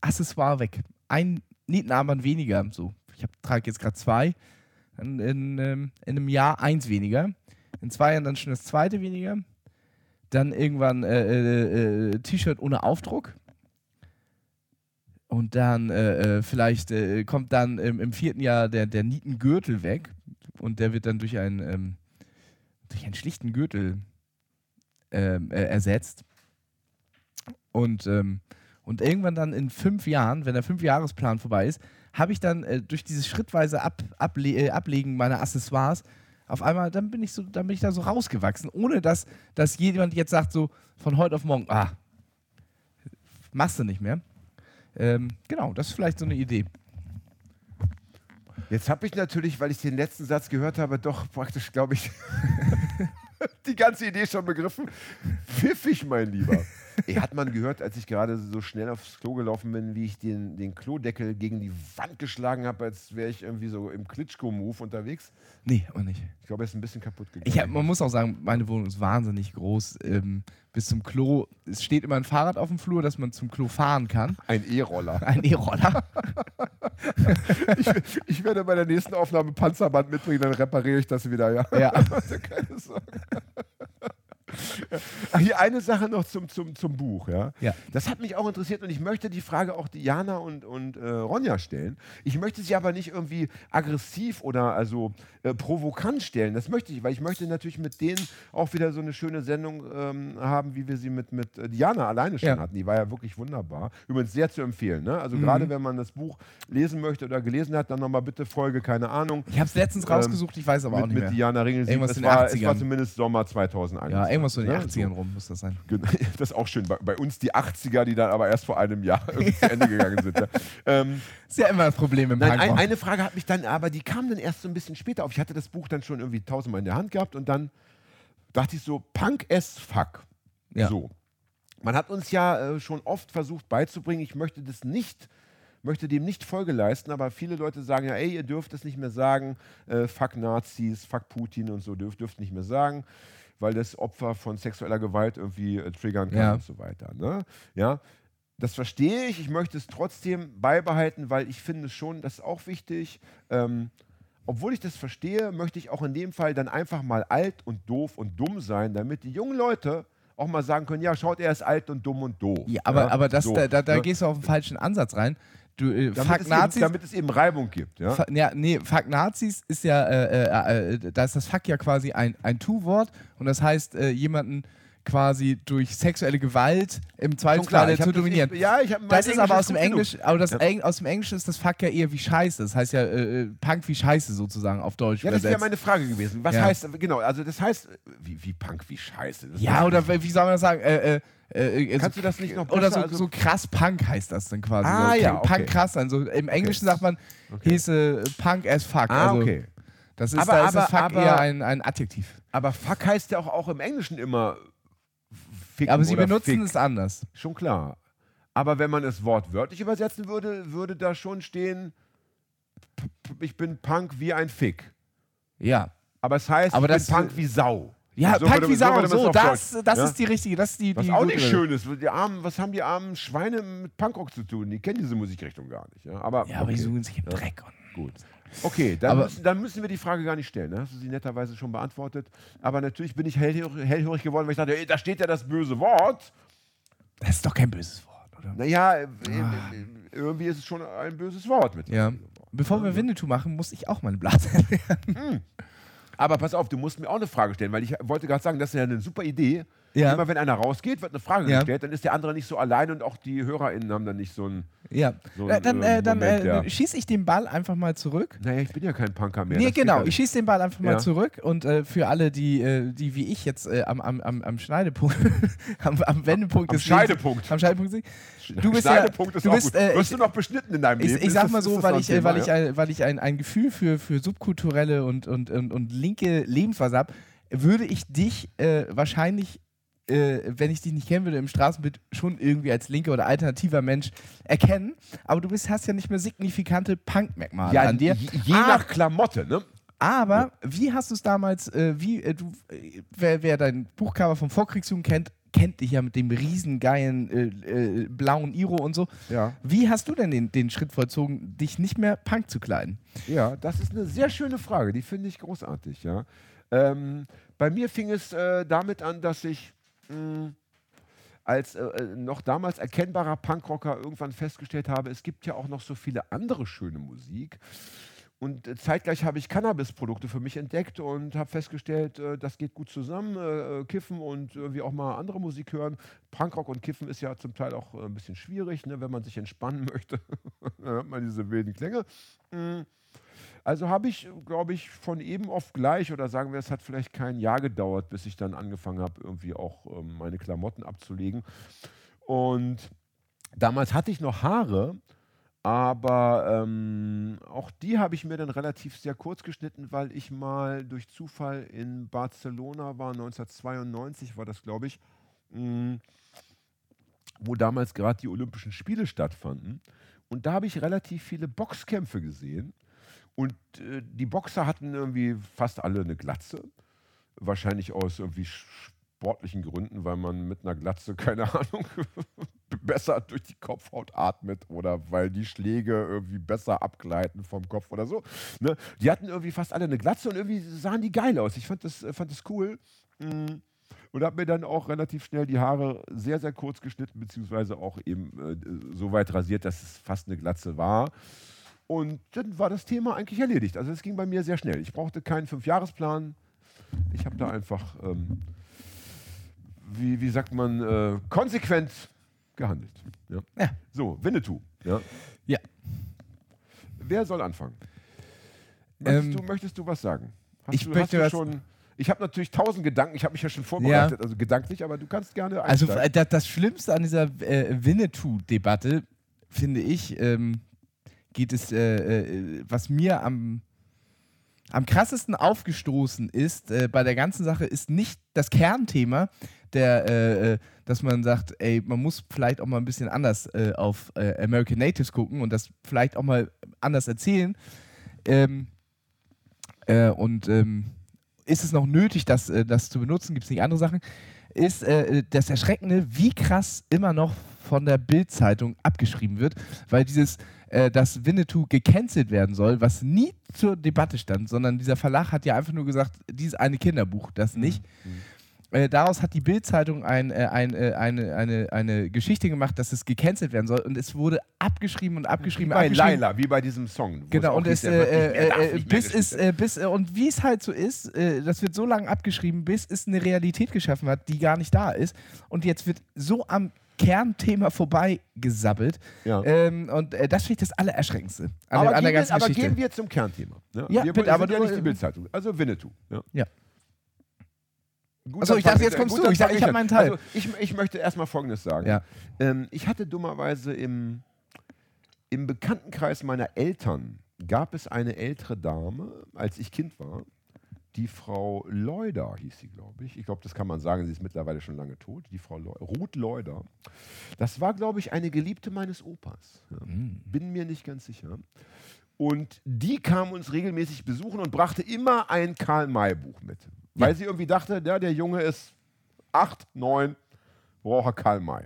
Accessoire weg. Ein Nietenarmband weniger. So. Ich trage jetzt gerade zwei. Dann in, ähm, in einem Jahr eins weniger. In zwei Jahren dann schon das zweite weniger. Dann irgendwann äh, äh, äh, T-Shirt ohne Aufdruck. Und dann äh, äh, vielleicht äh, kommt dann im, im vierten Jahr der, der Nietengürtel weg. Und der wird dann durch einen, ähm, durch einen schlichten Gürtel ähm, äh, ersetzt. Und, ähm, und irgendwann dann in fünf Jahren, wenn der Fünfjahresplan vorbei ist, habe ich dann äh, durch dieses schrittweise Ab, able, äh, Ablegen meiner Accessoires auf einmal, dann bin ich so, dann bin ich da so rausgewachsen, ohne dass, dass jemand jetzt sagt, so von heute auf morgen, ah, machst du nicht mehr. Ähm, genau, das ist vielleicht so eine Idee. Jetzt habe ich natürlich, weil ich den letzten Satz gehört habe, doch praktisch, glaube ich, die ganze Idee schon begriffen. Pfiffig, mein Lieber. Ey, hat man gehört, als ich gerade so schnell aufs Klo gelaufen bin, wie ich den, den Klodeckel gegen die Wand geschlagen habe, als wäre ich irgendwie so im Klitschko-Move unterwegs? Nee, aber nicht. Ich glaube, er ist ein bisschen kaputt gegangen. Ich hab, man muss auch sagen, meine Wohnung ist wahnsinnig groß. Ähm, bis zum Klo, es steht immer ein Fahrrad auf dem Flur, dass man zum Klo fahren kann. ein E-Roller. Ein E-Roller. Ich, ich werde bei der nächsten Aufnahme Panzerband mitbringen, dann repariere ich das wieder, ja. ja. Keine Sorge. Hier eine Sache noch zum, zum, zum Buch. Ja? Ja. Das hat mich auch interessiert und ich möchte die Frage auch Diana und, und äh, Ronja stellen. Ich möchte sie aber nicht irgendwie aggressiv oder also äh, provokant stellen. Das möchte ich, weil ich möchte natürlich mit denen auch wieder so eine schöne Sendung ähm, haben, wie wir sie mit, mit äh, Diana alleine schon Ja. hatten. Die war ja wirklich wunderbar. Übrigens sehr zu empfehlen. Ne? Also gerade wenn man das Buch lesen möchte oder gelesen hat, dann nochmal bitte Folge, keine Ahnung. Ich habe es letztens rausgesucht, ich weiß aber auch mit, nicht mit mehr. Diana Ringel. Irgendwas Es war, es 80ern. war zumindest Sommer 2001. Ja, irgendwas so in den Ne, 80ern rum muss das sein. Das ist auch schön. Bei, bei uns die 80er, die dann aber erst vor einem Jahr irgendwie zu Ende gegangen sind. Ähm, Ist ja immer das Problem im nein, ein, eine Frage hat mich dann, aber die kam dann erst so ein bisschen später auf. Ich hatte das Buch dann schon irgendwie tausendmal in der Hand gehabt und dann dachte ich so, Punk as fuck. Ja. So. Man hat uns ja äh, schon oft versucht beizubringen, ich möchte das nicht, möchte dem nicht Folge leisten, aber viele Leute sagen ja, ey, ihr dürft es nicht mehr sagen, äh, fuck Nazis, fuck Putin und so, dürft, dürft nicht mehr sagen, weil das Opfer von sexueller Gewalt irgendwie äh, triggern kann Ja. und so weiter. Ne? Ja, das verstehe ich, ich möchte es trotzdem beibehalten, weil ich finde schon, das ist auch wichtig. Ähm, obwohl ich das verstehe, möchte ich auch in dem Fall dann einfach mal alt und doof und dumm sein, damit die jungen Leute auch mal sagen können, ja, schaut, er ist alt und dumm und doof. Ja, aber, aber das, so, da, da, da ne? gehst du auf den falschen Ansatz rein. Du, äh, damit, fuck es Nazis. Eben, damit es eben Reibung gibt. Ja? Fa- ja, nee, fuck Nazis ist ja, äh, äh, äh, da ist das fuck ja quasi ein, ein Tu-Wort und das heißt, äh, jemanden quasi durch sexuelle Gewalt im Zweifelsfall ich zu dominieren. eben- Ja, ich habe Das ist aber aus dem Englisch, aber das Ja. Eng, aus dem Englischen ist das Fuck ja eher wie Scheiße. Das heißt ja äh, äh, Punk wie Scheiße sozusagen auf Deutsch Ja, das wäre übersetzt. meine Frage gewesen. Was Ja. heißt, genau, also das heißt, wie, wie Punk, wie Scheiße. Das ja, oder wie soll man das sagen? Äh, äh, äh, Kannst so, du das nicht noch Oder besser, so, also- so krass Punk heißt das dann quasi. Ah, so, ja, Punk okay. krass sein. So, Im Englischen sagt man, Okay. hieß äh, Punk as fuck. Ah, also, okay. Das ist, Aber- da ist aber- Fuck aber- eher ein, ein Adjektiv. Aber Fuck heißt ja auch, auch im Englischen immer ficken Aber sie oder benutzen fick. es anders. Schon klar. Aber wenn man es wortwörtlich übersetzen würde, würde da schon stehen, ich bin Punk wie ein Fick. Ja. Aber es heißt, Aber ich bin Punk wie Sau. Ja, So würde- wie so So, das, das ja? ist die richtige. Das ist die, Was die auch nicht schön ist. Die armen, was haben die armen Schweine mit Punkrock zu tun? Die kennen diese Musikrichtung gar nicht. Ja, aber, Ja, aber die okay. suchen sich im Dreck. Und Gut. Okay, dann, müssen, dann müssen wir die Frage gar nicht stellen. Da hast du sie netterweise schon beantwortet. Aber natürlich bin ich hellhörig, hellhörig geworden, weil ich dachte, ey, da steht ja das böse Wort. das ist doch kein böses Wort, oder? Naja, äh, äh, irgendwie ist es schon ein böses Wort mit. Ah. Ja. Bevor wir Winnetou machen, muss ich auch meine Blase erklären. Aber pass auf, du musst mir auch eine Frage stellen, weil ich wollte gerade sagen, das ist ja eine super Idee. Ja. Immer wenn einer rausgeht, wird eine Frage Ja. gestellt, dann ist der andere nicht so allein und auch die HörerInnen haben dann nicht so ein. Ja. So Äh, dann äh, äh, dann äh, ja. schieße ich den Ball einfach mal zurück. Naja, ich bin ja kein Punker mehr. nee, das genau. ja Ich schieße den Ball einfach mal Ja. zurück und äh, für alle, die, äh, die wie ich jetzt am, am, am, Schneidepunkt, am, am Wendepunkt Am des Lebens- Scheidepunkt. am Scheidepunkt. Du bist ja, Schneidepunkt ist du auch bist, gut. äh, Wirst du noch beschnitten in deinem Ich, Leben? ich sag mal so, weil ich, Thema, weil ich, ja? ein, weil ich ein, ein Gefühl für, für subkulturelle und, und, und, und linke Lebensweise habe, würde ich dich wahrscheinlich, äh, wenn ich dich nicht kennen würde, im Straßenbild schon irgendwie als linker oder alternativer Mensch erkennen. Aber du bist, hast ja nicht mehr signifikante Punk-Merkmale ja, an dir. je, Ah, nach Klamotte, ne? aber wie hast du es damals, äh, wie, äh, du, äh, wer, wer dein Buchcover vom Vorkriegsjugend kennt, kennt dich ja mit dem riesengeilen äh, äh, blauen Iro und so. Ja. Wie hast du denn den, den Schritt vollzogen, dich nicht mehr Punk zu kleiden? Ja, das ist eine sehr schöne Frage, die finde ich großartig, ja. Ähm, bei mir fing es äh, damit an, dass ich mh, als äh, äh, noch damals erkennbarer Punkrocker irgendwann festgestellt habe, es gibt ja auch noch so viele andere schöne Musik. Und äh, zeitgleich habe ich Cannabis-Produkte für mich entdeckt und habe festgestellt, äh, das geht gut zusammen. Äh, äh, Kiffen und irgendwie auch mal andere Musik hören. Punkrock und Kiffen ist ja zum Teil auch äh, ein bisschen schwierig, ne, wenn man sich entspannen möchte. Dann hört man diese wilden Klänge. Mm. Also habe ich, glaube ich, von eben auf gleich oder sagen wir, es hat vielleicht kein Jahr gedauert, bis ich dann angefangen habe, irgendwie auch ähm, meine Klamotten abzulegen. Und damals hatte ich noch Haare, aber ähm, auch die habe ich mir dann relativ sehr kurz geschnitten, weil ich mal durch Zufall in Barcelona war, 1992 war das, glaube ich, mh, wo damals gerade die Olympischen Spiele stattfanden. Und da habe ich relativ viele Boxkämpfe gesehen. Und äh, die Boxer hatten irgendwie fast alle eine Glatze. Wahrscheinlich aus irgendwie sportlichen Gründen, weil man mit einer Glatze, keine Ahnung, besser durch die Kopfhaut atmet oder weil die Schläge irgendwie besser abgleiten vom Kopf oder so. Ne? Die hatten irgendwie fast alle eine Glatze und irgendwie sahen die geil aus. Ich fand das, äh, fand das cool. Mm. Und habe mir dann auch relativ schnell die Haare sehr, sehr kurz geschnitten, beziehungsweise auch eben äh, so weit rasiert, dass es fast eine Glatze war. Und dann war das Thema eigentlich erledigt. Also es ging bei mir sehr schnell. Ich brauchte keinen Fünfjahresplan. Ich habe da einfach, ähm, wie, wie sagt man, äh, konsequent gehandelt. Ja. Ja. So, Winnetou. Ja. Ja. Wer soll anfangen? Möchtest, Ähm, du, möchtest du was sagen? Hast ich du, möchte hast du schon Ich habe natürlich tausend Gedanken, ich habe mich ja schon vorbereitet, also gedanklich, aber du kannst gerne Also einsteigen. das, das Schlimmste an dieser äh, Winnetou-Debatte, finde ich, ähm, geht es, äh, äh, was mir am, am krassesten aufgestoßen ist äh, bei der ganzen Sache, ist nicht das Kernthema, der, äh, äh, dass man sagt, ey, man muss vielleicht auch mal ein bisschen anders äh, auf American Natives gucken und das vielleicht auch mal anders erzählen. Ähm, äh, und ähm, ist es noch nötig, das, das zu benutzen? Gibt es nicht andere Sachen? Ist das Erschreckende, wie krass immer noch von der Bild-Zeitung abgeschrieben wird, weil dieses, äh, dass Winnetou gecancelt werden soll, was nie zur Debatte stand, sondern dieser Verlag hat ja einfach nur gesagt, dieses eine Kinderbuch, das nicht. Äh, daraus hat die Bild-Zeitung ein, äh, ein, äh, eine, eine, eine Geschichte gemacht, dass es gecancelt werden soll und es wurde abgeschrieben und wie abgeschrieben. bei abgeschrieben. Laila, wie bei diesem Song. Genau, und es, äh, nicht äh, bis es, bis, und wie es halt so ist, das wird so lange abgeschrieben, bis es eine Realität geschaffen hat, die gar nicht da ist. Und jetzt wird so am Kernthema vorbei gesabbelt. Ja. Ähm, und äh, das finde ich das Allererschreckendste an, aber, der, an der gehen ganzen wir, aber Geschichte. gehen wir zum Kernthema. Ne? Ja, wir bitte, aber ja du- nicht die Bildzeitung. Also Winnetou. Ja. Ja. Achso, ich dachte, jetzt kommst du. Ich fang ich hab an. meinen Teil. Also ich, ich möchte erstmal Folgendes sagen. Ja. Ähm, ich hatte dummerweise im, im Bekanntenkreis meiner Eltern gab es eine ältere Dame, als ich Kind war. Die Frau Leuder hieß sie, glaube ich. Ich glaube, das kann man sagen, sie ist mittlerweile schon lange tot. Die Frau Leu Ruth Leuder. Das war, glaube ich, eine Geliebte meines Opas. Ja. Bin mir nicht ganz sicher. Und die kam uns regelmäßig besuchen und brachte immer ein Karl-May-Buch mit. Weil sie irgendwie dachte, ja, der Junge ist acht, neun, braucht er Karl May.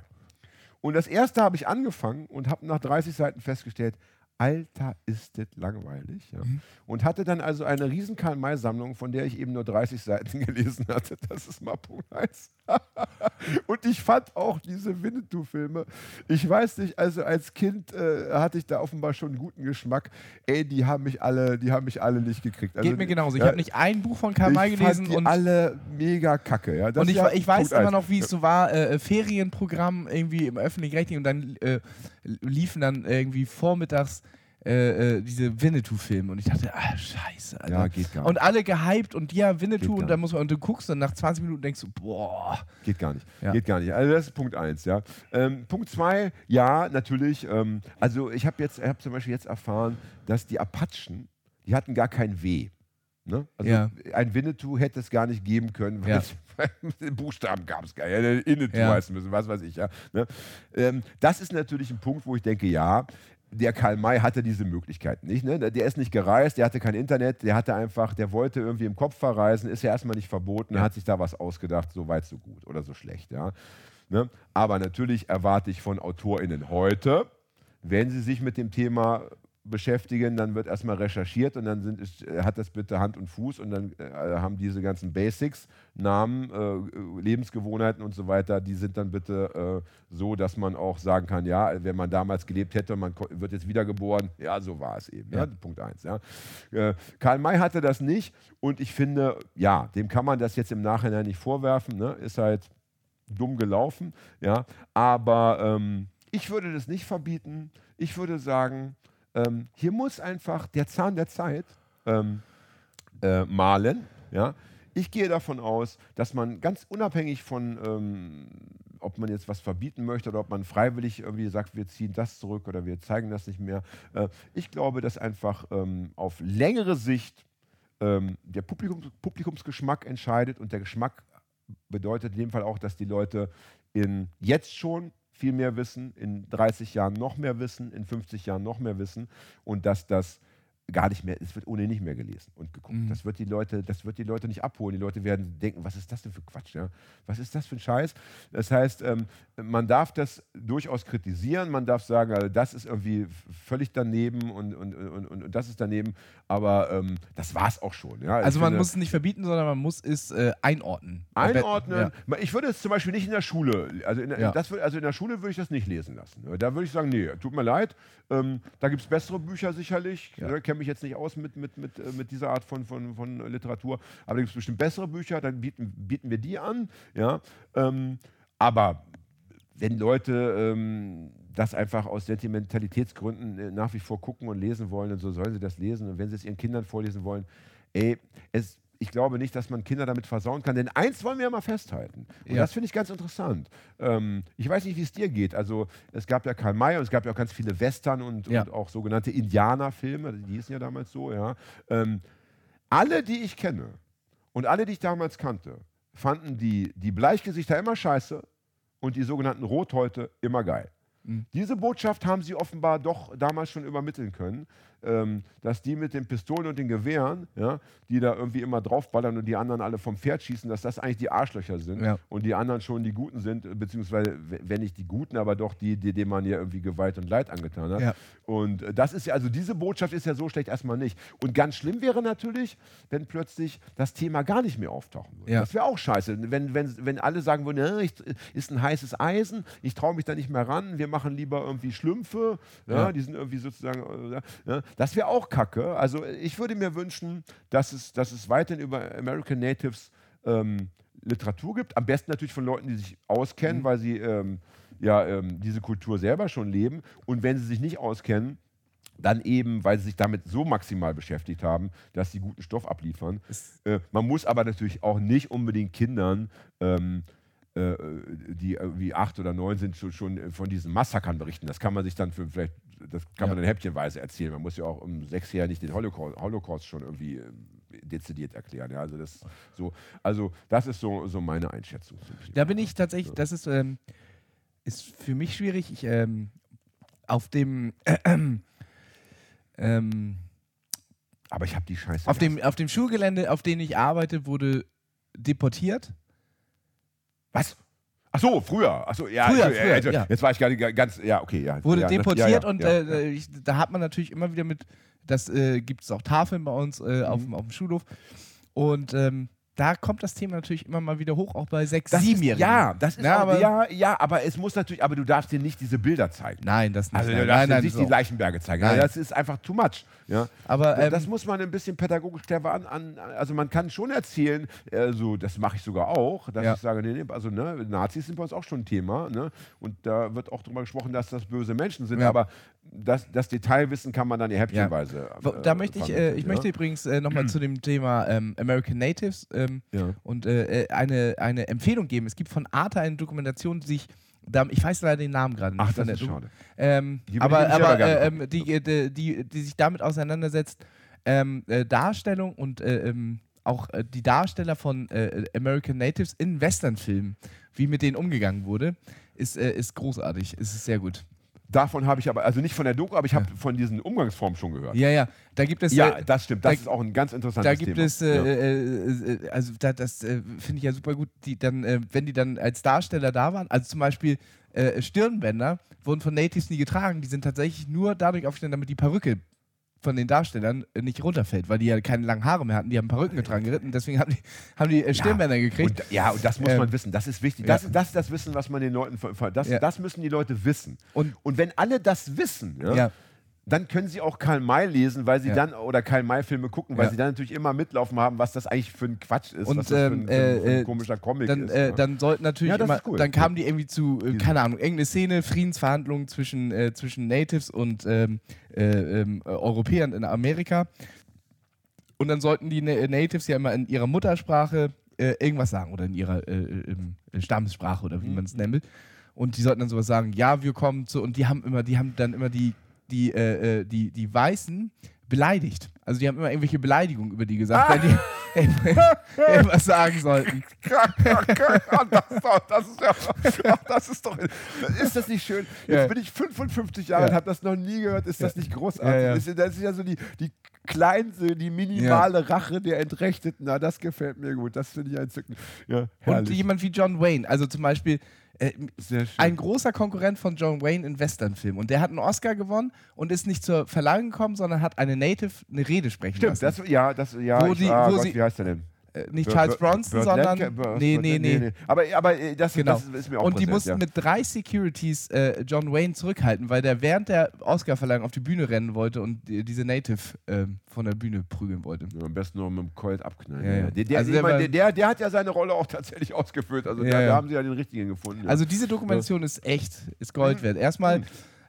Und das erste habe ich angefangen und habe nach 30 Seiten festgestellt, Alter, ist das langweilig. Ja. Und hatte dann also eine riesen Karl-May-Sammlung, von der ich eben nur 30 Seiten gelesen hatte. Das ist mal Punkt 1. und ich fand auch diese Winnetou-Filme, ich weiß nicht, also als Kind äh, hatte ich da offenbar schon einen guten Geschmack. Ey, die haben mich alle, die haben mich alle nicht gekriegt. Also, Geht mir genauso. Ich ja, habe nicht ein Buch von Karl May ich gelesen die und alle mega kacke. Ja. Und ich, ja ich weiß Punkt immer noch, wie es so war, äh, Ferienprogramm irgendwie im öffentlich-rechtlichen und dann äh, liefen dann irgendwie vormittags äh, äh, diese Winnetou-Filme und ich dachte, ah, scheiße, Alter. Ja, geht gar nicht. Und alle gehypt und ja, Winnetou und dann muss man, und du guckst dann nach 20 Minuten und denkst du, boah. Geht gar nicht. Ja. Geht gar nicht. Also das ist Punkt eins, ja. Ähm, Punkt zwei, ja, natürlich. Ähm, also ich habe jetzt, ich habe zum Beispiel jetzt erfahren, dass die Apachen, die hatten gar kein W. Ne? Also Ja. ein Winnetou hätte es gar nicht geben können, weil Ja. es- den Buchstaben gab es gar nicht. Ja, Innetou Ja. heißen müssen, was weiß ich, ja. Ne? Ähm, das ist natürlich ein Punkt, wo ich denke, ja, der Karl May hatte diese Möglichkeit nicht. Ne? Der ist nicht gereist, der hatte kein Internet, der hatte einfach, der wollte irgendwie im Kopf verreisen, ist ja erstmal nicht verboten, er hat sich da was ausgedacht, so weit, so gut oder so schlecht. Ja? Ne? Aber natürlich erwarte ich von AutorInnen heute, wenn sie sich mit dem Thema beschäftigen, dann wird erstmal recherchiert und dann sind, äh, hat das bitte Hand und Fuß und dann äh, haben diese ganzen Basics, Namen, äh, Lebensgewohnheiten und so weiter, die sind dann bitte äh, so, dass man auch sagen kann, ja, wenn man damals gelebt hätte, man wird jetzt wiedergeboren, ja, so war es eben. Ja. Ja. Punkt eins. Ja. Äh, Karl May hatte das nicht und ich finde, ja, dem kann man das jetzt im Nachhinein nicht vorwerfen, ne? ist halt dumm gelaufen, ja, aber ähm, ich würde das nicht verbieten. Ich würde sagen, ähm, hier muss einfach der Zahn der Zeit ähm, äh, malen, ja. Ich gehe davon aus, dass man ganz unabhängig von, ähm, ob man jetzt was verbieten möchte oder ob man freiwillig irgendwie sagt, wir ziehen das zurück oder wir zeigen das nicht mehr. Äh, ich glaube, dass einfach ähm, auf längere Sicht ähm, der Publikums Publikumsgeschmack entscheidet und der Geschmack bedeutet in dem Fall auch, dass die Leute in jetzt schon viel mehr wissen, in 30 Jahren noch mehr wissen, in 50 Jahren noch mehr wissen und dass das gar nicht mehr, es wird ohnehin nicht mehr gelesen und geguckt. Mhm. Das, wird die Leute, das wird die Leute nicht abholen. Die Leute werden denken, was ist das denn für Quatsch? Ja? Was ist das für ein Scheiß? Das heißt, ähm, man darf das durchaus kritisieren, man darf sagen, also das ist irgendwie völlig daneben und, und, und, und, und das ist daneben, aber ähm, das war es auch schon. Ja? Ich Also man finde- muss es nicht verbieten, sondern man muss es äh, einordnen. Einordnen. Ja. Ich würde es zum Beispiel nicht in der Schule, also in der, Ja. das, also in der Schule würde ich das nicht lesen lassen. Da würde ich sagen, nee, tut mir leid, ähm, da gibt es bessere Bücher sicherlich. Ja. Mich jetzt nicht aus mit, mit, mit, äh, mit dieser Art von, von, von Literatur, aber da gibt es bestimmt bessere Bücher, dann bieten, bieten wir die an. Ja? Ähm, aber wenn Leute ähm, das einfach aus Sentimentalitätsgründen äh, nach wie vor gucken und lesen wollen, und so sollen sie das lesen. Und wenn sie es ihren Kindern vorlesen wollen, ey, es, ich glaube nicht, dass man Kinder damit versauen kann. Denn eins wollen wir ja mal festhalten. Und Ja. das finde ich ganz interessant. Ähm, ich weiß nicht, wie es dir geht. Also es gab ja Karl May und es gab ja auch ganz viele Western und, Ja. und auch sogenannte Indianerfilme, die hießen ja damals so, ja. Ähm, alle, die ich kenne und alle, die ich damals kannte, fanden die, die Bleichgesichter immer scheiße und die sogenannten Rothäute immer geil. Mhm. Diese Botschaft haben sie offenbar doch damals schon übermitteln können, ähm, dass die mit den Pistolen und den Gewehren, ja, die da irgendwie immer draufballern und die anderen alle vom Pferd schießen, dass das eigentlich die Arschlöcher sind Ja. und die anderen schon die Guten sind, äh, beziehungsweise wenn nicht die Guten, aber doch die, die denen man ja irgendwie Gewalt und Leid angetan hat. Ja. Und äh, das ist ja, also diese Botschaft ist ja so schlecht erstmal nicht. Und ganz schlimm wäre natürlich, wenn plötzlich das Thema gar nicht mehr auftauchen würde. Das wäre auch scheiße. Wenn, wenn, wenn alle sagen würden, ja, ich, ist ein heißes Eisen, ich traue mich da nicht mehr ran, wir machen lieber irgendwie Schlümpfe, ja, die sind irgendwie sozusagen, äh, ja, das wäre auch kacke. Also ich würde mir wünschen, dass es, dass es weiterhin über American Natives ähm, Literatur gibt. Am besten natürlich von Leuten, die sich auskennen, weil sie ähm, ja, ähm, diese Kultur selber schon leben. Und wenn sie sich nicht auskennen, dann eben, weil sie sich damit so maximal beschäftigt haben, dass sie guten Stoff abliefern. Äh, man muss aber natürlich auch nicht unbedingt Kindern, ähm, äh, die irgendwie acht oder neun sind, schon, schon von diesen Massakern berichten. Das kann man sich dann für vielleicht, das kann man dann häppchenweise erzählen. Man muss ja auch um sechs Jahre nicht den Holocaust, Holocaust schon irgendwie äh, dezidiert erklären. Ja, also das so, also das ist so, so meine Einschätzung. Da bin ich tatsächlich, das ist, ähm, ist für mich schwierig. Ich, ähm, auf dem, ähm, Aber ich habe die Scheiße. auf dem, auf dem Schulgelände, auf dem ich arbeite, wurde deportiert. Was? Ach so, früher. Ach so, ja, Früher, also, früher, also, ja. Jetzt war ich gerade ganz, ja, okay, ja. Wurde ja, deportiert und äh, ich, da hat man natürlich immer wieder mit, das äh, gibt es auch Tafeln bei uns äh, auf, Mhm. dem- auf dem Schulhof. Und ähm, da kommt das Thema natürlich immer mal wieder hoch, auch bei sechs, siebenjährigen. ja, das ist Ja, auch, aber- ja, ja, aber es muss natürlich, aber du darfst dir nicht diese Bilder zeigen. Nein, das nicht. Also nein, du darfst nein, dir nein, nicht so. die Leichenberge zeigen. Nein. Das ist einfach too much. Ja. Aber ähm, das muss man ein bisschen pädagogisch clever an, an also man kann schon erzählen, äh, so, das mache ich sogar auch, dass Ja. ich sage, nee, nee, also ne, Nazis sind bei uns auch schon ein Thema, ne? Und da wird auch drüber gesprochen, dass das böse Menschen sind, Ja. aber das, das Detailwissen kann man dann ja häppchenweise. Wo- äh, Da möchte ich, äh, ich ja? möchte übrigens äh, nochmal zu dem Thema ähm, American Natives ähm, Ja. und äh, äh, eine, eine Empfehlung geben. Es gibt von Arte eine Dokumentation, die sich, ich weiß leider den Namen gerade nicht. Ach, das ist schade. Ähm, aber aber gerne äh, ähm, die, die, die, die sich damit auseinandersetzt, ähm, äh, Darstellung und äh, ähm, auch äh, die Darsteller von äh, American Natives in Westernfilmen, wie mit denen umgegangen wurde, ist, ist großartig. Es ist sehr gut. Davon habe ich aber, also nicht von der Doku, aber ich habe von diesen Umgangsformen schon gehört. Ja, ja. Da gibt es. Ja, äh, das stimmt. Das da- ist auch ein ganz interessantes da gibt Thema. es, äh, ja. äh, äh, also da, das äh, finde ich ja super gut, die dann, äh, wenn die dann als Darsteller da waren, also zum Beispiel äh, Stirnbänder wurden von Natives nie getragen, die sind tatsächlich nur dadurch aufgestellt, damit die Perücke von den Darstellern nicht runterfällt, weil die ja keine langen Haare mehr hatten, die haben Perücken getragen geritten, deswegen haben die, haben die äh, Stirnbänder gekriegt. Und, ja, und das muss Ähm, man wissen. Das ist wichtig. ja. Das, das ist das Wissen, was man den Leuten. Das, Ja. das müssen die Leute wissen. Und- Und wenn alle das wissen, ja, Ja. Dann können sie auch Karl May lesen, weil sie Ja. dann oder Karl May Filme gucken, weil Ja. sie dann natürlich immer mitlaufen haben, was das eigentlich für ein Quatsch ist, Und, was das für ein, ähm, für ein, für ein äh, komischer Comic dann, ist. äh, ja. dann sollten natürlich Ja, immer, cool. dann kamen die irgendwie zu, äh, keine Ahnung, irgendeine Szene, Friedensverhandlungen zwischen, äh, zwischen Natives und ähm, äh, ähm, äh, Europäern in Amerika. Und dann sollten die Na- Natives ja immer in ihrer Muttersprache äh, irgendwas sagen oder in ihrer äh, Stammessprache oder wie Mhm. man es nennt. Und die sollten dann sowas sagen, ja, wir kommen zu, und die haben immer, die haben dann immer die, die, äh, äh, die, die Weißen beleidigt. Also die haben immer irgendwelche Beleidigungen über die gesagt, Ah. wenn die irgendwas sagen sollten. das, ist doch, das ist ja, das ist doch, ist das nicht schön? Jetzt Ja. bin ich 55 Jahre Ja. und habe das noch nie gehört. Ist das nicht großartig? Ja. Das, ist, ja so die, die kleinste, die minimale Rache der Entrechteten. Na, das gefällt mir gut. Das finde ich entzückend. Und jemand wie John Wayne, also zum Beispiel äh, ein großer Konkurrent von John Wayne in Westernfilmen. Und der hat einen Oscar gewonnen und ist nicht zur Verleihung gekommen, sondern hat eine Native eine Rede sprechen Stimmt, lassen. das, ja, das, ja, Wo ich, die- ah, wo Gott, sie- wie heißt der denn? Äh, nicht Charles Burt- Bronson, Burt sondern. Burt- nee, Burt- nee, nee, Aber, aber äh, das, Genau. das ist mir auch und die präsent, mussten ja. mit drei Securities äh, John Wayne zurückhalten, weil der während der Oscarverleihung auf die Bühne rennen wollte und die, diese Native ähm, von der Bühne prügeln wollte. Ja, am besten noch mit dem Colt abknallen. Ja. Der, der, Also der meine, der, der, hat ja seine Rolle auch tatsächlich ausgefüllt. Also da, da haben sie ja den richtigen gefunden. Also diese Dokumentation ist echt, ist Gold wert. Erstmal,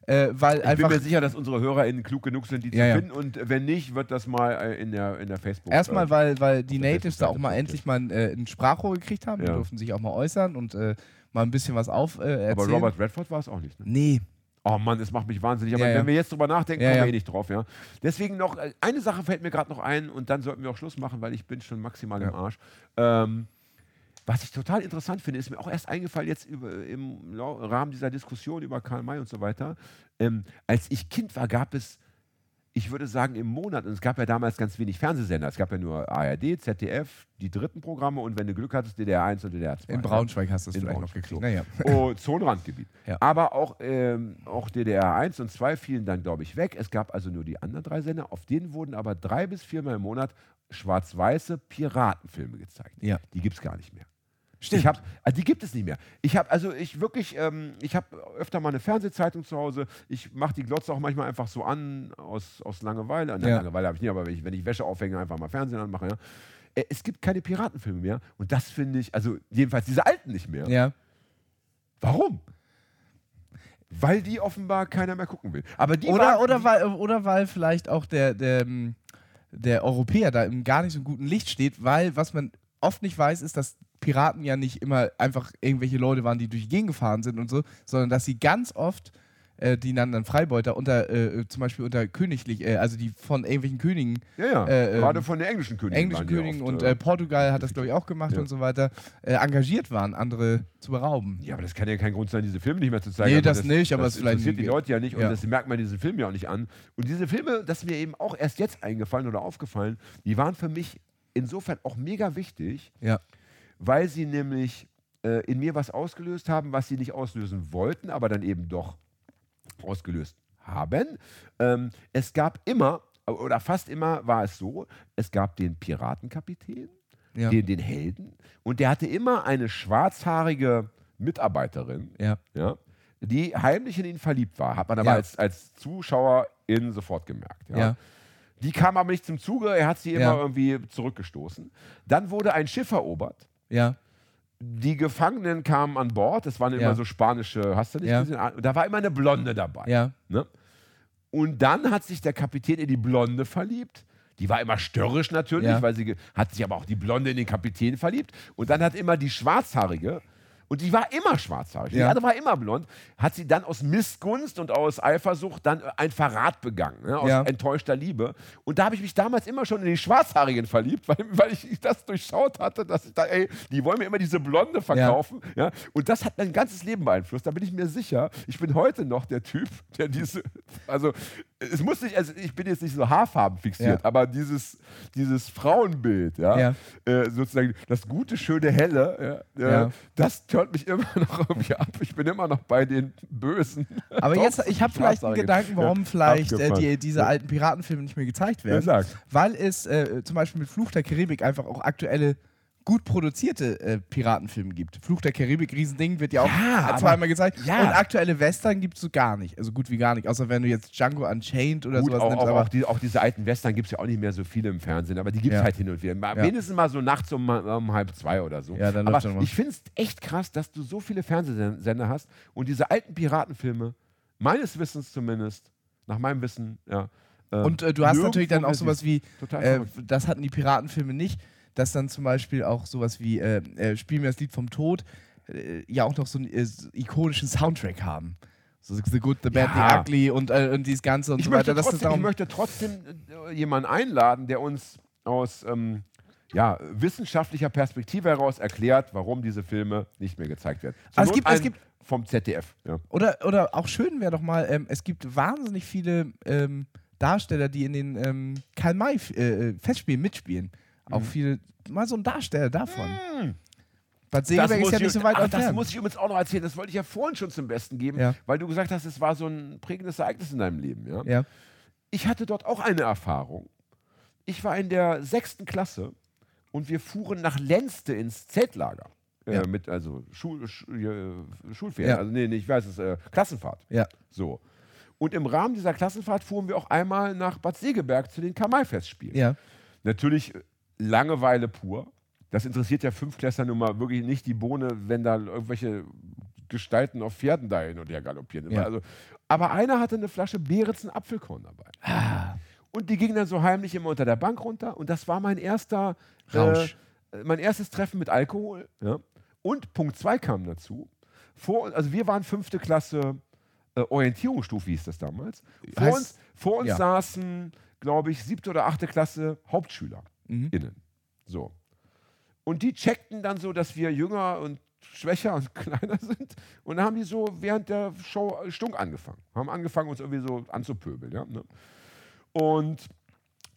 Äh, weil Ich einfach bin mir sicher, dass unsere HörerInnen klug genug sind, die zu ja. finden. Und wenn nicht, wird das mal äh, in der, in der Facebook. Erstmal, äh, weil, weil die Natives da auch mal endlich mal ein, äh, ein Sprachrohr gekriegt haben. Die Ja. durften sich auch mal äußern und äh, mal ein bisschen was auf äh. Aber Robert Redford war es auch nicht. Ne? Nee. Oh Mann, das macht mich wahnsinnig. Aber Ja, wenn wir jetzt drüber nachdenken, kommen wir eh nicht drauf. Ja? Deswegen noch, äh, eine Sache fällt mir gerade noch ein und dann sollten wir auch Schluss machen, weil ich bin schon maximal im. Arsch. Ähm, was ich total interessant finde, ist mir auch erst eingefallen jetzt über, im Rahmen dieser Diskussion über Karl May und so weiter. Ähm, als ich Kind war, gab es, ich würde sagen, im Monat, und es gab ja damals ganz wenig Fernsehsender. Es gab ja nur ARD, ZDF, die dritten Programme und wenn du Glück hattest, DDR 1 und DDR 2. In Braunschweig hast du es vielleicht noch gekriegt. so. Naja. Oh, Zonenrandgebiet. Ja. Aber auch, ähm, auch DDR 1 und 2 fielen dann, glaube ich, weg. Es gab also nur die anderen drei Sender. Auf denen wurden aber drei bis viermal im Monat schwarz-weiße Piratenfilme gezeigt. Ja. Die gibt es gar nicht mehr. Stimmt. Ich hab, also die gibt es nicht mehr. Ich habe also ich wirklich, ähm, ich habe öfter mal eine Fernsehzeitung zu Hause. Ich mache die Glotze auch manchmal einfach so an aus, aus Langeweile. Nein, Ja. Langeweile habe ich nie, aber wenn ich, wenn ich Wäsche aufhänge, einfach mal Fernsehen anmache. Ja. Äh, Es gibt keine Piratenfilme mehr und das finde ich, also jedenfalls diese alten nicht mehr. Ja. Warum? Weil die offenbar keiner mehr gucken will. Aber die Oder, waren, oder, weil, oder weil vielleicht auch der, der, der Europäer da im gar nicht so guten Licht steht, weil was man oft nicht weiß, ist, dass Piraten ja nicht immer einfach irgendwelche Leute waren, die durch die Gegend gefahren sind und so, sondern dass sie ganz oft äh, die nannten dann Freibeuter unter, äh, zum Beispiel unter königlich, äh, also die von irgendwelchen Königen, Ja, ja. äh, Gerade ähm, von den englischen Königen. englischen Königen oft, und äh, äh, Portugal hat das, glaube ich, auch gemacht Ja. und so weiter, äh, engagiert waren, andere zu berauben. Ja, aber das kann ja kein Grund sein, diese Filme nicht mehr zu zeigen. Nee, Aber das nicht, aber das vielleicht interessiert die Leute ja nicht und ja. das merkt man diesen Film ja auch nicht an. Und diese Filme, das ist mir eben auch erst jetzt eingefallen oder aufgefallen, die waren für mich insofern auch mega wichtig, Ja. weil sie nämlich äh, in mir was ausgelöst haben, was sie nicht auslösen wollten, aber dann eben doch ausgelöst haben. Ähm, es gab immer, oder fast immer war es so, es gab den Piratenkapitän, Ja. den, den Helden, und der hatte immer eine schwarzhaarige Mitarbeiterin, Ja. ja, die heimlich in ihn verliebt war. Hat man aber Ja. als, als Zuschauerin sofort gemerkt. Ja. Die kam aber nicht zum Zuge, er hat sie immer Ja. irgendwie zurückgestoßen. Dann wurde ein Schiff erobert. Ja. Die Gefangenen kamen an Bord, das waren immer Ja. so spanische, hast du nicht gesehen? Ah, Da war immer eine Blonde dabei. Ja. Ne? Und dann hat sich der Kapitän in die Blonde verliebt. Die war immer störrisch natürlich, weil sie hat sich aber auch die Blonde in den Kapitän verliebt. Und dann hat immer die Schwarzhaarige, und die war immer schwarzhaarig, die Ja. andere war immer blond, hat sie dann aus Missgunst und aus Eifersucht dann ein Verrat begangen, ne? aus Ja. enttäuschter Liebe. Und da habe ich mich damals immer schon in die Schwarzhaarigen verliebt, weil, weil ich das durchschaut hatte, dass ich da, ey, die wollen mir immer diese Blonde verkaufen. Ja. Und das hat mein ganzes Leben beeinflusst, da bin ich mir sicher. Ich bin heute noch der Typ, der diese, also es muss nicht, also ich bin jetzt nicht so haarfarben fixiert, Ja. aber dieses, dieses Frauenbild, ja, Ja. Äh, sozusagen das gute, schöne, helle, ja, äh, das hört mich immer noch irgendwie ab. Ich bin immer noch bei den Bösen. Aber Doch, jetzt, ich habe vielleicht einen. Gedanken, warum vielleicht äh, die, diese alten Piratenfilme nicht mehr gezeigt Wer werden. Weil es äh, zum Beispiel mit Fluch der Karibik einfach auch aktuelle, gut produzierte äh, Piratenfilme gibt. Fluch der Karibik, Riesending, wird ja auch Ja, zweimal gezeigt. ja. Und aktuelle Western gibt es so gar nicht. Also gut wie gar nicht. Außer wenn du jetzt Django Unchained oder Gut, sowas auch, nimmst. auch, Aber auch, die, auch diese alten Western gibt es ja auch nicht mehr so viele im Fernsehen, aber die gibt es Ja. halt hin und wieder. Mal, Ja. Wenigstens mal so nachts um, um halb zwei oder so. Ja, dann aber mal. ich finde es echt krass, dass du so viele Fernsehsender hast und diese alten Piratenfilme, meines Wissens zumindest, nach meinem Wissen, ja. ähm, Und äh, du hast nirgendwo natürlich dann auch sowas wie, äh, das hatten die Piratenfilme nicht, dass dann zum Beispiel auch sowas wie äh, äh, Spiel mir das Lied vom Tod äh, ja auch noch so einen äh, so ikonischen Soundtrack haben. So The Good, The Bad, Ja. The Ugly und, äh, und dieses Ganze und ich, so weiter. Das trotzdem, ich darum, möchte trotzdem äh, jemanden einladen, der uns aus ähm, ja, wissenschaftlicher Perspektive heraus erklärt, warum diese Filme nicht mehr gezeigt werden. Zur Also es gibt- es gibt- vom ZDF. Ja. oder, oder auch schön wäre doch mal, ähm, es gibt wahnsinnig viele ähm, Darsteller, die in den ähm, Karl May äh, äh, Festspielen mitspielen. Mhm. Auch viele, mal so ein Darsteller davon. Bad Das Segeberg ist ja ich, nicht so weit ach, das entfernt. muss ich übrigens auch noch erzählen. Das wollte ich ja vorhin schon zum Besten geben, Ja. weil du gesagt hast, es war so ein prägendes Ereignis in deinem Leben. Ja? ja. Ich hatte dort auch eine Erfahrung. Ich war in der sechsten Klasse und wir fuhren nach Lenste ins Zeltlager. Äh, Ja. mit also Schul, Sch, äh, Schulferien, also nee, nee, ich weiß es, äh, Klassenfahrt. Ja. So. Und im Rahmen dieser Klassenfahrt fuhren wir auch einmal nach Bad Segeberg zu den Kamai-Festspielen. Ja. Natürlich äh, Langeweile pur. Das interessiert ja Fünftklässler nun mal wirklich nicht die Bohne, wenn da irgendwelche Gestalten auf Pferden da hin und her galoppieren. Ja. Also, aber einer hatte eine Flasche Beeritzen Apfelkorn dabei. Ah, Und die ging dann so heimlich immer unter der Bank runter. Und das war mein erster Rausch. Äh, mein erstes Treffen mit Alkohol. Ja. Und Punkt 2 kam dazu. Vor, also wir waren fünfte Klasse äh, Orientierungsstufe, hieß das damals. Vor Heißt- uns, vor uns ja. saßen, glaube ich, siebte oder achte Klasse Hauptschüler Mhm. innen. So. Und die checkten dann so, dass wir jünger und schwächer und kleiner sind. Und dann haben die so während der Show Stunk angefangen. Haben angefangen, uns irgendwie so anzupöbeln. Ja, ne? Und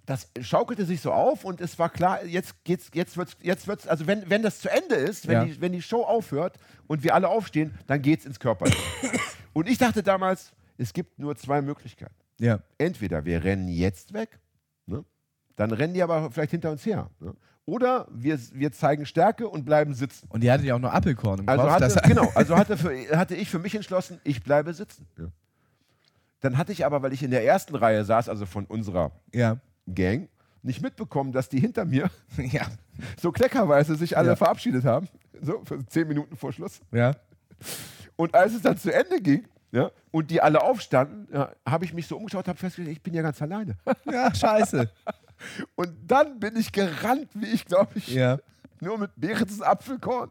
das schaukelte sich so auf und es war klar, jetzt geht's, jetzt wird's, jetzt wird's, also wenn, wenn das zu Ende ist, wenn, Ja. die, wenn die Show aufhört und wir alle aufstehen, dann geht's ins Körper. und ich dachte damals, es gibt nur zwei Möglichkeiten. ja. Entweder wir rennen jetzt weg? Dann rennen die aber vielleicht hinter uns her. Ne? Oder wir, wir zeigen Stärke und bleiben sitzen. Und die hatte ja auch noch Apfelkorn im Also Kopf. hatte, genau, also hatte, für, hatte ich für mich entschlossen, ich bleibe sitzen. Ja. Dann hatte ich aber, weil ich in der ersten Reihe saß, also von unserer ja. Gang, nicht mitbekommen, dass die hinter mir ja. so kleckerweise sich alle Ja. verabschiedet haben. So, für zehn Minuten vor Schluss. Ja. Und als es dann zu Ende ging ja, und die alle aufstanden, ja, habe ich mich so umgeschaut, habe festgestellt, ich bin ja ganz alleine. Ja, scheiße. Und dann bin ich gerannt, wie ich, glaube ich, ja. nur mit Behrens Apfelkorn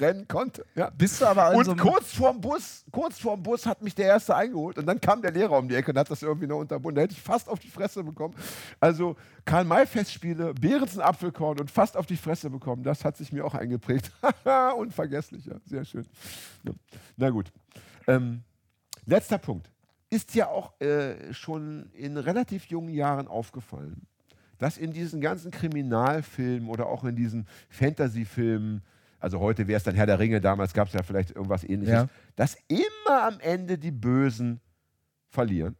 rennen konnte. Ja. Bist du aber in Und so kurz vorm Bus, kurz vorm Bus hat mich der Erste eingeholt und dann kam der Lehrer um die Ecke und hat das irgendwie noch unterbunden. Da hätte ich fast auf die Fresse bekommen. Also Karl-May-Festspiele, Behrensen Apfelkorn und fast auf die Fresse bekommen, das hat sich mir auch eingeprägt. Unvergesslich, ja. Sehr schön. Ja. Na gut. Ähm, letzter Punkt. Ist ja auch äh, schon in relativ jungen Jahren aufgefallen, dass in diesen ganzen Kriminalfilmen oder auch in diesen Fantasy-Filmen, also heute wäre es dann Herr der Ringe, damals gab es ja vielleicht irgendwas ähnliches, Ja. dass immer am Ende die Bösen verlieren.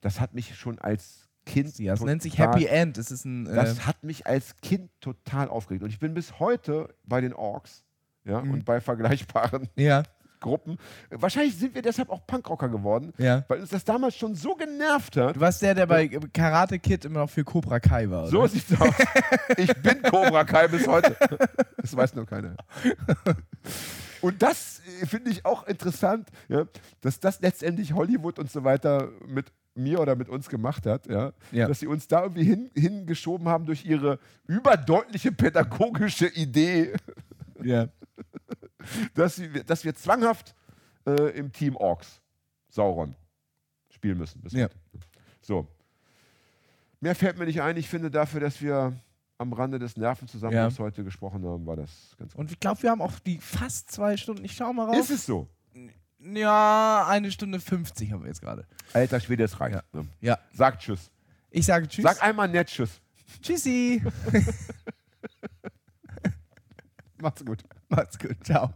Das hat mich schon als Kind. Ja, das nennt sich Happy End. Das ist ein. Äh, Das hat mich als Kind total aufgeregt. Und ich bin bis heute bei den Orks ja, Mhm. und bei vergleichbaren ja, Gruppen. Wahrscheinlich sind wir deshalb auch Punkrocker geworden, ja. weil uns das damals schon so genervt hat. Du warst der, der bei Karate Kid immer noch für Cobra Kai war, oder? So sieht's aus. Ich bin Cobra Kai bis heute. Das weiß nur keiner. Und das äh, finde ich auch interessant, ja, dass das letztendlich Hollywood und so weiter mit mir oder mit uns gemacht hat, ja, Ja. dass sie uns da irgendwie hin, hingeschoben haben durch ihre überdeutliche pädagogische Idee, Ja. dass, sie, dass wir zwanghaft äh, im Team Orks Sauron spielen müssen. Ja. So. Mehr fällt mir nicht ein. Ich finde dafür, dass wir am Rande des Nervenzusammenbruchs heute gesprochen haben, war das ganz gut. Und ich glaube, wir haben auch die fast zwei Stunden. Ich schau mal raus. Ist es so? Ja, eine Stunde 50 haben wir jetzt gerade. Alter Schwede, es reicht. Ja. Ne? Ja. Sag Tschüss. Ich sage Tschüss. Sag einmal nett Tschüss. Tschüssi. Macht's gut. Macht's gut. Ciao.